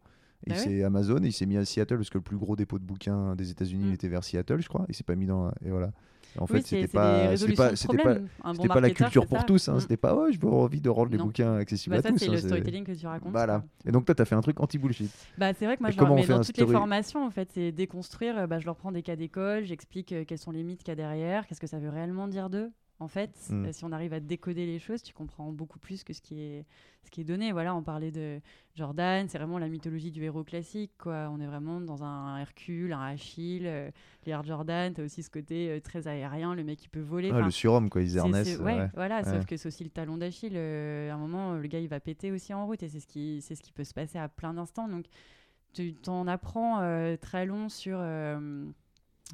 Et Bah oui. c'est Amazon, il s'est mis à Seattle parce que le plus gros dépôt de bouquins des États-Unis il Mm. était vers Seattle, je crois. Il s'est pas mis dans. Et voilà. En Oui, fait, c'était pas, c'était pas, c'était pas, bon la culture pour ça. tous. Hein. Mm. C'était pas, oh, je veux envie de rendre les Non. bouquins accessibles Bah, à ça, tous. c'est hein, le c'est- storytelling que tu racontes. Voilà. Et donc toi, tu as fait un truc anti-bullshit. Bah, c'est vrai que moi, je leur mets dans toutes les formations, en fait, c'est déconstruire. euh, Bah, je leur prends des cas d'école, j'explique euh, quels sont les mythes qu'il y a derrière, qu'est-ce que ça veut réellement dire d'eux. En fait, Mm. Euh, si on arrive à décoder les choses, tu comprends beaucoup plus que ce qui est, ce qui est donné. Voilà, on parlait de Jordan, c'est vraiment la mythologie du héros classique. Quoi. On est vraiment dans un Hercule, un Achille, euh, les Air Jordan. Tu as aussi ce côté euh, très aérien, le mec qui peut voler. Enfin, le surhomme, quoi. Ernest. c'est- ouais, ouais. voilà, Ouais. sauf que c'est aussi le talon d'Achille. euh, à un moment, le gars, il va péter aussi en route et c'est ce qui, c'est ce qui peut se passer à plein d'instants. Donc, tu t'en apprends très long sur,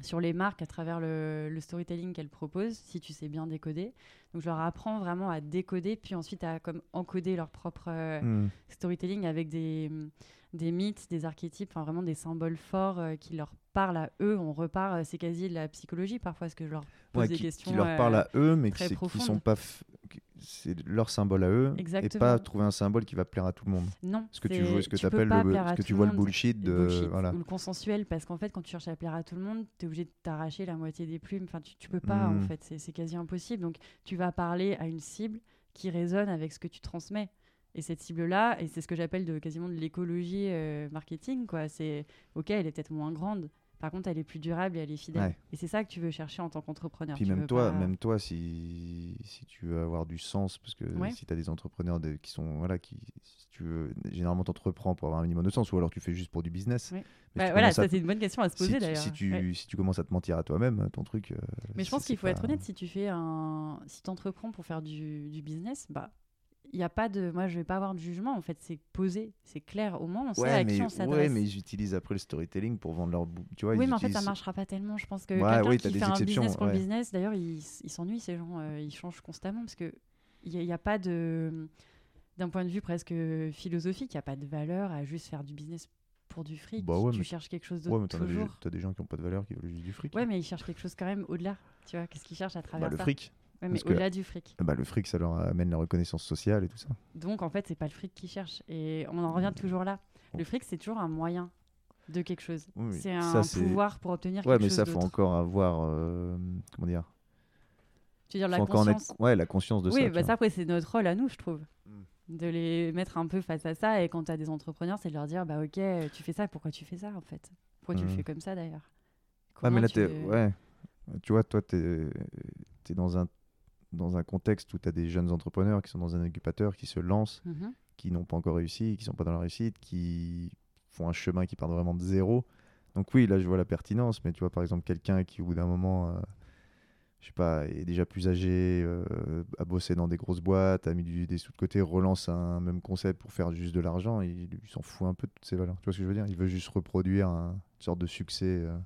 sur les marques à travers le, le storytelling qu'elles proposent, si tu sais bien décoder. Donc, je leur apprends vraiment à décoder, puis ensuite à comme encoder leur propre euh, Mm. storytelling avec des, des mythes, des archétypes, enfin vraiment des symboles forts euh, qui leur parlent à eux. On repart, euh, c'est quasi de la psychologie parfois, parce que je leur pose Ouais, des qui, questions. qui leur euh, parlent à eux, mais qui, qui sont pas. f- C'est leur symbole à eux. Et Exactement. pas trouver un symbole qui va plaire à tout le monde. Non. Ce que tu vois, ce que tu le, ce que tu vois le bullshit de. Bullshit voilà. ou le consensuel parce qu'en fait quand tu cherches à plaire à tout le monde tu es obligé de t'arracher la moitié des plumes enfin tu, tu peux pas en Mm. fait c'est quasi impossible donc tu vas parler à une cible qui résonne avec ce que tu transmets et cette cible là et c'est ce que j'appelle de quasiment de l'écologie euh, marketing quoi c'est ok elle est peut-être moins grande par contre elle est plus durable et elle est fidèle Ouais. et c'est ça que tu veux chercher en tant qu'entrepreneur Puis Tu même toi, pas- même toi, si, si tu veux avoir du sens, parce que Ouais. si tu as des entrepreneurs de- qui sont voilà, qui, si tu veux, généralement t'entreprends pour avoir un minimum de sens, ou alors tu fais juste pour du business. Ouais. Mais Bah, si tu voilà à ça c'est une bonne question à se si poser tu- d'ailleurs Si tu, si tu commences à te mentir à toi-même, ton truc. euh, Mais je pense qu'il faut être honnête, si tu fais un. Si tu entreprends pour faire du, du business, bah. Il n'y a pas de. Moi, je vais pas avoir de jugement. En fait, c'est posé, c'est clair. Au moins, on sait Ouais à mais, qui on ouais, s'adresse. mais ils utilisent après le storytelling pour vendre leur. bou- Tu vois, oui, ils mais en fait, ça utilisent- marchera pas tellement. Je pense que Ouais, quelqu'un oui, qui fait un business pour ouais. le business, d'ailleurs, ils s'ennuient, ces gens. euh, ils changent constamment parce que il n'y a, y a pas de. D'un point de vue presque philosophique, il n'y a pas de valeur à juste faire du business pour du fric. Bah ouais, tu mais- cherches quelque chose Ouais, d'autre mais t'en as des, toujours. gens qui n'ont pas de valeur qui veulent juste du fric. Ouais, mais ils cherchent quelque chose quand même au-delà. Tu vois, qu'est-ce qu'ils cherchent à bah, travers le ça fric. Ouais, mais au-delà du fric. Bah, le fric, ça leur amène la reconnaissance sociale et tout ça. Donc en fait, c'est pas le fric qu'ils cherchent. Et on en revient toujours là. Le fric, c'est toujours un moyen de quelque chose. Oui, oui. C'est un pouvoir pour obtenir Ouais, quelque mais chose ça, faut encore avoir. euh, comment dire? Tu veux dire la conscience. être- Ouais, la conscience de oui, ça. bah tu ça après c'est notre rôle à nous, je trouve. Mm. De les mettre un peu face à ça. Et quand tu as des entrepreneurs, c'est de leur dire bah ok, tu fais ça, pourquoi tu fais ça en fait? Pourquoi tu le Mm. fais comme ça d'ailleurs? Ah, mais là, tu ouais. Tu vois, toi, tu es, dans un, dans un contexte où tu as des jeunes entrepreneurs qui sont dans un incubateur, qui se lancent. Mhm. qui n'ont pas encore réussi, qui sont pas dans la réussite, qui font un chemin qui part vraiment de zéro. Donc oui, là je vois la pertinence, mais tu vois par exemple quelqu'un qui au bout d'un moment, euh, je sais pas, est déjà plus âgé, euh, a bossé dans des grosses boîtes, a mis du- des sous de côté, relance un même concept pour faire juste de l'argent, il, il s'en fout un peu de toutes ces valeurs. Tu vois ce que je veux dire? Il veut juste reproduire un- une sorte de succès. euh.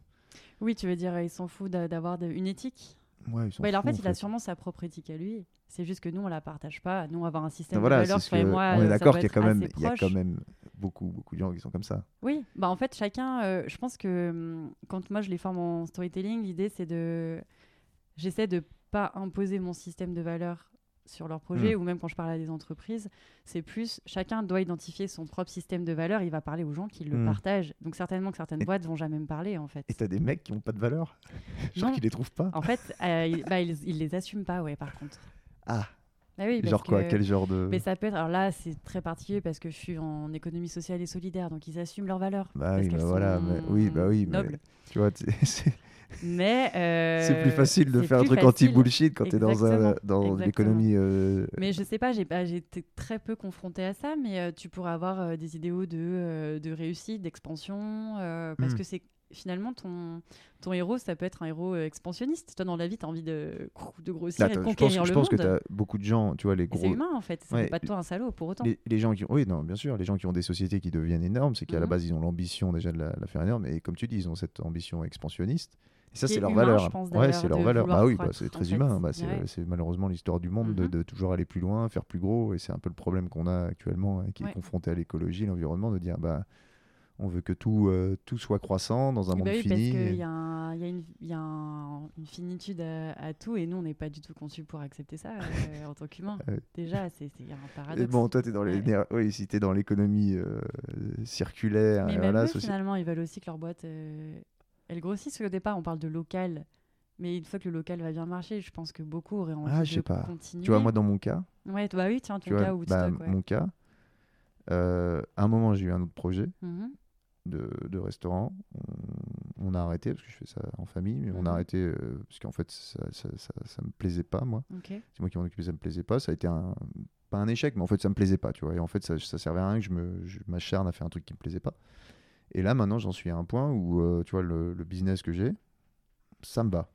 Oui, tu veux dire, il s'en fout d'a- d'avoir une éthique? Ouais, il s'en Ouais, il- en fait, il a sûrement sa propre éthique à lui. C'est juste que nous, on la partage pas. Nous, on va avoir un système voilà, de valeurs, toi et moi. on euh, est ça d'accord qu'il y a être quand même, assez il y a quand même beaucoup, beaucoup de gens qui sont comme ça. Oui, bah en fait, chacun, euh, je pense que hum, quand moi je les forme en storytelling, l'idée c'est de. J'essaie de pas imposer mon système de valeurs sur leur projet, Hmm. ou même quand je parle à des entreprises, c'est plus chacun doit identifier son propre système de valeurs, il va parler aux gens qui le Hmm. partagent. Donc certainement que certaines Et- boîtes vont jamais me parler en fait. Et t'as des mecs qui n'ont pas de valeur Genre qui les trouvent pas? En fait, euh, ils, bah, ils, ils les assument pas, ouais, par contre. Ah, Ah oui, genre quoi? que- Quel genre de. Mais ça peut être. Alors là, c'est très particulier parce que je suis en économie sociale et solidaire, donc ils assument leurs valeurs. Bah parce oui, bah voilà, sont mais- oui, bah oui, mais-. Tu vois, c'est Mais euh, c'est plus facile de c'est faire un truc anti-bullshit quand dans, un, Exactement, dans l'économie. euh, Mais je sais pas, j'ai pas, été très peu confrontée à ça, mais euh, tu pourrais avoir des idéaux de, de réussite, d'expansion, parce Hmm. que c'est finalement ton, ton héros, ça peut être un héros expansionniste. Toi, dans la vie, tu as envie de, de grossir là, et de t'as- je pense, conquérir je le pense que monde. t'as beaucoup de gens, tu vois, les Et c'est gros. humain en fait, ça Ouais, pas de toi un salaud pour autant. Les, les gens qui ont, oui, non, bien sûr, les gens qui ont des sociétés qui deviennent énormes, c'est qu'à la Mhm. base, ils ont l'ambition déjà de la, la faire énorme, et comme tu dis, ils ont cette ambition expansionniste. Et ça, c'est est leur humain, valeur. pense, ouais, c'est leur valeur. Bah oui, bah, c'est très fait. humain. Bah, c'est Ouais. malheureusement l'histoire du monde de, Mhm. de toujours aller plus loin, faire plus gros, et c'est un peu le problème qu'on a actuellement, et qui Ouais. est confronté à l'écologie, l'environnement, de dire, bah, on veut que tout, euh, tout soit croissant dans un Eh monde ben oui, fini. parce et- qu'il y a, un- il y a une, il y a un- une finitude à, à tout et nous, on n'est pas du tout conçus pour accepter ça euh, en tant qu'humain. Déjà, c'est c'est- il y a un Et paradoxe. bon, toi, es dans les, Ouais. nér- oui, si tu es dans l'économie euh, circulaire, Mais et même voilà, eux, finalement, ils veulent aussi que leur boîte, elle grossisse. Parce qu'au départ, on parle de local. Mais une fois que le local va bien marcher, je pense que beaucoup auraient envie Ah, je sais pas. continuer. tu vois, moi, dans mon cas, Ouais, bah oui, tiens, ton tu vois, cas bah, ouais. mon cas, euh, à un moment, j'ai eu un autre projet Mhm. de, de restaurant. On, on a arrêté parce que je fais ça en famille, mais on a arrêté euh, parce qu'en fait, ça, ça, ça, ça me plaisait pas, moi. C'est moi qui m'en occupais, ça me plaisait pas. Ça a été un, pas un échec, mais en fait, ça me plaisait pas, tu vois. Et en fait, ça, ça servait à rien que je m'acharne à faire un truc qui me plaisait pas. Et là, maintenant, j'en suis à un point où, euh, tu vois, le, le business que j'ai, ça me va.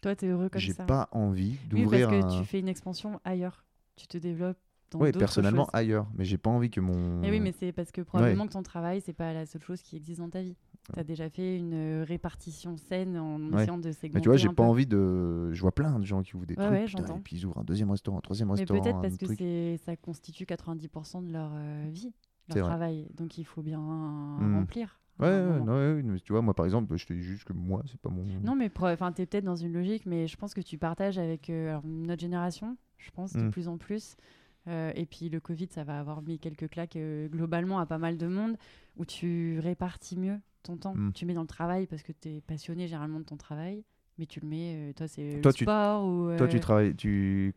Toi, t'es heureux comme J'ai ça. pas envie oui, parce d'ouvrir que un. tu fais une expansion ailleurs. Tu te développes dans Oui, personnellement choses. ailleurs, mais j'ai pas envie que mon. Et oui, mais c'est parce que probablement que ton travail, c'est pas la seule chose qui existe dans ta vie. Tu as déjà fait une euh, répartition saine en Ouais. essayant de segmenter Mais tu vois, j'ai pas peu. envie de. Je vois plein de gens qui ouvrent des Ouais, trucs, ouais, putain, et puis ils ouvrent un deuxième restaurant, un troisième Mais restaurant, peut-être un parce que ça constitue 90% de leur euh, vie, leur travail. Donc il faut bien Mhm. remplir. Ouais, ouais, ouais, tu vois, moi par exemple, je te dis juste que moi, c'est pas mon. Non, mais enfin, tu es peut-être dans une logique, mais je pense que tu partages avec euh, alors, notre génération, je pense, de Mm. plus en plus. Euh, et puis le Covid, ça va avoir mis quelques claques euh, globalement à pas mal de monde, où tu répartis mieux ton temps. Mm. Tu mets dans le travail parce que tu es passionné généralement de ton travail, mais tu le mets, toi, c'est le tu- sport ou... Toi, tu travailles, tu,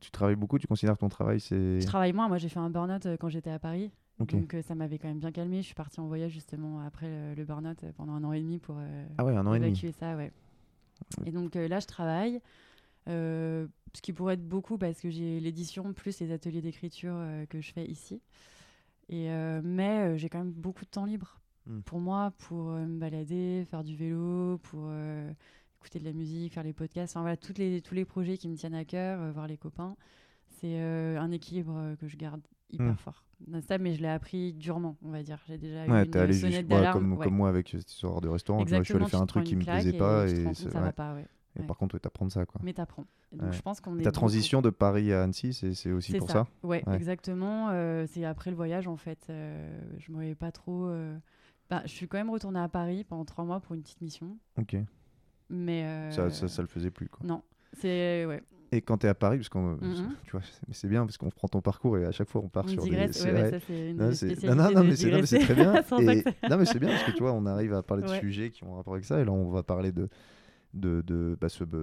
tu travailles beaucoup, tu considères que ton travail c'est. Je travaille moins. Moi, j'ai fait un burn-out quand j'étais à Paris. Donc, euh, ça m'avait quand même bien calmé. Je suis partie en voyage justement après le, le burn-out euh, pendant un an et demi pour euh, Ah ouais, un an et demi. évacuer ça. Ouais. Et donc euh, là, je travaille. euh, ce qui pourrait être beaucoup parce que j'ai l'édition plus les ateliers d'écriture euh, que je fais ici. Et, euh, mais euh, j'ai quand même beaucoup de temps libre Mm. pour moi, pour euh, me balader, faire du vélo, pour euh, écouter de la musique, faire les podcasts. Enfin voilà, toutes les, tous les projets qui me tiennent à cœur, euh, voir les copains. C'est euh, un équilibre euh, que je garde hyper Mm. fort. Ça, mais je l'ai appris durement, on va dire. J'ai déjà eu Ouais, une t'es allé sonnette juste voilà, d'alarme. comme, ouais. comme moi avec cette histoire de restaurant. Tu vois, je suis allé Exactement, faire tu un truc qui me plaisait pas tu et, compte, ça va pas, ouais. et Ouais. par contre, ouais, t'apprends ça quoi. Mais. Et Donc Ouais. je pense qu'on est Ta beaucoup- transition de Paris à Annecy, c'est aussi pour ça. ça. Ouais, Ouais. exactement. euh, c'est après le voyage en fait. euh, je me voyais pas trop. euh, bah, je suis quand même retournée à Paris pendant trois mois pour une petite mission, Ok. mais euh, Ça, ça, ça le faisait plus quoi. non, c'est ouais. Et quand t'es à Paris, parce qu'on, Mhm. tu vois, c'est- mais c'est bien parce qu'on prend ton parcours et à chaque fois on part On sur digresse. des. Ouais, vrai. ça une Non, non, non, mais c'est très bien. Et- non, mais c'est bien parce que tu vois, on arrive à parler de Ouais. sujets qui ont un rapport avec ça. Et là, on va parler de. de, de bah, ce- bah,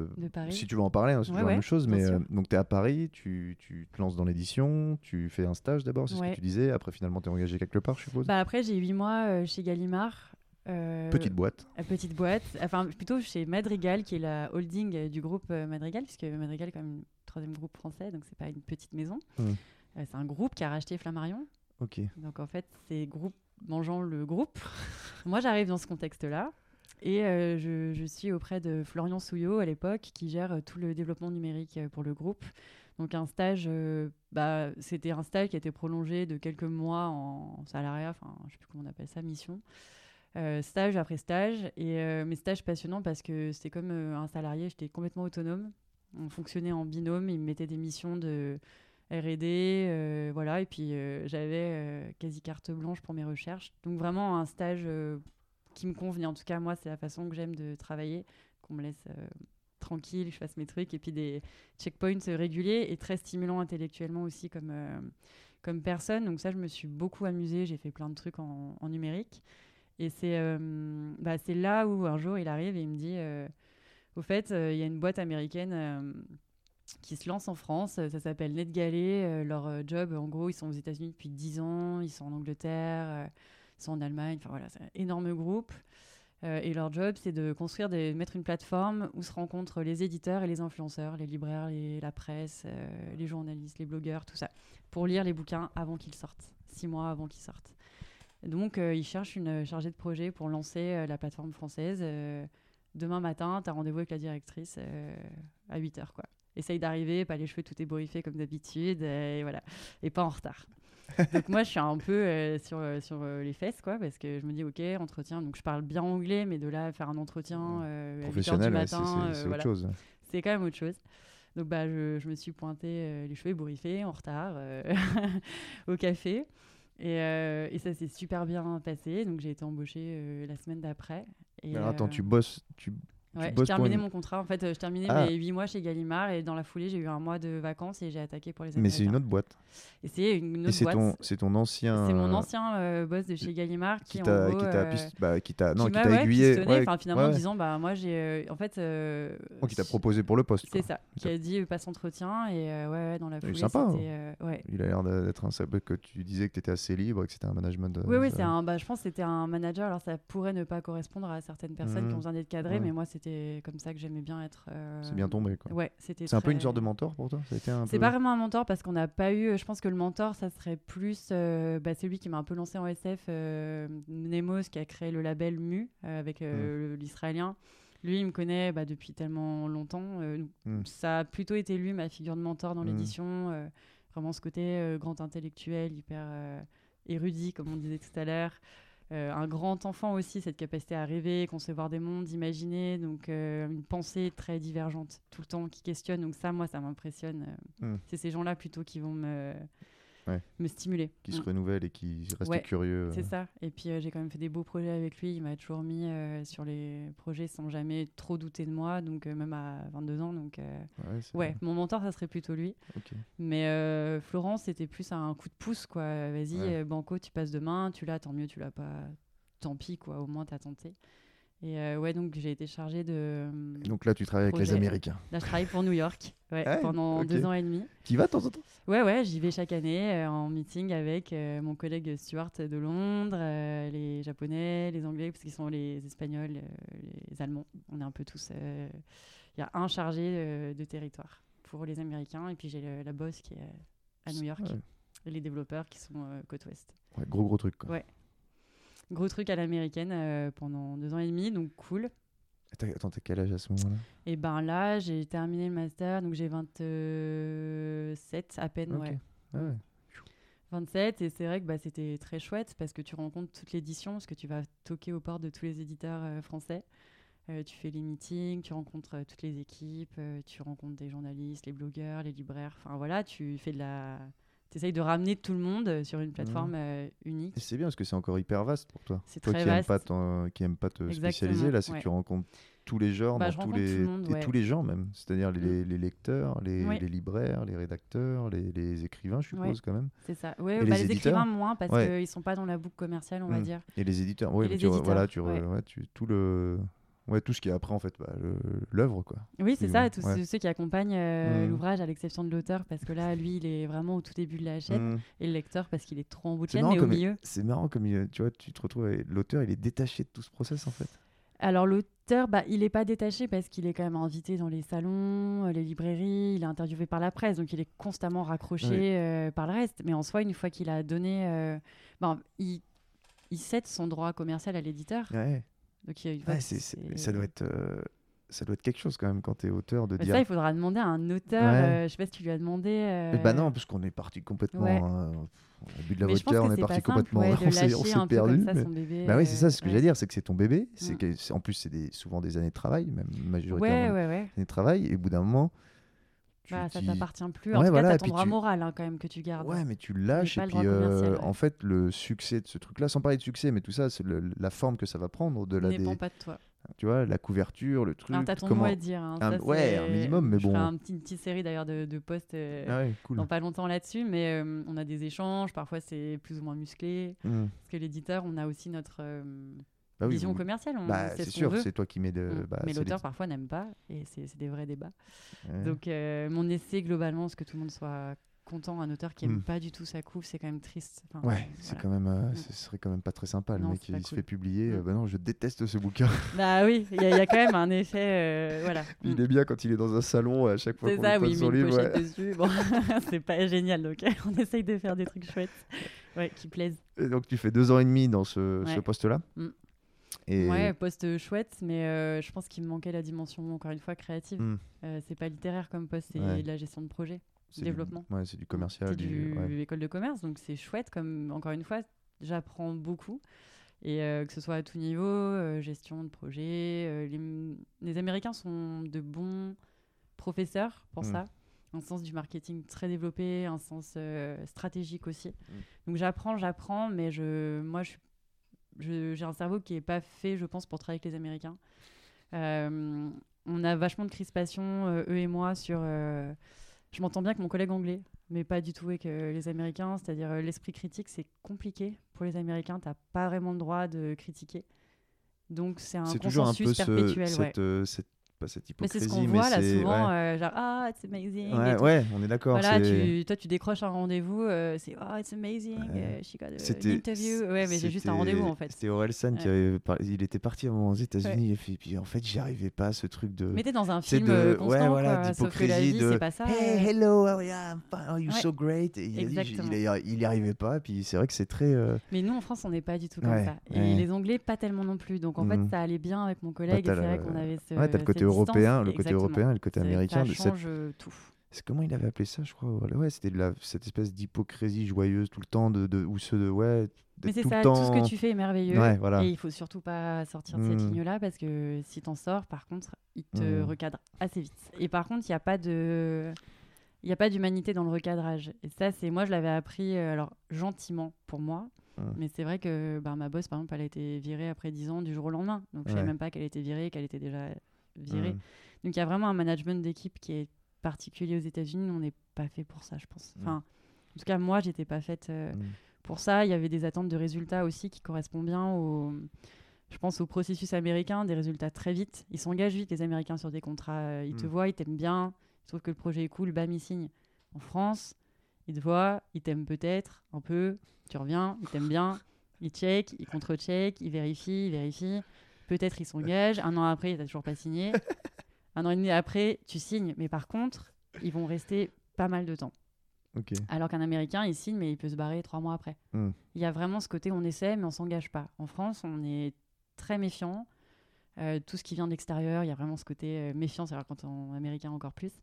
de si tu veux en parler, hein, c'est Ouais, toujours la ouais, même chose. Mais euh, donc, tu es à Paris, tu, tu te lances dans l'édition, tu fais un stage d'abord, c'est ce Ouais. que tu disais. Après, finalement, tu es engagé quelque part, je suppose. Bah, après, j'ai huit mois euh, chez Gallimard. Euh, Petite boîte. euh, petite boîte, enfin plutôt chez Madrigal, qui est la holding euh, du groupe Madrigal, puisque Madrigal est quand même le troisième groupe français, donc c'est pas une petite maison. Mm. Euh, c'est un groupe qui a racheté Flammarion. Ok. Donc en fait, c'est groupe mangeant le groupe. Moi, j'arrive dans ce contexte-là. Et euh, je, je suis auprès de Florian Souillot à l'époque, qui gère tout le développement numérique pour le groupe. Donc un stage, euh, bah, c'était un stage qui a été prolongé de quelques mois en salariat, enfin je sais plus comment on appelle ça, mission. Euh, stage après stage, et euh, mes stages passionnants parce que c'était comme euh, un salarié, j'étais complètement autonome. On fonctionnait en binôme, ils me mettaient des missions de R&D, euh, voilà, et puis j'avais quasi carte blanche pour mes recherches. Donc vraiment un stage qui me convenait. En tout cas, moi, c'est la façon que j'aime de travailler, qu'on me laisse tranquille, je fasse mes trucs, et puis des checkpoints réguliers et très stimulants intellectuellement aussi comme, comme personne. Donc ça, je me suis beaucoup amusée, j'ai fait plein de trucs en numérique. Et c'est euh, bah, c'est là où un jour il arrive et il me dit, euh, au fait, euh, il y a une boîte américaine qui se lance en France, ça s'appelle NetGalley. leur job, en gros, ils sont aux États-Unis depuis 10 ans, ils sont en Angleterre, ils sont en Allemagne, enfin voilà, c'est un énorme groupe. Et leur job, c'est de construire, des, mettre une plateforme où se rencontrent les éditeurs et les influenceurs, les libraires, la presse, les journalistes, les blogueurs, tout ça, pour lire les bouquins avant qu'ils sortent, six mois avant qu'ils sortent. Donc, euh, ils cherchent une euh, chargée de projet pour lancer euh, la plateforme française. Demain matin, tu as rendez-vous avec la directrice à 8 heures. Quoi. Essaye d'arriver, pas les cheveux tout ébouriffés comme d'habitude, et voilà, et pas en retard. donc moi, je suis un peu euh, sur, sur euh, les fesses, quoi, parce que je me dis, ok, entretien, donc je parle bien anglais, mais de là à faire un entretien euh, à 8 heures du Professionnel, ouais, c'est matin, c'est- c'est autre voilà chose. c'est quand même autre chose. Donc bah, je, je me suis pointée les cheveux ébouriffés, en retard, au café. Et, euh, et ça s'est super bien passé. Donc j'ai été embauchée euh, la semaine d'après. Et, Alors attends, euh, tu bosses, tu ouais, pour terminais une- mon contrat. En fait, euh, je terminais Ah. mes 8 mois chez Gallimard. Et dans la foulée, j'ai eu un mois de vacances et j'ai attaqué pour les Mais c'est une Américains. autre boîte. Et c'est une Et autre c'est boîte. ton, c'est ton ancien. C'est mon euh, ancien euh, boss de chez Gallimard qui, qui t'a, qui t'a, euh, pist- bah, qui t'a, non, qui m'a, t'a ouais, aiguillé, ouais, finalement en disant bah moi j'ai euh, en fait euh, Oh, qui t'a proposé pour le poste. c'est quoi. ça qui a dit passe entretien et ouais, dans la foulée sympa, euh, ouais Il a l'air d'être un sabot que tu disais que tu étais assez libre et que c'était un management. oui oui c'est un bah, je pense que c'était un manager alors ça pourrait ne pas correspondre à certaines personnes qui Mhm. ont besoin d'être cadrées mais moi c'était comme ça que j'aimais bien être euh, C'est bien tombé. Quoi. ouais c'était C'est un peu une sorte de mentor pour toi? Un C'est peu- pas vraiment un mentor parce qu'on n'a pas eu. Je pense que le mentor, ça serait plus. euh, bah, c'est lui qui m'a un peu lancé en SF, euh, Nemos, qui a créé le label Mu euh, avec Mm. euh, le- l'Israélien. Lui, il me connaît bah, depuis tellement longtemps. euh, donc Mm. Ça a plutôt été lui, ma figure de mentor dans Mm. l'édition. vraiment ce côté grand intellectuel, hyper érudit, comme on disait tout à l'heure. Euh, un grand enfant aussi, cette capacité à rêver, concevoir des mondes, imaginer, donc euh, une pensée très divergente tout le temps qui questionne. Donc ça, moi, ça m'impressionne. euh, Mm. C'est ces gens-là plutôt qui vont me, Ouais. me stimuler. Qui se Mm. renouvellent et qui Ouais, curieux. C'est euh. ça. Et puis euh, j'ai quand même fait des beaux projets avec lui. Il m'a toujours mis euh, sur les projets sans jamais trop douter de moi, donc euh, même à 22 ans. Donc Ouais, c'est- ouais, mon mentor, ça serait plutôt lui. Mais Florence, c'était plus un coup de pouce, quoi. Vas-y, Banco, tu passes demain, tu l'as, tant mieux, tu l'as pas, tant pis, quoi. Au moins, t'as tenté. Et euh, ouais, donc j'ai été chargée de. Donc là, tu travailles avec les. Américains. Là, je travaille pour New York, ouais, Ouais, pendant deux ans et demi. Tu y vas de temps en temps? Ouais, ouais, j'y vais chaque année euh, en meeting avec euh, mon collègue Stuart de Londres, euh, les Japonais, les Anglais, parce qu'ils sont les Espagnols, euh, les Allemands. On est un peu tous. euh, Il y a un chargé euh, de territoire pour les Américains, et puis j'ai la boss qui est à New York, Ouais. et les développeurs qui sont euh, côte ouest. Ouais, Gros, gros truc. Quoi. Ouais. Gros truc à l'américaine euh, pendant deux ans et demi, donc cool. Attends, t'as quel âge à ce moment-là? Et ben là, j'ai terminé le master, donc j'ai 27 à peine, ouais. Ah ouais. 27 et c'est vrai que bah, c'était très chouette parce que tu rencontres toute l'édition parce que tu vas toquer aux portes de tous les éditeurs euh, français Euh, tu fais les meetings tu rencontres euh, toutes les équipes tu rencontres des journalistes les blogueurs les libraires enfin voilà tu fais de la t'essayes de ramener tout le monde euh, sur une plateforme euh, unique c'est bien parce que c'est encore hyper vaste pour toi. C'est toi très qui vaste. Aime pas ton- qui aime pas te Exactement, spécialiser, là, c'est ouais. que tu rencontres tous les genres, Bah, dans tous les... et tous gens même. C'est-à-dire les, Mm. les- les lecteurs, les, Oui. les libraires, les rédacteurs, les, écrivains, je suppose, Ouais. quand même. c'est ça ouais, bah, les éditeurs écrivains moins parce Ouais. qu'ils sont pas dans la boucle commerciale on va Mm. dire Et les éditeurs. Oui, tu, voilà, tu, tu tout le ouais, tout ce qui est après en fait bah, l'œuvre quoi. Oui, c'est ça, tous ouais. ceux- qui accompagnent euh, Mm. l'ouvrage, à l'exception de l'auteur, parce que là, lui, il est vraiment au tout début de la chaîne, Mm. et le lecteur, parce qu'il est trop en bout de chaîne, mais au milieu. c'est marrant comme il- tu vois, tu te retrouves avec- l'auteur, il est détaché de tout ce process en fait. Alors l'auteur, bah, il n'est pas détaché parce qu'il est quand même invité dans les salons, euh, les librairies, il est interviewé par la presse, donc il est constamment raccroché Oui. euh, par le reste. Mais en soi, une fois qu'il a donné, euh, ben, il, il cède son droit commercial à l'éditeur. Ouais. Donc il y a une Ouais, ça doit être. euh, Ça doit être quelque chose quand même quand t'es auteur de Mais dire. ça, il faudra demander à un auteur. Ouais. euh, je sais pas si tu lui as demandé. Bah non, parce qu'on est parti complètement. Ouais. hein, au but de la mais que on est parti complètement. on s'est perdu. ça mais- bébé. Bah oui, c'est ça, c'est ce que j'allais dire, c'est que c'est ton bébé. C'est Mm. c'est- en plus c'est des, souvent des années de travail, même majoritairement des années de travail. Et au bout d'un moment, tu Bah, ça t'appartient plus. Ouais, En tout voilà, cas, et t'as ton droit tu- moral hein, quand même que tu gardes. Ouais, mais tu lâches et puis euh, ouais. en fait le succès de ce truc-là, sans parler de succès, mais tout ça, c'est la forme que ça va prendre au-delà ne dépend des, pas de toi. tu vois, la couverture, le truc. T'as ton comment... mot à dire. hein, Un- ça, ouais, un minimum, mais je ferai bon. petit- une petite série d'ailleurs de, de posts euh, Ah ouais, cool. dans pas longtemps là-dessus, mais euh, on a des échanges. Parfois, c'est plus ou moins musclé. Mm. Parce que l'éditeur, on a aussi notre euh, Bah oui, vision commerciale. On bah, c'est ce sûr, c'est toi qui mets de. Mm. bah, mais l'auteur les- parfois n'aime pas et c'est des vrais débats. Ouais. Donc euh, mon essai globalement, ce que tout le monde soit content, un auteur qui aime Mm. pas du tout sa couve, c'est quand même triste. Enfin, Ouais, c'est quand même, euh, ce serait quand même pas très sympa. Le Non, mec, c'est pas il se fait publier. Mm. euh, bah non, je déteste ce bouquin. Bah oui, il y, a- il y a quand même un effet, euh, voilà. il est bien quand il est dans un salon à chaque fois qu'on lui oui, son livre. ouais. dessus. Bon, c'est pas génial, donc on essaye de faire des trucs chouettes, ouais, qui plaisent. Et donc tu fais deux ans et demi dans ce, poste-là? Et Ouais, poste chouette, mais euh, je pense qu'il me manquait la dimension, encore une fois, créative. Mm. Euh, c'est pas littéraire comme poste, c'est Ouais. de la gestion de projet. du- développement. ouais, c'est du commercial. C'est Du, du ouais. école de commerce, donc c'est chouette. Comme encore une fois, j'apprends beaucoup. Et euh, que ce soit à tout niveau, euh, gestion de projet, les, les Américains sont de bons professeurs pour Mm. ça. Un sens du marketing très développé, un sens euh, stratégique aussi. Mm. Donc j'apprends, j'apprends, mais je, moi, je suis- j'ai un cerveau qui n'est pas fait, je pense, pour travailler avec les Américains. Euh, on a vachement de crispation, euh, eux et moi, sur. euh, je m'entends bien avec mon collègue anglais, mais pas du tout avec les Américains. C'est-à-dire, l'esprit critique, c'est compliqué pour les Américains. Tu n'as pas vraiment le droit de critiquer. Donc, c'est un C'est toujours un consensus peu ce, perpétuel. cette- pas cette Mais c'est ce qu'on voit là souvent, ouais. euh, genre ah it's amazing. Ouais, on est d'accord. Voilà, tu, toi tu décroches un rendez-vous, euh, c'est oh it's amazing, Ouais. euh, she got a- interview. Ouais, mais j'ai juste un c'était- rendez-vous en fait. C'était Orelsan qui Ouais. avait par- il était parti aux États-Unis et puis, puis en fait j'y arrivais pas à ce truc de Mais t'es dans un film de- euh, ouais, constant, voilà, d'hypocrisie de- c'est pas ça. Hey, hello, oh I'm fine, oh, you're Ouais. so great. Et il, a dit, il, y arrivait pas. Et puis c'est vrai que c'est très. Mais nous, en France, on n'est pas du tout comme ça. Et les Anglais, pas tellement non plus. Donc en fait, Mhm. ça allait bien avec mon collègue. et c'est vrai qu'on avait ce. ouais, t'as le côté. Européen, le côté européen et le côté américain. Ça de cette- change euh, tout. C'est comment il avait appelé ça, je crois. Ouais, c'était de la, cette espèce d'hypocrisie joyeuse tout le temps, de, de ou ceux de ouais. Mais c'est ça, le tout temps. ce que tu fais est merveilleux. Ouais, voilà. Et il faut surtout pas sortir de cette Mm. ligne-là parce que si t'en sors, par contre, il te Mm. recadre assez vite. Et par contre, il n'y a pas de. Il n'y a pas d'humanité dans le recadrage. Et ça, c'est moi, je l'avais appris, euh, alors gentiment pour moi. Mm. Mais c'est vrai que bah, ma boss, par exemple, elle a été virée après 10 ans du jour au lendemain. Donc je savais Ouais. même pas qu'elle était virée, qu'elle était déjà Mm. Donc il y a vraiment un management d'équipe qui est particulier aux États-Unis. On n'est pas fait pour ça, je pense. Mm. Enfin, en tout cas, moi, j'étais pas faite. euh, Mm. pour ça, il y avait des attentes de résultats aussi qui correspondent bien au, je pense, au processus américain, des résultats très vite. Ils s'engagent vite, les Américains, sur des contrats. Euh, Ils te voient, ils t'aiment bien, ils trouvent que le projet est cool, bam, ils signent. En France, ils te voient, ils t'aiment peut-être un peu, tu reviens, ils t'aiment bien, ils check, ils contre-check, ils vérifient, ils vérifient. Peut-être ils s'engagent, un an après, ils n'ont toujours pas signé. Un an et demi après, tu signes. Mais par contre, ils vont rester pas mal de temps. Ok. Alors qu'un Américain, il signe, mais il peut se barrer trois mois après. Mm. Il y a vraiment ce côté, on essaie, mais on s'engage pas. En France, on est très méfiant. Euh, tout ce qui vient de l'extérieur, il y a vraiment ce côté euh, méfiant, c'est-à-dire quand on est américain encore plus.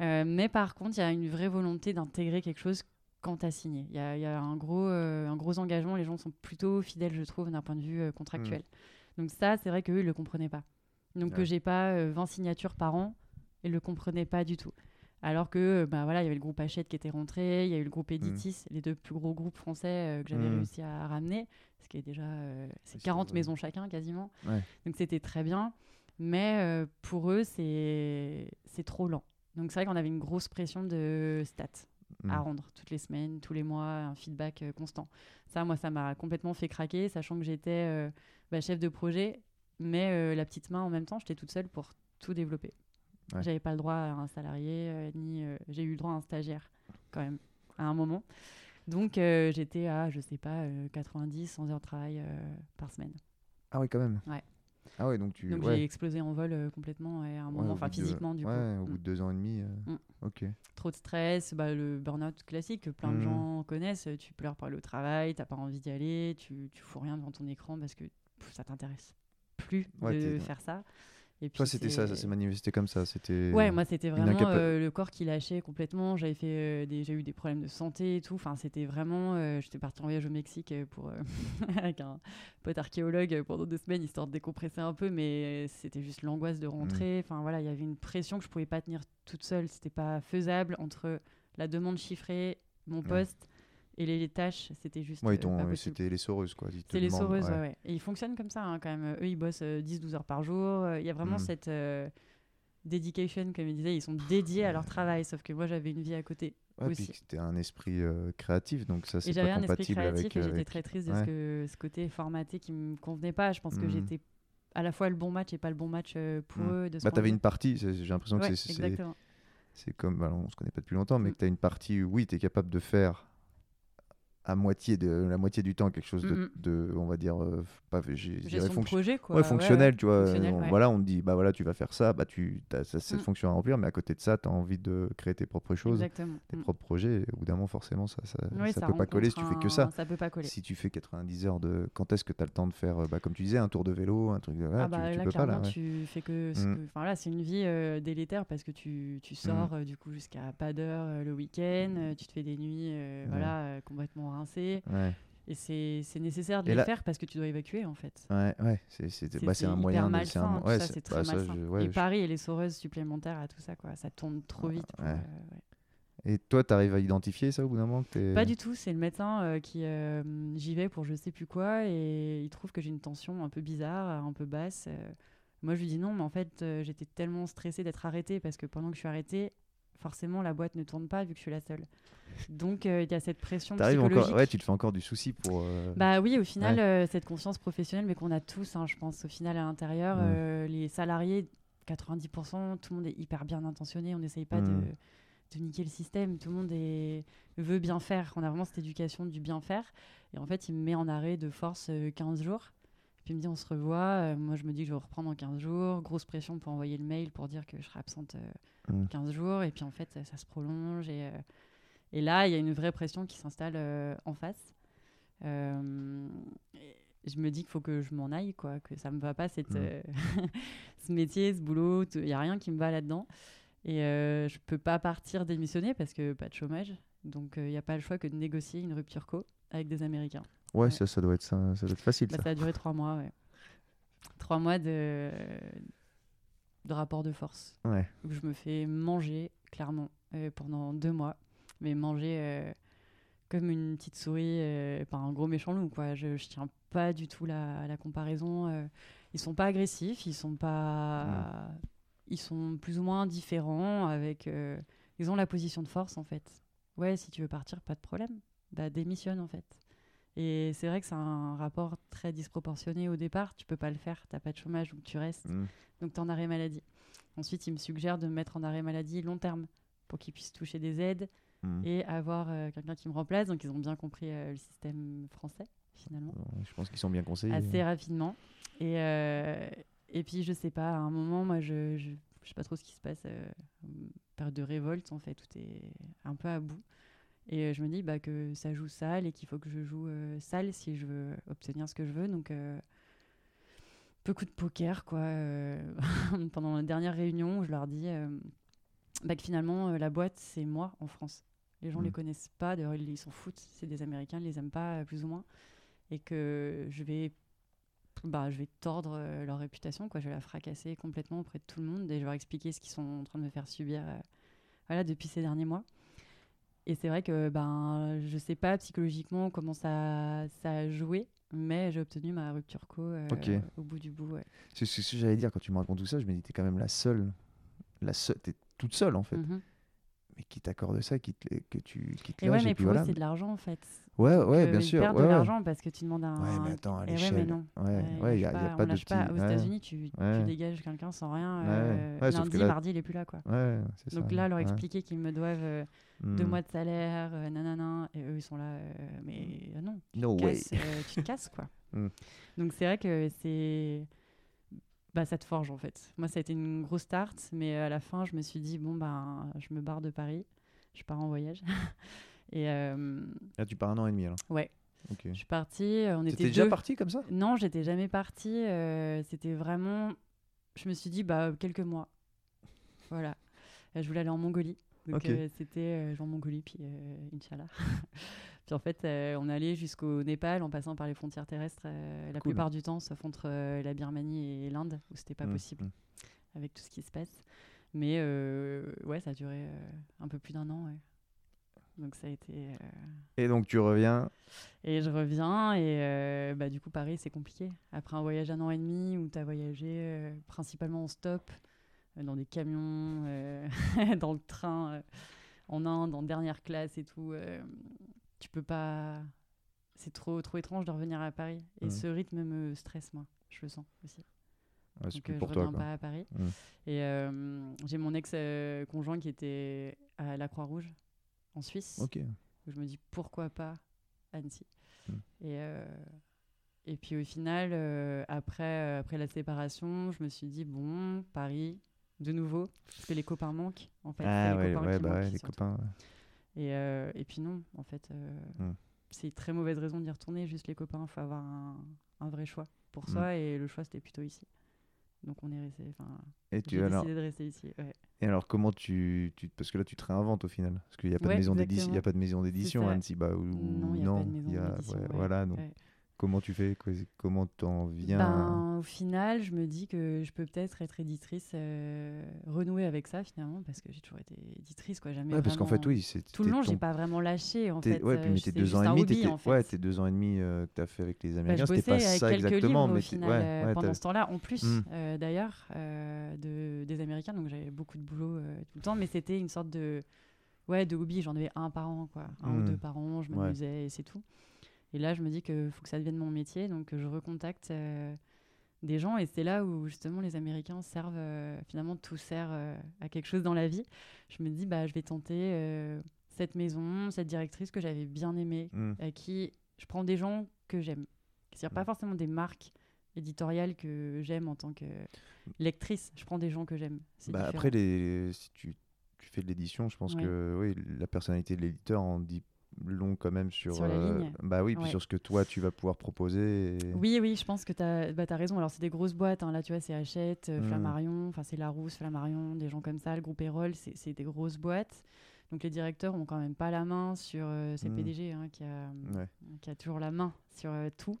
Euh, mais par contre, il y a une vraie volonté d'intégrer quelque chose quand tu as signé. Il y a, il y a un, gros, euh, un gros engagement, les gens sont plutôt fidèles, je trouve, d'un point de vue contractuel. Donc ça, c'est vrai qu'eux, ils le comprenaient pas. Donc que Ouais. j'ai pas euh, 20 signatures par an, ils le comprenaient pas du tout. Alors que, euh, bah voilà, il y avait le groupe Hachette qui était rentré, il y a eu le groupe Editis, les deux plus gros groupes français euh, que j'avais Mm. réussi à ramener, ce qui est déjà euh, c'est Oui, 40 c'est- maisons chacun quasiment. Ouais. Donc c'était très bien, mais euh, pour eux c'est c'est trop lent. Donc c'est vrai qu'on avait une grosse pression de stats Mm. à rendre toutes les semaines, tous les mois, un feedback euh, constant. Ça, moi, ça m'a complètement fait craquer, sachant que j'étais euh, bah, chef de projet, mais euh, la petite main en même temps, j'étais toute seule pour tout développer. Ouais. J'avais pas le droit à un salarié, euh, ni euh, j'ai eu le droit à un stagiaire quand même à un moment. Donc j'étais à, je sais pas, euh, 90, 100 heures de travail par semaine. Ah oui, quand même. Ah ouais, donc tu. Donc ouais. j'ai explosé en vol euh, complètement à un Ouais, moment, au enfin bout de- physiquement du ouais, coup. au Mm. bout de deux ans et demi. euh, Mm. Ok. Trop de stress, bah, le burn-out classique que plein de Mm. gens connaissent. Tu pleures aller au travail, t'as pas envie d'y aller, tu, tu fous rien devant ton écran parce que ça t'intéresse plus Ouais, de faire ça. Et puis Toi, c'était ça, ça s'est manifesté comme ça. C'était. Ouais, moi c'était vraiment euh, le corps qui lâchait complètement. J'avais fait euh, des, j'ai eu des problèmes de santé et tout. Enfin, c'était vraiment. euh, J'étais partie en voyage au Mexique pour avec un pote archéologue pendant deux semaines histoire de décompresser un peu, mais c'était juste l'angoisse de rentrer. Enfin voilà, il y avait une pression que je pouvais pas tenir toute seule. C'était pas faisable entre la demande chiffrée, mon poste et les, les tâches. C'était juste. Ouais, euh, euh, c'était les soreuses, quoi. C'est les soreuses, ouais. Et ils fonctionnent comme ça, hein, quand même. Eux, ils bossent euh, 10-12 heures par jour. Euh, Il y a vraiment Mm. cette euh, dedication, comme ils disaient. Ils sont dédiés à leur travail. Sauf que moi, j'avais une vie à côté. Ouais, aussi. puis c'était un esprit euh, créatif, donc ça, c'est j'avais pas un esprit compatible créatif avec. et euh, j'étais avec- très triste de ouais. ce, que, ce côté formaté qui me convenait pas. Je pense que Mm. j'étais à la fois le bon match et pas le bon match euh, pour Mm. eux. De Bah, t'avais une partie, j'ai l'impression que c'est- c'est comme. bah, on se connaît pas depuis longtemps, mais Mm. que t'as une partie où, oui, t'es capable de faire à moitié de la moitié du temps quelque chose de, Mm, de, on va dire pas Gestion de fonction- projet, quoi. ouais, fonctionnel ouais. tu vois Fonctionnel, on- ouais. voilà on te dit bah voilà tu vas faire ça bah tu as cette Mm. fonction à remplir mais à côté de ça tu as envie de créer tes propres choses Exactement. tes Mm. propres projets et au bout d'un moment forcément ça ça, ça peut pas coller si tu fais que ça Ça peut pas coller. si tu fais 90 heures de quand est-ce que tu as le temps de faire euh, bah, comme tu disais un tour de vélo un truc de voilà, ah bah tu, tu là peux pas là tu fais que ce Mm. que- enfin là c'est une vie euh, délétère parce que tu, tu sors euh, du coup jusqu'à pas d'heure euh, le week-end euh, tu te fais des nuits euh, voilà euh, complètement ouais et c'est nécessaire de Et les là- faire parce que tu dois évacuer en fait ouais ouais c'est bah, un moyen c'est un ouais ça c'est- bah, très ça, malsain je- ouais, et je- Paris et les soreuses supplémentaires à tout ça quoi ça tourne trop vite pour, ouais. euh, et toi tu arrives à identifier ça au bout d'un moment que Pas du tout, c'est le médecin euh, qui. euh, J'y vais pour je sais plus quoi et il trouve que j'ai une tension un peu bizarre, un peu basse. euh. Moi je lui dis non, mais en fait j'étais tellement stressée d'être arrêtée parce que pendant que je suis arrêtée, forcément la boîte ne tourne pas vu que je suis la seule. Donc euh, il y a cette pression psychologique. encore ouais tu te fais encore du souci pour euh, Bah oui, au final, Ouais. euh, cette conscience professionnelle, mais qu'on a tous, hein, je pense, au final, à l'intérieur, Mm. les salariés, 90%, tout le monde est hyper bien intentionné, on n'essaye pas Mm. de, de niquer le système, tout le monde est, veut bien faire, on a vraiment cette éducation du bien faire. Et en fait, il me met en arrêt de force euh, 15 jours. Puis il me dit, on se revoit. Moi, je me dis que je vais reprendre en 15 jours. Grosse pression pour envoyer le mail pour dire que je serai absente euh, Mm. 15 jours. Et puis en fait, ça, ça se prolonge. Et, euh, et là, il y a une vraie pression qui s'installe euh, en face. Euh, et je me dis qu'il faut que je m'en aille, quoi, que ça me va pas cette, Mm. ce métier, ce boulot, il n'y a rien qui me va là-dedans. Et euh, je peux pas partir démissionner parce que pas de chômage. Donc il n'y a pas le choix que de négocier une rupture co avec des Américains. ouais, Ouais. ça ça doit être ça, ça doit être facile Bah, ça ça a duré trois mois, ouais. Trois mois de, de rapport de force ouais où je me fais manger, clairement, euh, pendant deux mois. Mais manger euh, comme une petite souris euh, par un gros méchant loup, quoi. Je, je tiens pas du tout la, la comparaison. euh. Ils sont pas agressifs, ils sont pas... Ils sont plus ou moins différents avec... Ils ont la position de force, en fait. Ouais, si tu veux partir, pas de problème. Bah, démissionne, en fait. Et c'est vrai que c'est un rapport très disproportionné au départ. Tu peux pas le faire, t'as pas de chômage, donc tu restes. Mm. Donc tu es en arrêt maladie. Ensuite, il me suggère de me mettre en arrêt maladie long terme pour qu'ils puissent toucher des aides Mm. et avoir euh, quelqu'un qui me remplace. Donc ils ont bien compris euh, le système français finalement je pense qu'ils sont bien conseillés assez rapidement. Et, euh, et puis je sais pas, à un moment, moi je, je, je sais pas trop ce qui se passe. période de révolte en fait, tout est un peu à bout. Et euh, je me dis bah, que ça joue sale et qu'il faut que je joue euh, sale si je veux obtenir ce que je veux. Donc euh, beaucoup de poker quoi. euh, pendant la dernière réunion, je leur dis bah, que finalement la boîte c'est moi en France. Les gens Mm. les connaissent pas, d'ailleurs ils s'en foutent. C'est des Américains, ils les aiment pas plus ou moins et que je vais bah, je vais tordre leur réputation quoi je vais la fracasser complètement auprès de tout le monde et je vais leur expliquer ce qu'ils sont en train de me faire subir voilà depuis ces derniers mois et c'est vrai que ben je sais pas psychologiquement comment ça ça a joué mais j'ai obtenu ma rupture co euh, au bout du bout ouais. C'est ce que j'allais dire quand tu me racontes tout ça. Je me dis, t'es quand même la seule. La seule t'es toute seule en fait. Mhm. Mais qui t'accorde ça, qui te, que tu qui te et ouais mais puis pour voilà. c'est de l'argent en fait Ouais, ouais, bien sûr. perdent ouais, de ouais. l'argent parce que tu demandes un Ouais, mais attends, à Et ouais, l'échelle. mais non. Ouais, Ouais, ouais, il y a, pas- de petit. pas. Aux ouais. États-Unis, tu, tu Ouais. dégages quelqu'un sans rien. Ouais. euh, Ouais, lundi, là- mardi, il est plus là, quoi. Ouais, c'est ça. Donc là, leur ouais. expliquer qu'ils me doivent euh, deux Hmm. mois de salaire, euh, nanana, et eux, ils sont là, euh, mais non, No tu te way. casses, tu te casses, quoi. Mm. Donc c'est vrai que c'est bah, ça te forge en fait. Moi, ça a été une grosse start, mais à la fin, je me suis dit, bon, ben, je me barre de Paris, je pars en voyage. et euh, Là, tu pars un an et demi alors? ouais, Ok. je suis partie. euh, On était déjà deux. parti comme ça? Non, j'étais jamais partie. euh, C'était vraiment. Je me suis dit, bah, quelques mois. Voilà. Euh, Je voulais aller en Mongolie. Donc, Ok. euh, c'était euh, je vais en Mongolie, puis euh, Inch'Allah. puis en fait, euh, on allait jusqu'au Népal en passant par les frontières terrestres euh, la Cool. plupart du temps, sauf entre euh, la Birmanie et l'Inde, où c'était pas Mm, possible mm. avec tout ce qui se passe. Mais ouais, ça a duré un peu plus d'un an. ouais. Donc ça a été. euh, Et donc tu reviens. et je reviens et euh, bah, du coup Paris c'est compliqué. Après un voyage d'un an et demi où tu as voyagé euh, principalement en stop, dans des camions, dans le train, en Inde, en dernière classe et tout, tu peux pas... C'est trop, trop étrange de revenir à Paris. Et Mhm. ce rythme me stresse moi, je le sens aussi. Ouais, Donc euh, pour je toi reviens quoi. pas à Paris. Mhm. Et euh, j'ai mon ex-conjoint qui était à la Croix-Rouge en Suisse Ok. où je me dis pourquoi pas Annecy. Mm. Et, euh, et puis au final, euh, après, euh, après la séparation, je me suis dit bon, Paris, de nouveau, parce que les copains manquent en fait. Ah les ouais, copains ouais, bah manquent, les surtout. copains. Et, euh, et puis non, en fait, Mm. c'est une très mauvaise raison d'y retourner, juste les copains, il faut avoir un, un vrai choix pour Mm. soi, et le choix c'était plutôt ici. Donc on est resté, enfin, Et tu alors, décidé de rester ici. ouais. et alors comment tu, tu parce que là tu te réinventes au final parce qu'il n'y a pas de maison d'édition, il y a pas de maison d'édition à Annecy bah, ou Non, il n'y a pas de maison a- d'édition, ouais, voilà donc. Comment tu fais? Comment t'en viens? Ben, au final, je me dis que je peux peut-être être éditrice, euh, renouer avec ça finalement, parce que j'ai toujours été éditrice, quoi. Jamais Ouais, parce qu'en fait oui c'est Tout le long, ton- j'ai pas vraiment lâché en fait. ouais euh, puis mais je- tes deux ans et demi ouais tes deux ans et demi euh, que t'as fait avec les Bah, Américains je c'était pas ça quelques exactement livres mais au final ouais, euh, pendant ce temps-là, en plus Mm. euh, d'ailleurs euh, de, des Américains, donc j'avais beaucoup de boulot euh, tout le temps, mais c'était une sorte de ouais de hobby. J'en avais un par an, quoi, un Mm. ou deux par an. Je m'amusais et c'est tout. Et là, je me dis que faut que ça devienne mon métier, donc je recontacte euh, des gens et c'est là où justement les Américains servent euh, finalement tout sert euh, à quelque chose dans la vie. Je me dis bah je vais tenter euh, cette maison, cette directrice que j'avais bien aimée, Mm. à qui je prends des gens que j'aime. C'est-à-dire pas forcément des marques éditoriales que j'aime en tant que lectrice. Je prends des gens que j'aime. Bah, après, les, si tu, tu fais de l'édition, je pense Ouais. que oui, la personnalité de l'éditeur en dit long quand même sur, Sur la euh, ligne. bah oui, puis Ouais. sur ce que toi tu vas pouvoir proposer. et- Oui, oui, je pense que tu as, bah, t'as raison. Alors, c'est des grosses boîtes. hein. Là, tu vois, c'est Hachette, euh, Mm. Flammarion, enfin, c'est Larousse, Flammarion, des gens comme ça. Le groupe Erol, c'est des grosses boîtes. Donc, les directeurs ont quand même pas la main sur. euh, c'est le Mm. PDG hein, qui, a, Ouais. qui a toujours la main sur euh, tout.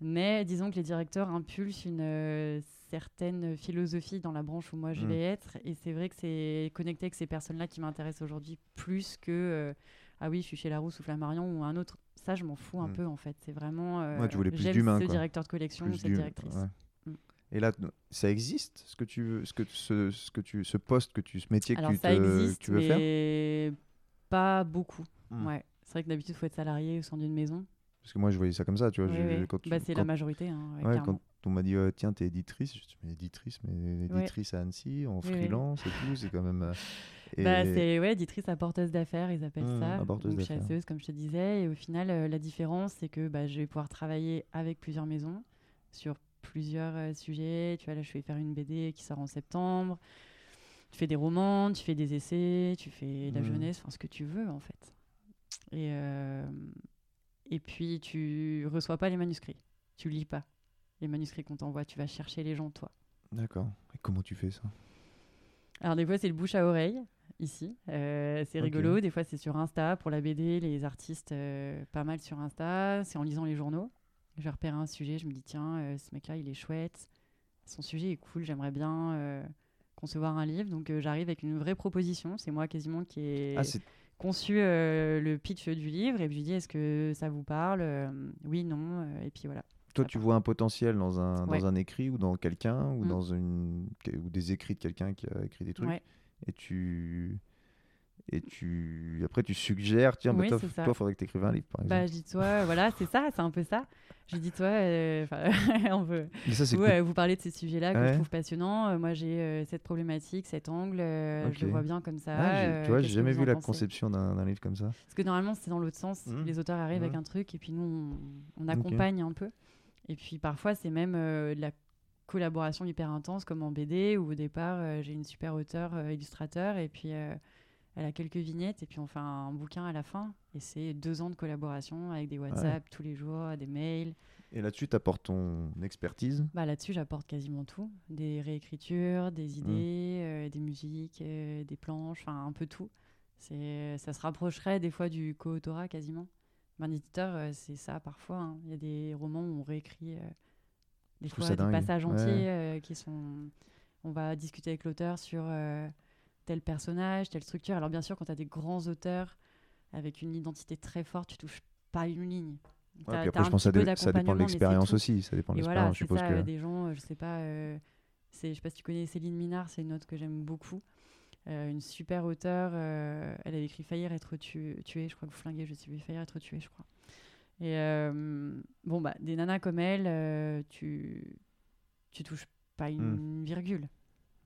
Mais disons que les directeurs impulsent une certaine philosophie dans la branche où moi je Mm. vais être. Et c'est vrai que c'est connecté avec ces personnes-là qui m'intéressent aujourd'hui plus que ah oui, je suis chez Larousse ou Flammarion ou un autre. Ça, je m'en fous un Mm. peu en fait. C'est vraiment. euh, Ouais, tu voulais plus ce directeur de collection ou Plus cette du- directrice. ouais. Mm. Et là, ça existe, ce que tu veux, ce que ce, ce que tu, ce poste que tu, ce métier que tu, ça te- que existe, tu veux faire? mais pas beaucoup. Mm. Ouais. C'est vrai que d'habitude, il faut être salarié au sein d'une maison. Parce que moi, je voyais ça comme ça, tu vois. Oui, Bah, c'est quand- la majorité. hein, ouais, ouais, clairement. quand on m'a dit euh, tiens t'es éditrice, je me suis dit, mais éditrice, mais éditrice à Annecy, en freelance et tout, c'est quand même. euh, Bah, c'est ouais, éditrice apporteuse d'affaires, ils appellent Mmh, ça. Donc d'affaires. chasseuse, comme je te disais. Et au final, euh, la différence, c'est que bah, je vais pouvoir travailler avec plusieurs maisons sur plusieurs euh, sujets. Tu vois, là, je vais faire une BD qui sort en septembre. Tu fais des romans, tu fais des essais, tu fais de la Mmh. jeunesse, enfin ce que tu veux en fait. Et, euh, et puis, tu reçois pas les manuscrits. Tu lis pas les manuscrits qu'on t'envoie. Tu vas chercher les gens, toi. D'accord. Et comment tu fais ça? Alors des fois c'est le bouche à oreille ici, Euh, c'est rigolo. Des fois c'est sur Insta pour la BD, les artistes euh, pas mal sur Insta. C'est en lisant les journaux. Je repère un sujet, je me dis tiens euh, ce mec-là il est chouette, son sujet est cool, j'aimerais bien concevoir un livre. Donc j'arrive avec une vraie proposition. C'est moi quasiment qui ai Ah, conçu le pitch du livre et puis je dis est-ce que ça vous parle Oui non et puis voilà. Toi, tu vois un potentiel dans un, Ouais. dans un écrit ou dans quelqu'un ou Mm. dans une ou des écrits de quelqu'un qui a écrit des trucs? Ouais. Et tu et tu après tu suggères tiens bah, Oui, toi, c'est ça. toi faudrait que tu écrives un livre par Bah exemple. je dis toi voilà c'est ça c'est un peu ça. Je dis toi euh, on veut ça Vous, cool. euh, vous parlez de ces sujets-là que Ouais. je trouve passionnants. Euh, moi, j'ai cette problématique, cet angle. Je le vois bien comme ça. Ah, tu vois, j'ai que jamais vu la conception d'un livre comme ça. Parce que normalement, c'est dans l'autre sens. Mhm. Les auteurs arrivent avec Mhm. un truc et puis nous, on, on accompagne un peu. Et puis parfois, c'est même de la collaborations hyper intenses comme en BD où au départ euh, j'ai une super auteur euh, illustrateur et puis euh, elle a quelques vignettes et puis on fait un bouquin à la fin et c'est deux ans de collaboration avec des WhatsApp tous les jours, des mails. Et là-dessus, tu apportes ton expertise? Bah, là-dessus j'apporte quasiment tout, des réécritures, des idées, euh, des musiques, des planches, enfin un peu tout. C'est ça se rapprocherait des fois du co-autorat quasiment. Un éditeur c'est ça parfois. hein. Il y a des romans où on réécrit des fois des dingue. passages Ouais. entiers euh, qui sont. On va discuter avec l'auteur sur euh, tel personnage, telle structure. Alors bien sûr, quand tu as des grands auteurs avec une identité très forte, tu touches pas une ligne. Ouais, puis après, je pense que ça, dépend de l'expérience aussi. Ça dépend de l'expérience, voilà, je suppose ça, que. euh, des gens, je sais pas, euh, je sais pas si tu connais Céline Minard, c'est une autre que j'aime beaucoup. Euh, une super auteure, euh, elle avait écrit Faillir être tu- tué, je crois que vous flinguez, je sais plus, Faillir être tué, je crois. Et euh, bon, bah, des nanas comme elle, euh, tu, tu touches pas une virgule.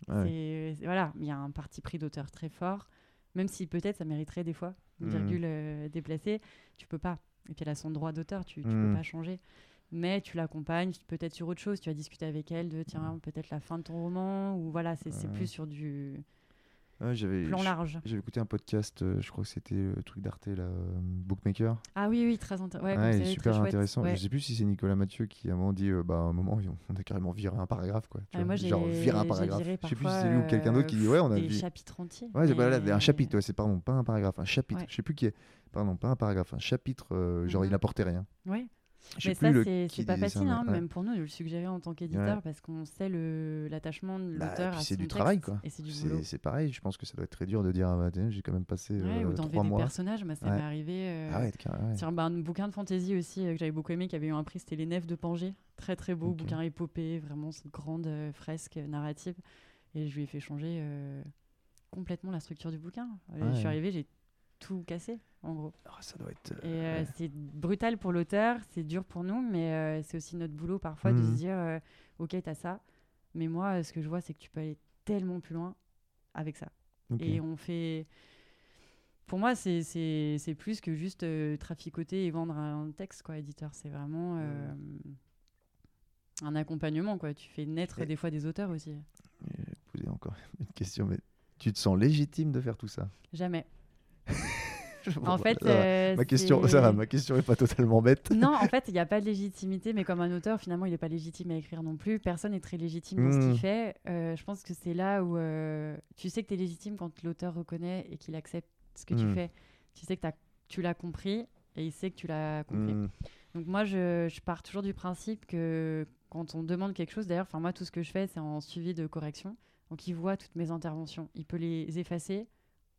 Ouais. C'est- c'est- voilà, il y a un parti pris d'auteur très fort, même si peut-être ça mériterait des fois une Mm. virgule euh, déplacée, tu peux pas. Et puis elle a son droit d'auteur, tu, Mm. peux pas changer. Mais tu l'accompagnes peut-être sur autre chose, tu vas discuter avec elle de tiens, peut-être la fin de ton roman, ou voilà, c'est c'est Ouais. plus sur du Ouais, j'avais plan je- large. J'avais écouté un podcast, euh, je crois que c'était le truc d'Arte, là, euh, Bookmaker. Ah oui, oui, très intéressant. Ouais, Ouais, très super intéressant. Je sais plus si c'est Nicolas Mathieu qui à un moment dit euh, bah à un moment on a carrément viré un paragraphe quoi. tu Ouais, vois. moi, j'ai Genre virer un paragraphe. viré Je sais plus si c'est lui ou quelqu'un d'autre qui dit ouais on a des vu. chapitres entiers. Ouais, c'est- voilà, mais- un chapitre, c'est pardon, pas un paragraphe, un chapitre. Je sais plus qui est. Pardon, pas un paragraphe, un chapitre. euh, genre il n'apportait rien. Ouais. Mais ça, c'est pas facile, hein, ouais. même pour nous, de le suggérer en tant qu'éditeur, Ouais. parce qu'on sait l'attachement de Bah, l'auteur puis c'est du travail, quoi. Et c'est pareil, je pense que ça doit être très dur de dire ah, bah, j'ai quand même passé Ouais, euh, trois des mois. personnages, moi ça m'est arrivé. euh, Ah sur bah, un bouquin de fantasy aussi euh, que j'avais beaucoup aimé, qui avait eu un prix, c'était Les Nefs de Pangée. Très très beau, bouquin épopée, vraiment cette grande euh, fresque narrative. Et je lui ai fait changer euh, complètement la structure du bouquin. Je suis arrivée, j'ai tout cassé, en gros. Ah, ça doit être. Et euh, euh, ouais. c'est brutal pour l'auteur, c'est dur pour nous, mais euh, c'est aussi notre boulot parfois de Mhm. se dire euh, Ok, t'as ça, mais moi, euh, ce que je vois, c'est que tu peux aller tellement plus loin avec ça. Et on fait. Pour moi, c'est- c'est c'est plus que juste euh, traficoter et vendre un texte, quoi, éditeur. C'est vraiment euh, un accompagnement, quoi. Tu fais naître Et- des fois des auteurs aussi. Je vais te poser encore une question, mais tu te sens légitime de faire tout ça? Jamais. En bah, fait, euh, ma question, ça va, ma question est pas totalement bête. Non, en fait, il n'y a pas de légitimité, mais comme un auteur, finalement, il n'est pas légitime à écrire non plus. Personne n'est très légitime dans ce qu'il fait. Euh, je pense que c'est là où euh, tu sais que tu es légitime quand l'auteur reconnaît et qu'il accepte ce que tu Mm. fais. Tu sais que tu l'as compris et il sait que tu l'as compris. Hmm. Donc moi, je, je pars toujours du principe que quand on demande quelque chose, d'ailleurs, enfin moi, tout ce que je fais, c'est en suivi de correction. Donc il voit toutes mes interventions. Il peut les effacer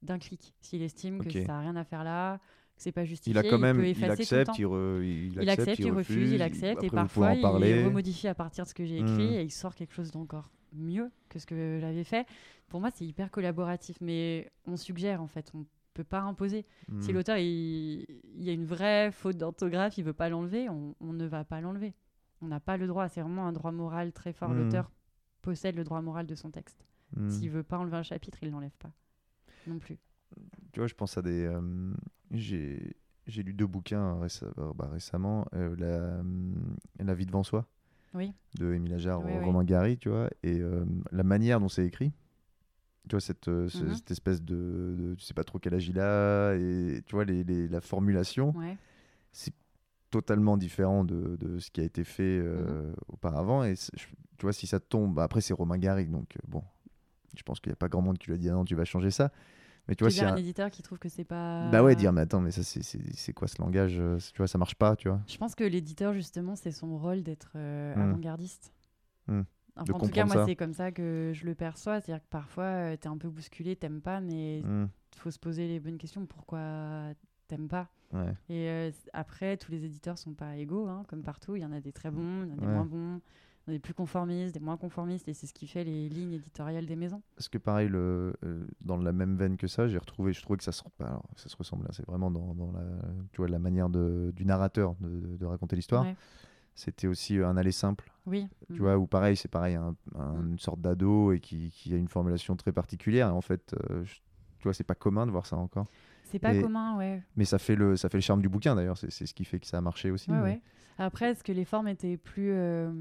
d'un clic s'il estime que ça n'a rien à faire là, que c'est pas justifié. Il a quand même, peut il accepte, il, re- il Il accepte, il refuse, il accepte, et parfois il remodifie à partir de ce que j'ai écrit Mm. et il sort quelque chose d'encore mieux que ce que j'avais fait. Pour moi, c'est hyper collaboratif, mais on suggère en fait, on peut pas imposer. Si Hmm. l'auteur il, y a une vraie faute d'orthographe, il veut pas l'enlever, on, on ne va pas l'enlever. On n'a pas le droit, c'est vraiment un droit moral très fort. Mm. L'auteur possède le droit moral de son texte. Hmm. S'il veut pas enlever un chapitre, il l'enlève pas non plus. Tu vois, je pense à des. euh, j'ai j'ai lu deux bouquins réce- euh, bah, récemment. euh, la, la vie devant soi. Oui. De Émile Ajar, Oui, oui. Romain Gary, tu vois. Et la manière dont c'est écrit. Tu vois, cette, ce- Mhm. cette espèce de, de- Tu sais pas trop quel âge il a. Et tu vois, les, les- la formulation. Ouais. c'est totalement différent de, de ce qui a été fait euh, Mhm. auparavant. Et je- tu vois, si ça tombe, bah, après c'est Romain Gary, donc bon, je pense qu'il n'y a pas grand monde qui lui a dit ah non, tu vas changer ça. Mais tu Tu vois, si un... un éditeur qui trouve que c'est pas. bah ouais, dire mais attends, mais ça c'est- quoi ce langage euh, Tu vois, ça marche pas, tu vois. Je pense que l'éditeur, justement, c'est son rôle d'être euh, Mm. avant-gardiste. Mm. Enfin, en tout cas, moi, c'est comme ça que je le perçois. C'est-à-dire que parfois, tu es un peu bousculé, t'aimes pas, mais il Hmm, faut se poser les bonnes questions. Pourquoi t'aimes pas? Ouais. Et euh, après, tous les éditeurs sont pas égaux, hein, comme partout. Il y en a des très bons, il y en a des Ouais. moins bons, il y en a des plus conformistes, des moins conformistes, et c'est ce qui fait les lignes éditoriales des maisons. Parce que pareil, le, euh, dans la même veine que ça, j'ai retrouvé, je trouvais que ça se, bah, alors, ça se ressemble, hein, c'est vraiment dans, dans la, tu vois, la manière de, du narrateur de, raconter l'histoire. Ouais. C'était aussi euh, un aller simple. Oui. Tu vois, ou pareil, c'est pareil, un- un- Mm. une sorte d'ado et qui, qui a une formulation très particulière. Et en fait, euh, je- tu vois, c'est pas commun de voir ça encore. C'est pas et- commun, ouais. Mais ça fait le, ça fait le charme du bouquin d'ailleurs. C'est ce qui fait que ça a marché aussi. Ouais, mais- ouais. Après, est-ce que les formes étaient plus euh,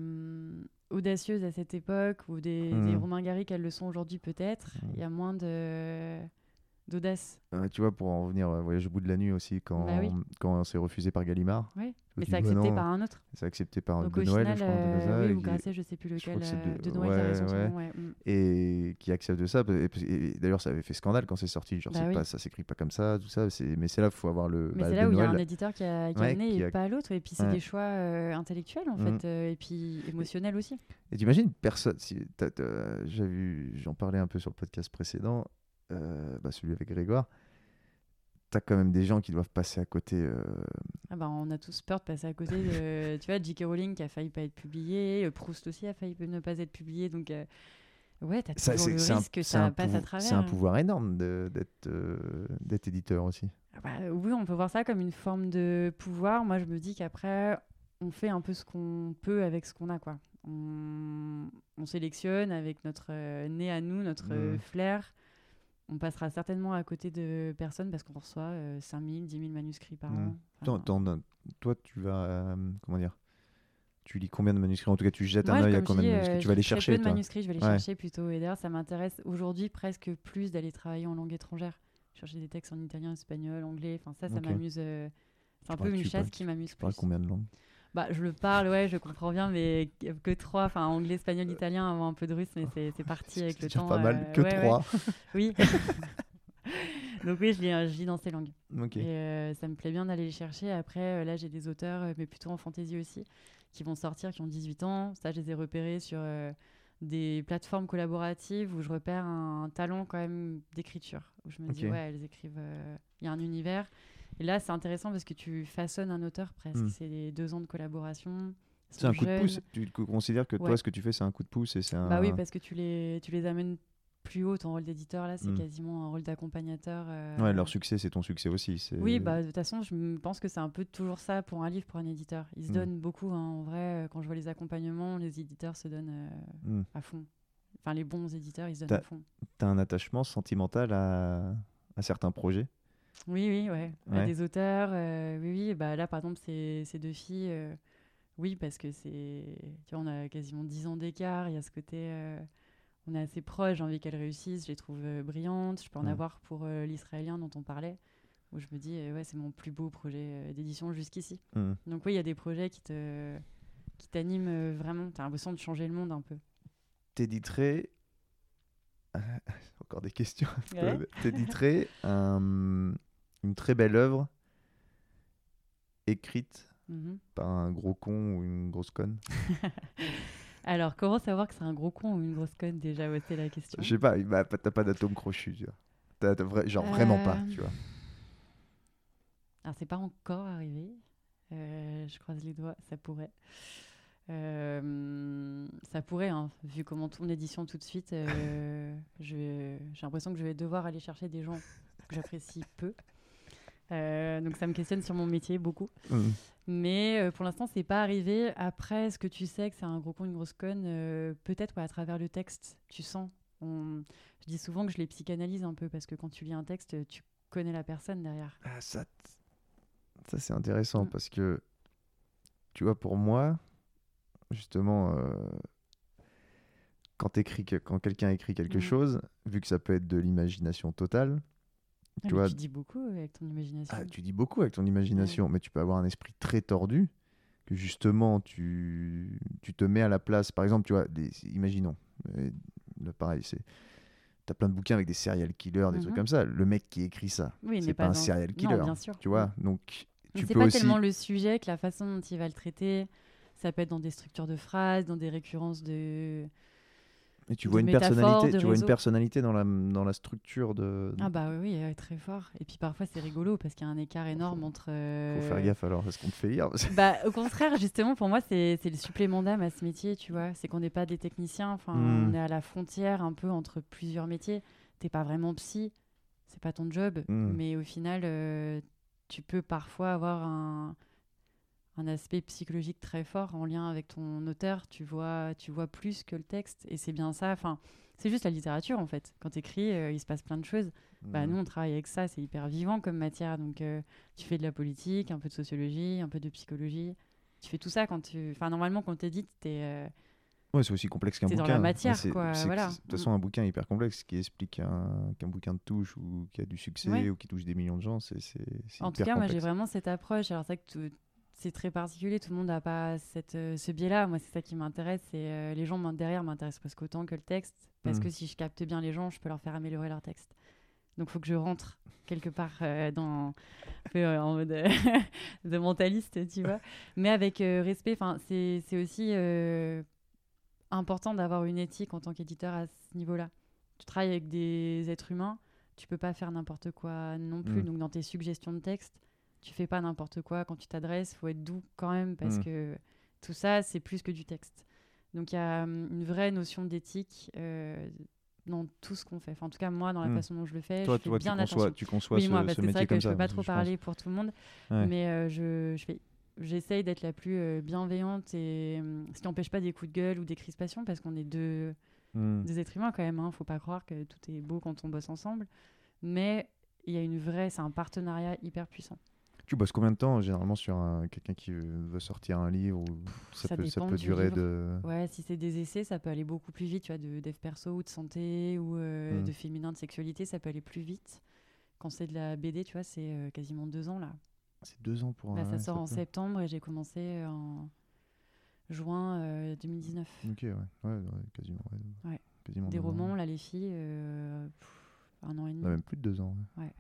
audacieuses à cette époque ou des, Mhm. des Romain Gary qu'elles le sont aujourd'hui peut-être, Mhm. il y a moins de d'audace. Euh, tu vois, pour en revenir à Voyage au bout de la nuit aussi, quand, Bah oui. quand c'est refusé par Gallimard. Je Mais c'est bah accepté par un autre. c'est accepté par Donc de au Noël, final, je crois, euh, de oui, ou Grasset, je sais plus lequel, euh, de- de Noël, ouais, raison, son ouais. nom, ouais, mm. et qui accepte de ça. Et, et d'ailleurs, ça avait fait scandale quand c'est sorti. Genre, Bah oui. pas, ça s'écrit pas comme ça, tout ça. Mais c'est là qu'il faut avoir le. Mais bah, c'est de là où il y a un éditeur qui a, qui a Ouais, amené qui et pas l'autre. Et puis c'est des choix euh, intellectuels en Mhm. fait, euh, et puis émotionnels aussi. Et t'imagines personne. Si, j'en parlais un peu sur le podcast précédent, euh, bah, celui avec Grégoire. T'as quand même des gens qui doivent passer à côté. euh, Ah bah, on a tous peur de passer à côté de. tu vois, J.K. Rowling qui a failli pas être publié, euh, Proust aussi a failli ne pas être publié. Donc, euh, ouais, t'as ça, toujours le c'est un- risque que ça passe à travers. C'est un pouvoir énorme d'être d'être éditeur aussi. Ah bah, oui, on peut voir ça comme une forme de pouvoir. Moi, je me dis qu'après, on fait un peu ce qu'on peut avec ce qu'on a, quoi. On, on sélectionne avec notre euh, nez à nous, notre euh, Mhm. flair. On passera certainement à côté de personnes parce qu'on reçoit euh, 5000, 10 000 manuscrits par Mhm. an. Enfin, toi, tu vas. euh, comment dire Tu lis combien de manuscrits? En tout cas, tu jettes Moi, un œil à combien dis, de euh, manuscrits? Tu je vas les chercher, peu de toi manuscrits, je vais les Ouais. chercher plutôt. Et d'ailleurs, ça m'intéresse aujourd'hui presque plus d'aller travailler en langue étrangère. Chercher des textes en italien, espagnol, anglais. Enfin, ça, ça m'amuse. euh, C'est un peu une chasse parles- qui m'amuse plus. combien de langues? Bah, je le parle, ouais, je comprends bien, mais que- trois, enfin anglais, espagnol, italien, avant un peu de russe, mais c'est parti avec C'est le temps. pas mal euh, que ouais, ouais. trois. Oui. Donc oui, je lis, euh, je lis dans ces langues. Ok. Et euh, ça me plaît bien d'aller les chercher. Après, euh, là, j'ai des auteurs, euh, mais plutôt en fantaisie aussi, qui vont sortir, qui ont 18 ans. Ça, je les ai repérés sur euh, des plateformes collaboratives où je repère un, talent quand même d'écriture. Où je me dis, ouais, elles écrivent. euh, Il y a un univers. Et là, c'est intéressant parce que tu façonnes un auteur presque. Hmm. C'est des deux ans de collaboration. C'est un coup de pouce. Tu co- considères que toi, ce que tu fais, c'est un coup de pouce et c'est un. Bah oui, parce que tu les, tu les amènes plus haut. Ton rôle d'éditeur, là, c'est Hmm. quasiment un rôle d'accompagnateur. euh, Ouais, leur succès, c'est ton succès aussi. Oui, bah, de toute façon, je pense que c'est un peu toujours ça pour un livre, pour un éditeur. Ils se Mm. donnent beaucoup. hein. En vrai, euh, quand je vois les accompagnements, les éditeurs se donnent euh, Hmm. à fond. Enfin, les bons éditeurs, ils se donnent à fond. T'as un attachement sentimental à, à certains projets? Oui, oui, ouais. Des auteurs, euh, oui, oui. Bah, là, par exemple, ces, ces deux filles, euh, oui, parce que c'est. Tu vois, on a quasiment 10 ans d'écart. Il y a ce côté. euh, on est assez proches. J'ai envie qu'elles réussissent. Je les trouve brillantes. Je peux en avoir pour l'israélien dont on parlait, où je me dis, ouais, c'est mon plus beau projet d'édition jusqu'ici. Hmm. Donc oui, il y a des projets qui te qui t'animent vraiment. T'as l'impression de changer le monde un peu. T'éditerais. Encore des questions. Ouais. Un- une très belle œuvre écrite Mhm. par un gros con ou une grosse conne Alors, comment savoir que c'est un gros con ou une grosse conne déjà ouais, C'est la question. Je sais pas, bah, t'as pas d'atome crochu, tu vois. Genre vraiment pas, Euh, tu vois. Alors, c'est pas encore arrivé. Euh, je croise les doigts, ça pourrait. Euh, ça pourrait, hein, vu comment tourne l'édition tout de suite. euh, J'ai l'impression que je vais devoir aller chercher des gens que j'apprécie peu. Euh, donc ça me questionne sur mon métier beaucoup. Hmm. Mais euh, pour l'instant, c'est pas arrivé. Après, est-ce que tu sais que c'est un gros con, une grosse conne Euh, Peut-être ouais, à travers le texte, tu sens. On- Je dis souvent que je les psychanalyse un peu parce que quand tu lis un texte, tu connais la personne derrière. Ah, ça, t- ça c'est intéressant Mm. parce que, tu vois, pour moi, justement, euh, quand, quand quelqu'un écrit quelque Mm. chose, vu que ça peut être de l'imagination totale, Ah, tu vois, tu dis beaucoup avec ton imagination. ah, tu dis beaucoup avec ton imagination, mais tu peux avoir un esprit très tordu que justement tu, tu te mets à la place. Par exemple, tu vois, des, imaginons, là, pareil, c'est. T'as plein de bouquins avec des serial killers, des trucs Mhm. comme ça. Le mec qui écrit ça, oui, c'est pas, un un- serial Non, killer. bien sûr. Tu vois, donc Mais tu c'est peux pas aussi. tellement le sujet que la façon dont il va le traiter. Ça peut être dans des structures de phrases, dans des récurrences de. Et tu vois une personnalité, tu vois une personnalité dans la, dans la structure de. Ah bah oui, oui, euh, très fort. Et puis parfois c'est rigolo parce qu'il y a un écart énorme entre. euh, Faut faire gaffe alors, est-ce qu'on te fait lire Bah, au contraire, justement, pour moi, c'est c'est le supplément d'âme à ce métier, tu vois. C'est qu'on n'est pas des techniciens, enfin, Mm. on est à la frontière un peu entre plusieurs métiers. T'es pas vraiment psy, c'est pas ton job, Mm. mais au final, euh, tu peux parfois avoir un, un aspect psychologique très fort en lien avec ton auteur. Tu vois, tu vois plus que le texte, et c'est bien ça. Enfin, c'est juste la littérature, en fait. Quand t'écris, euh, il se passe plein de choses. Bah, Mm. nous, on travaille avec ça, c'est hyper vivant comme matière. Donc, euh, tu fais de la politique, un peu de sociologie, un peu de psychologie. Tu fais tout ça quand tu. Enfin, normalement, quand t'édites, t'es. euh, Ouais, c'est aussi complexe qu'un C'est bouquin. dans la matière, quoi, voilà. De toute façon, un bouquin hyper complexe qui explique un- qu'un bouquin de touche ou qui a du succès Ouais. ou qui touche des millions de gens, c'est En tout cas, moi, j'ai vraiment cette approche. Alors, c'est que c'est très particulier. Tout le monde n'a pas cette, euh, ce biais-là. Moi, c'est ça qui m'intéresse. Et euh, les gens derrière m'intéressent presque autant que le texte. Parce Mm. que si je capte bien les gens, je peux leur faire améliorer leur texte. Donc, il faut que je rentre quelque part euh, dans, en mode de mentaliste, tu vois. Mais avec respect. C'est aussi important d'avoir une éthique en tant qu'éditeur à ce niveau-là. Tu travailles avec des êtres humains, tu peux pas faire n'importe quoi non plus. Mm. Donc dans tes suggestions de texte, tu fais pas n'importe quoi. Quand tu t'adresses, faut être doux quand même parce Mm. que tout ça, c'est plus que du texte. Donc il y a hum, une vraie notion d'éthique euh, dans tout ce qu'on fait. Enfin, en tout cas, moi, dans la Mm. façon dont je le fais, Toi, je fais toi tu, bien conçois, attention. tu conçois Oui, ce, moi, ce parce que c'est vrai que je ça. peux pas trop pense. parler pour tout le monde, Ouais. mais euh, je, je fais, j'essaye d'être la plus euh, bienveillante et hum, ce qui n'empêche pas des coups de gueule ou des crispations parce qu'on est deux, Mm. des êtres humains quand même. Hein. Faut pas croire que tout est beau quand on bosse ensemble, mais il y a une vraie, c'est un partenariat hyper puissant. Tu bosses combien de temps généralement sur un- quelqu'un qui veut sortir un livre ou ça, ça peut, ça durer livre. de. Ouais, si c'est des essais, ça peut aller beaucoup plus vite, tu vois, de dev perso ou de santé ou euh, Mm. de féminin, de sexualité, ça peut aller plus vite. Quand c'est de la BD, tu vois, c'est euh, quasiment deux ans là. C'est deux ans pour Là, un. ça sort en septembre et j'ai commencé euh, en juin euh, 2019. Ok, ouais, ouais, ouais, quasiment. ouais. Ouais. Quasiment Des ans. romans, là, les filles, pff, un an et demi. Ouais, même plus de deux ans. ouais.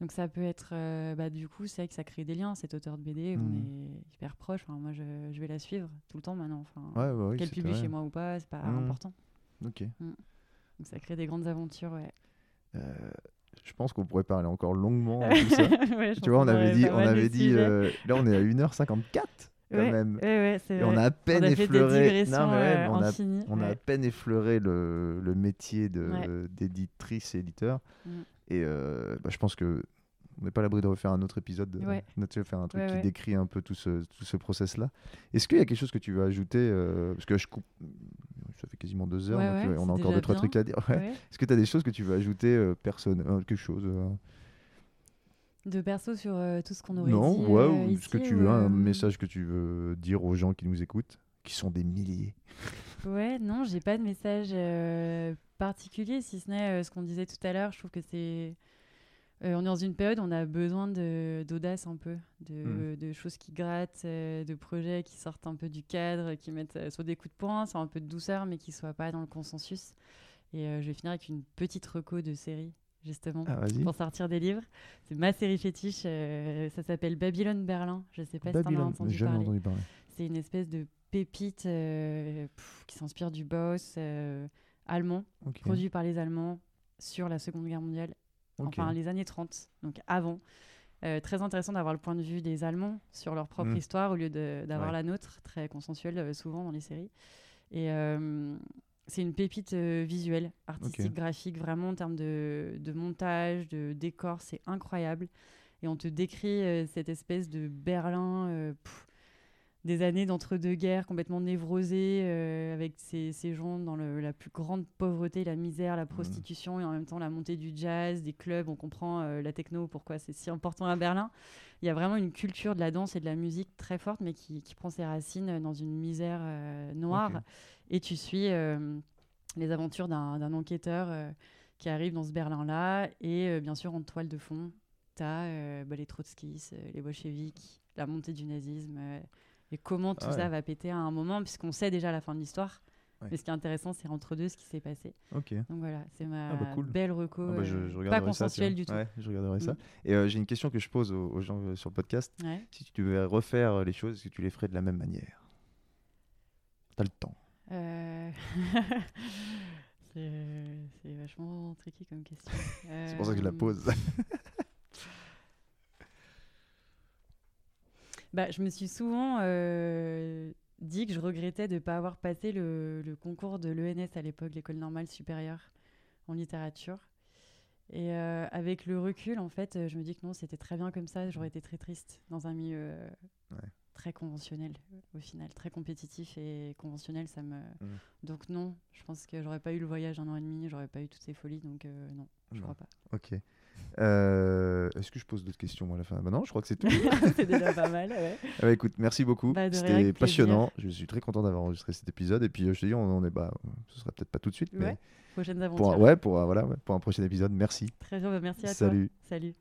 Donc ça peut être, euh, bah, du coup, c'est vrai que ça crée des liens. Cet auteur de BD, on Mm. est hyper proche. Enfin, moi, je, je vais la suivre tout le temps maintenant. Enfin, Ouais, bah oui, Qu'elle publie vrai. chez moi ou pas, c'est pas Mm. important. Ok. Donc ça crée des grandes aventures, ouais. Euh, je pense qu'on pourrait parler encore longuement de tout ça. Ouais, je tu vois, on avait dit, on avait dit, euh, là on est à 1h54 quand Ouais, même. Ouais, Et on a à peine on a effleuré. Non, mais ouais, euh, on a, on a à peine effleuré le, le métier d'éditrice et éditeur. Et euh, bah, je pense que on n'est pas à l'abri de refaire un autre épisode, de, Ouais. de faire un truc Ouais, qui ouais. décrit un peu tout ce, tout ce process-là. Est-ce qu'il y a quelque chose que tu veux ajouter euh, Parce que je coupe, ça fait quasiment deux heures, Ouais, donc ouais, euh, on a encore deux, trois trucs à dire. Ouais. Ouais. Est-ce que tu as des choses que tu veux ajouter euh, personne, euh, quelque chose euh, De perso sur euh, tout ce qu'on aurait Non, dit. ouais, euh, ou ce que tu veux, un euh, message que tu veux dire aux gens qui nous écoutent, qui sont des milliers. Ouais, non, j'ai pas de message euh, particulier, si ce n'est euh, ce qu'on disait tout à l'heure. Je trouve que c'est. euh, on est dans une période où on a besoin d'audace un peu, de, de choses qui grattent, de projets qui sortent un peu du cadre, qui mettent soit des coups de poing, soit un peu de douceur, mais qui soient pas dans le consensus. Et je vais finir avec une petite reco de série, justement. Ah. Pour sortir des livres. C'est ma série fétiche. ça s'appelle Babylone Berlin. Je sais pas si t'en as Babylone, entendu parler. entendu parler. C'est une espèce de pépite euh, pff, qui s'inspire du boss euh, allemand, produit par les Allemands sur la Seconde Guerre mondiale, enfin les années 30, donc avant. Euh, très intéressant d'avoir le point de vue des Allemands sur leur propre Mm. histoire au lieu d'avoir Ouais. la nôtre, très consensuelle euh, souvent dans les séries. Et euh, c'est une pépite visuelle, artistique, graphique, vraiment en termes de, de montage, de décor, c'est incroyable. Et on te décrit cette espèce de Berlin pff, des années d'entre-deux-guerres complètement névrosé, euh, avec ces, ces gens dans le- la plus grande pauvreté, la misère, la prostitution, et en même temps la montée du jazz, des clubs, on comprend euh, la techno, pourquoi c'est si important à Berlin. Il y a vraiment une culture de la danse et de la musique très forte, mais qui, qui prend ses racines dans une misère euh, noire. Et tu suis les aventures d'un enquêteur qui arrive dans ce Berlin-là, et bien sûr en toile de fond, tu as les trotskistes, les bolcheviks, la montée du nazisme, et comment tout Ah ouais. ça va péter à un moment, puisqu'on sait déjà la fin de l'histoire. Ouais. Mais ce qui est intéressant, c'est entre deux ce qui s'est passé. Ok. Donc voilà, c'est ma Ah bah cool. belle reco. Ah bah, je, euh, je pas ça, consensuelle du tout. Ouais, je regarderai ça. Mm. Et euh, j'ai une question que je pose aux, aux gens euh, sur le podcast. Ouais. Si tu devais refaire les choses, est-ce que tu les ferais de la même manière? T'as le temps. Euh, c'est vachement tricky comme question. C'est pour ça que je la pose. Bah, je me suis souvent euh, dit que je regrettais de ne pas avoir passé le, le concours de l'ENS à l'époque, l'école normale supérieure en littérature. Et euh, avec le recul, en fait, je me dis que non, c'était très bien comme ça. J'aurais été très triste dans un milieu euh, Ouais. très conventionnel au final, très compétitif et conventionnel. Ça me... Mm. Donc non, je pense que j'aurais pas eu le voyage un an et demi, j'aurais pas eu toutes ces folies, donc euh, non, je Non. crois pas. Ok. Euh, Est-ce que je pose d'autres questions moi, à la fin? Bah Non, je crois que c'est tout. c'est déjà pas mal, ouais. Ah bah, écoute, merci beaucoup. Bah, C'était plaisir. passionnant. Je suis très content d'avoir enregistré cet épisode. Et puis, euh, je te dis, on, on est, bah, ce sera peut-être pas tout de suite, mais Prochaines pour aventures. un, ouais, pour, un- voilà, pour un prochain épisode. Merci. Très bien, merci à Salut. toi. Salut.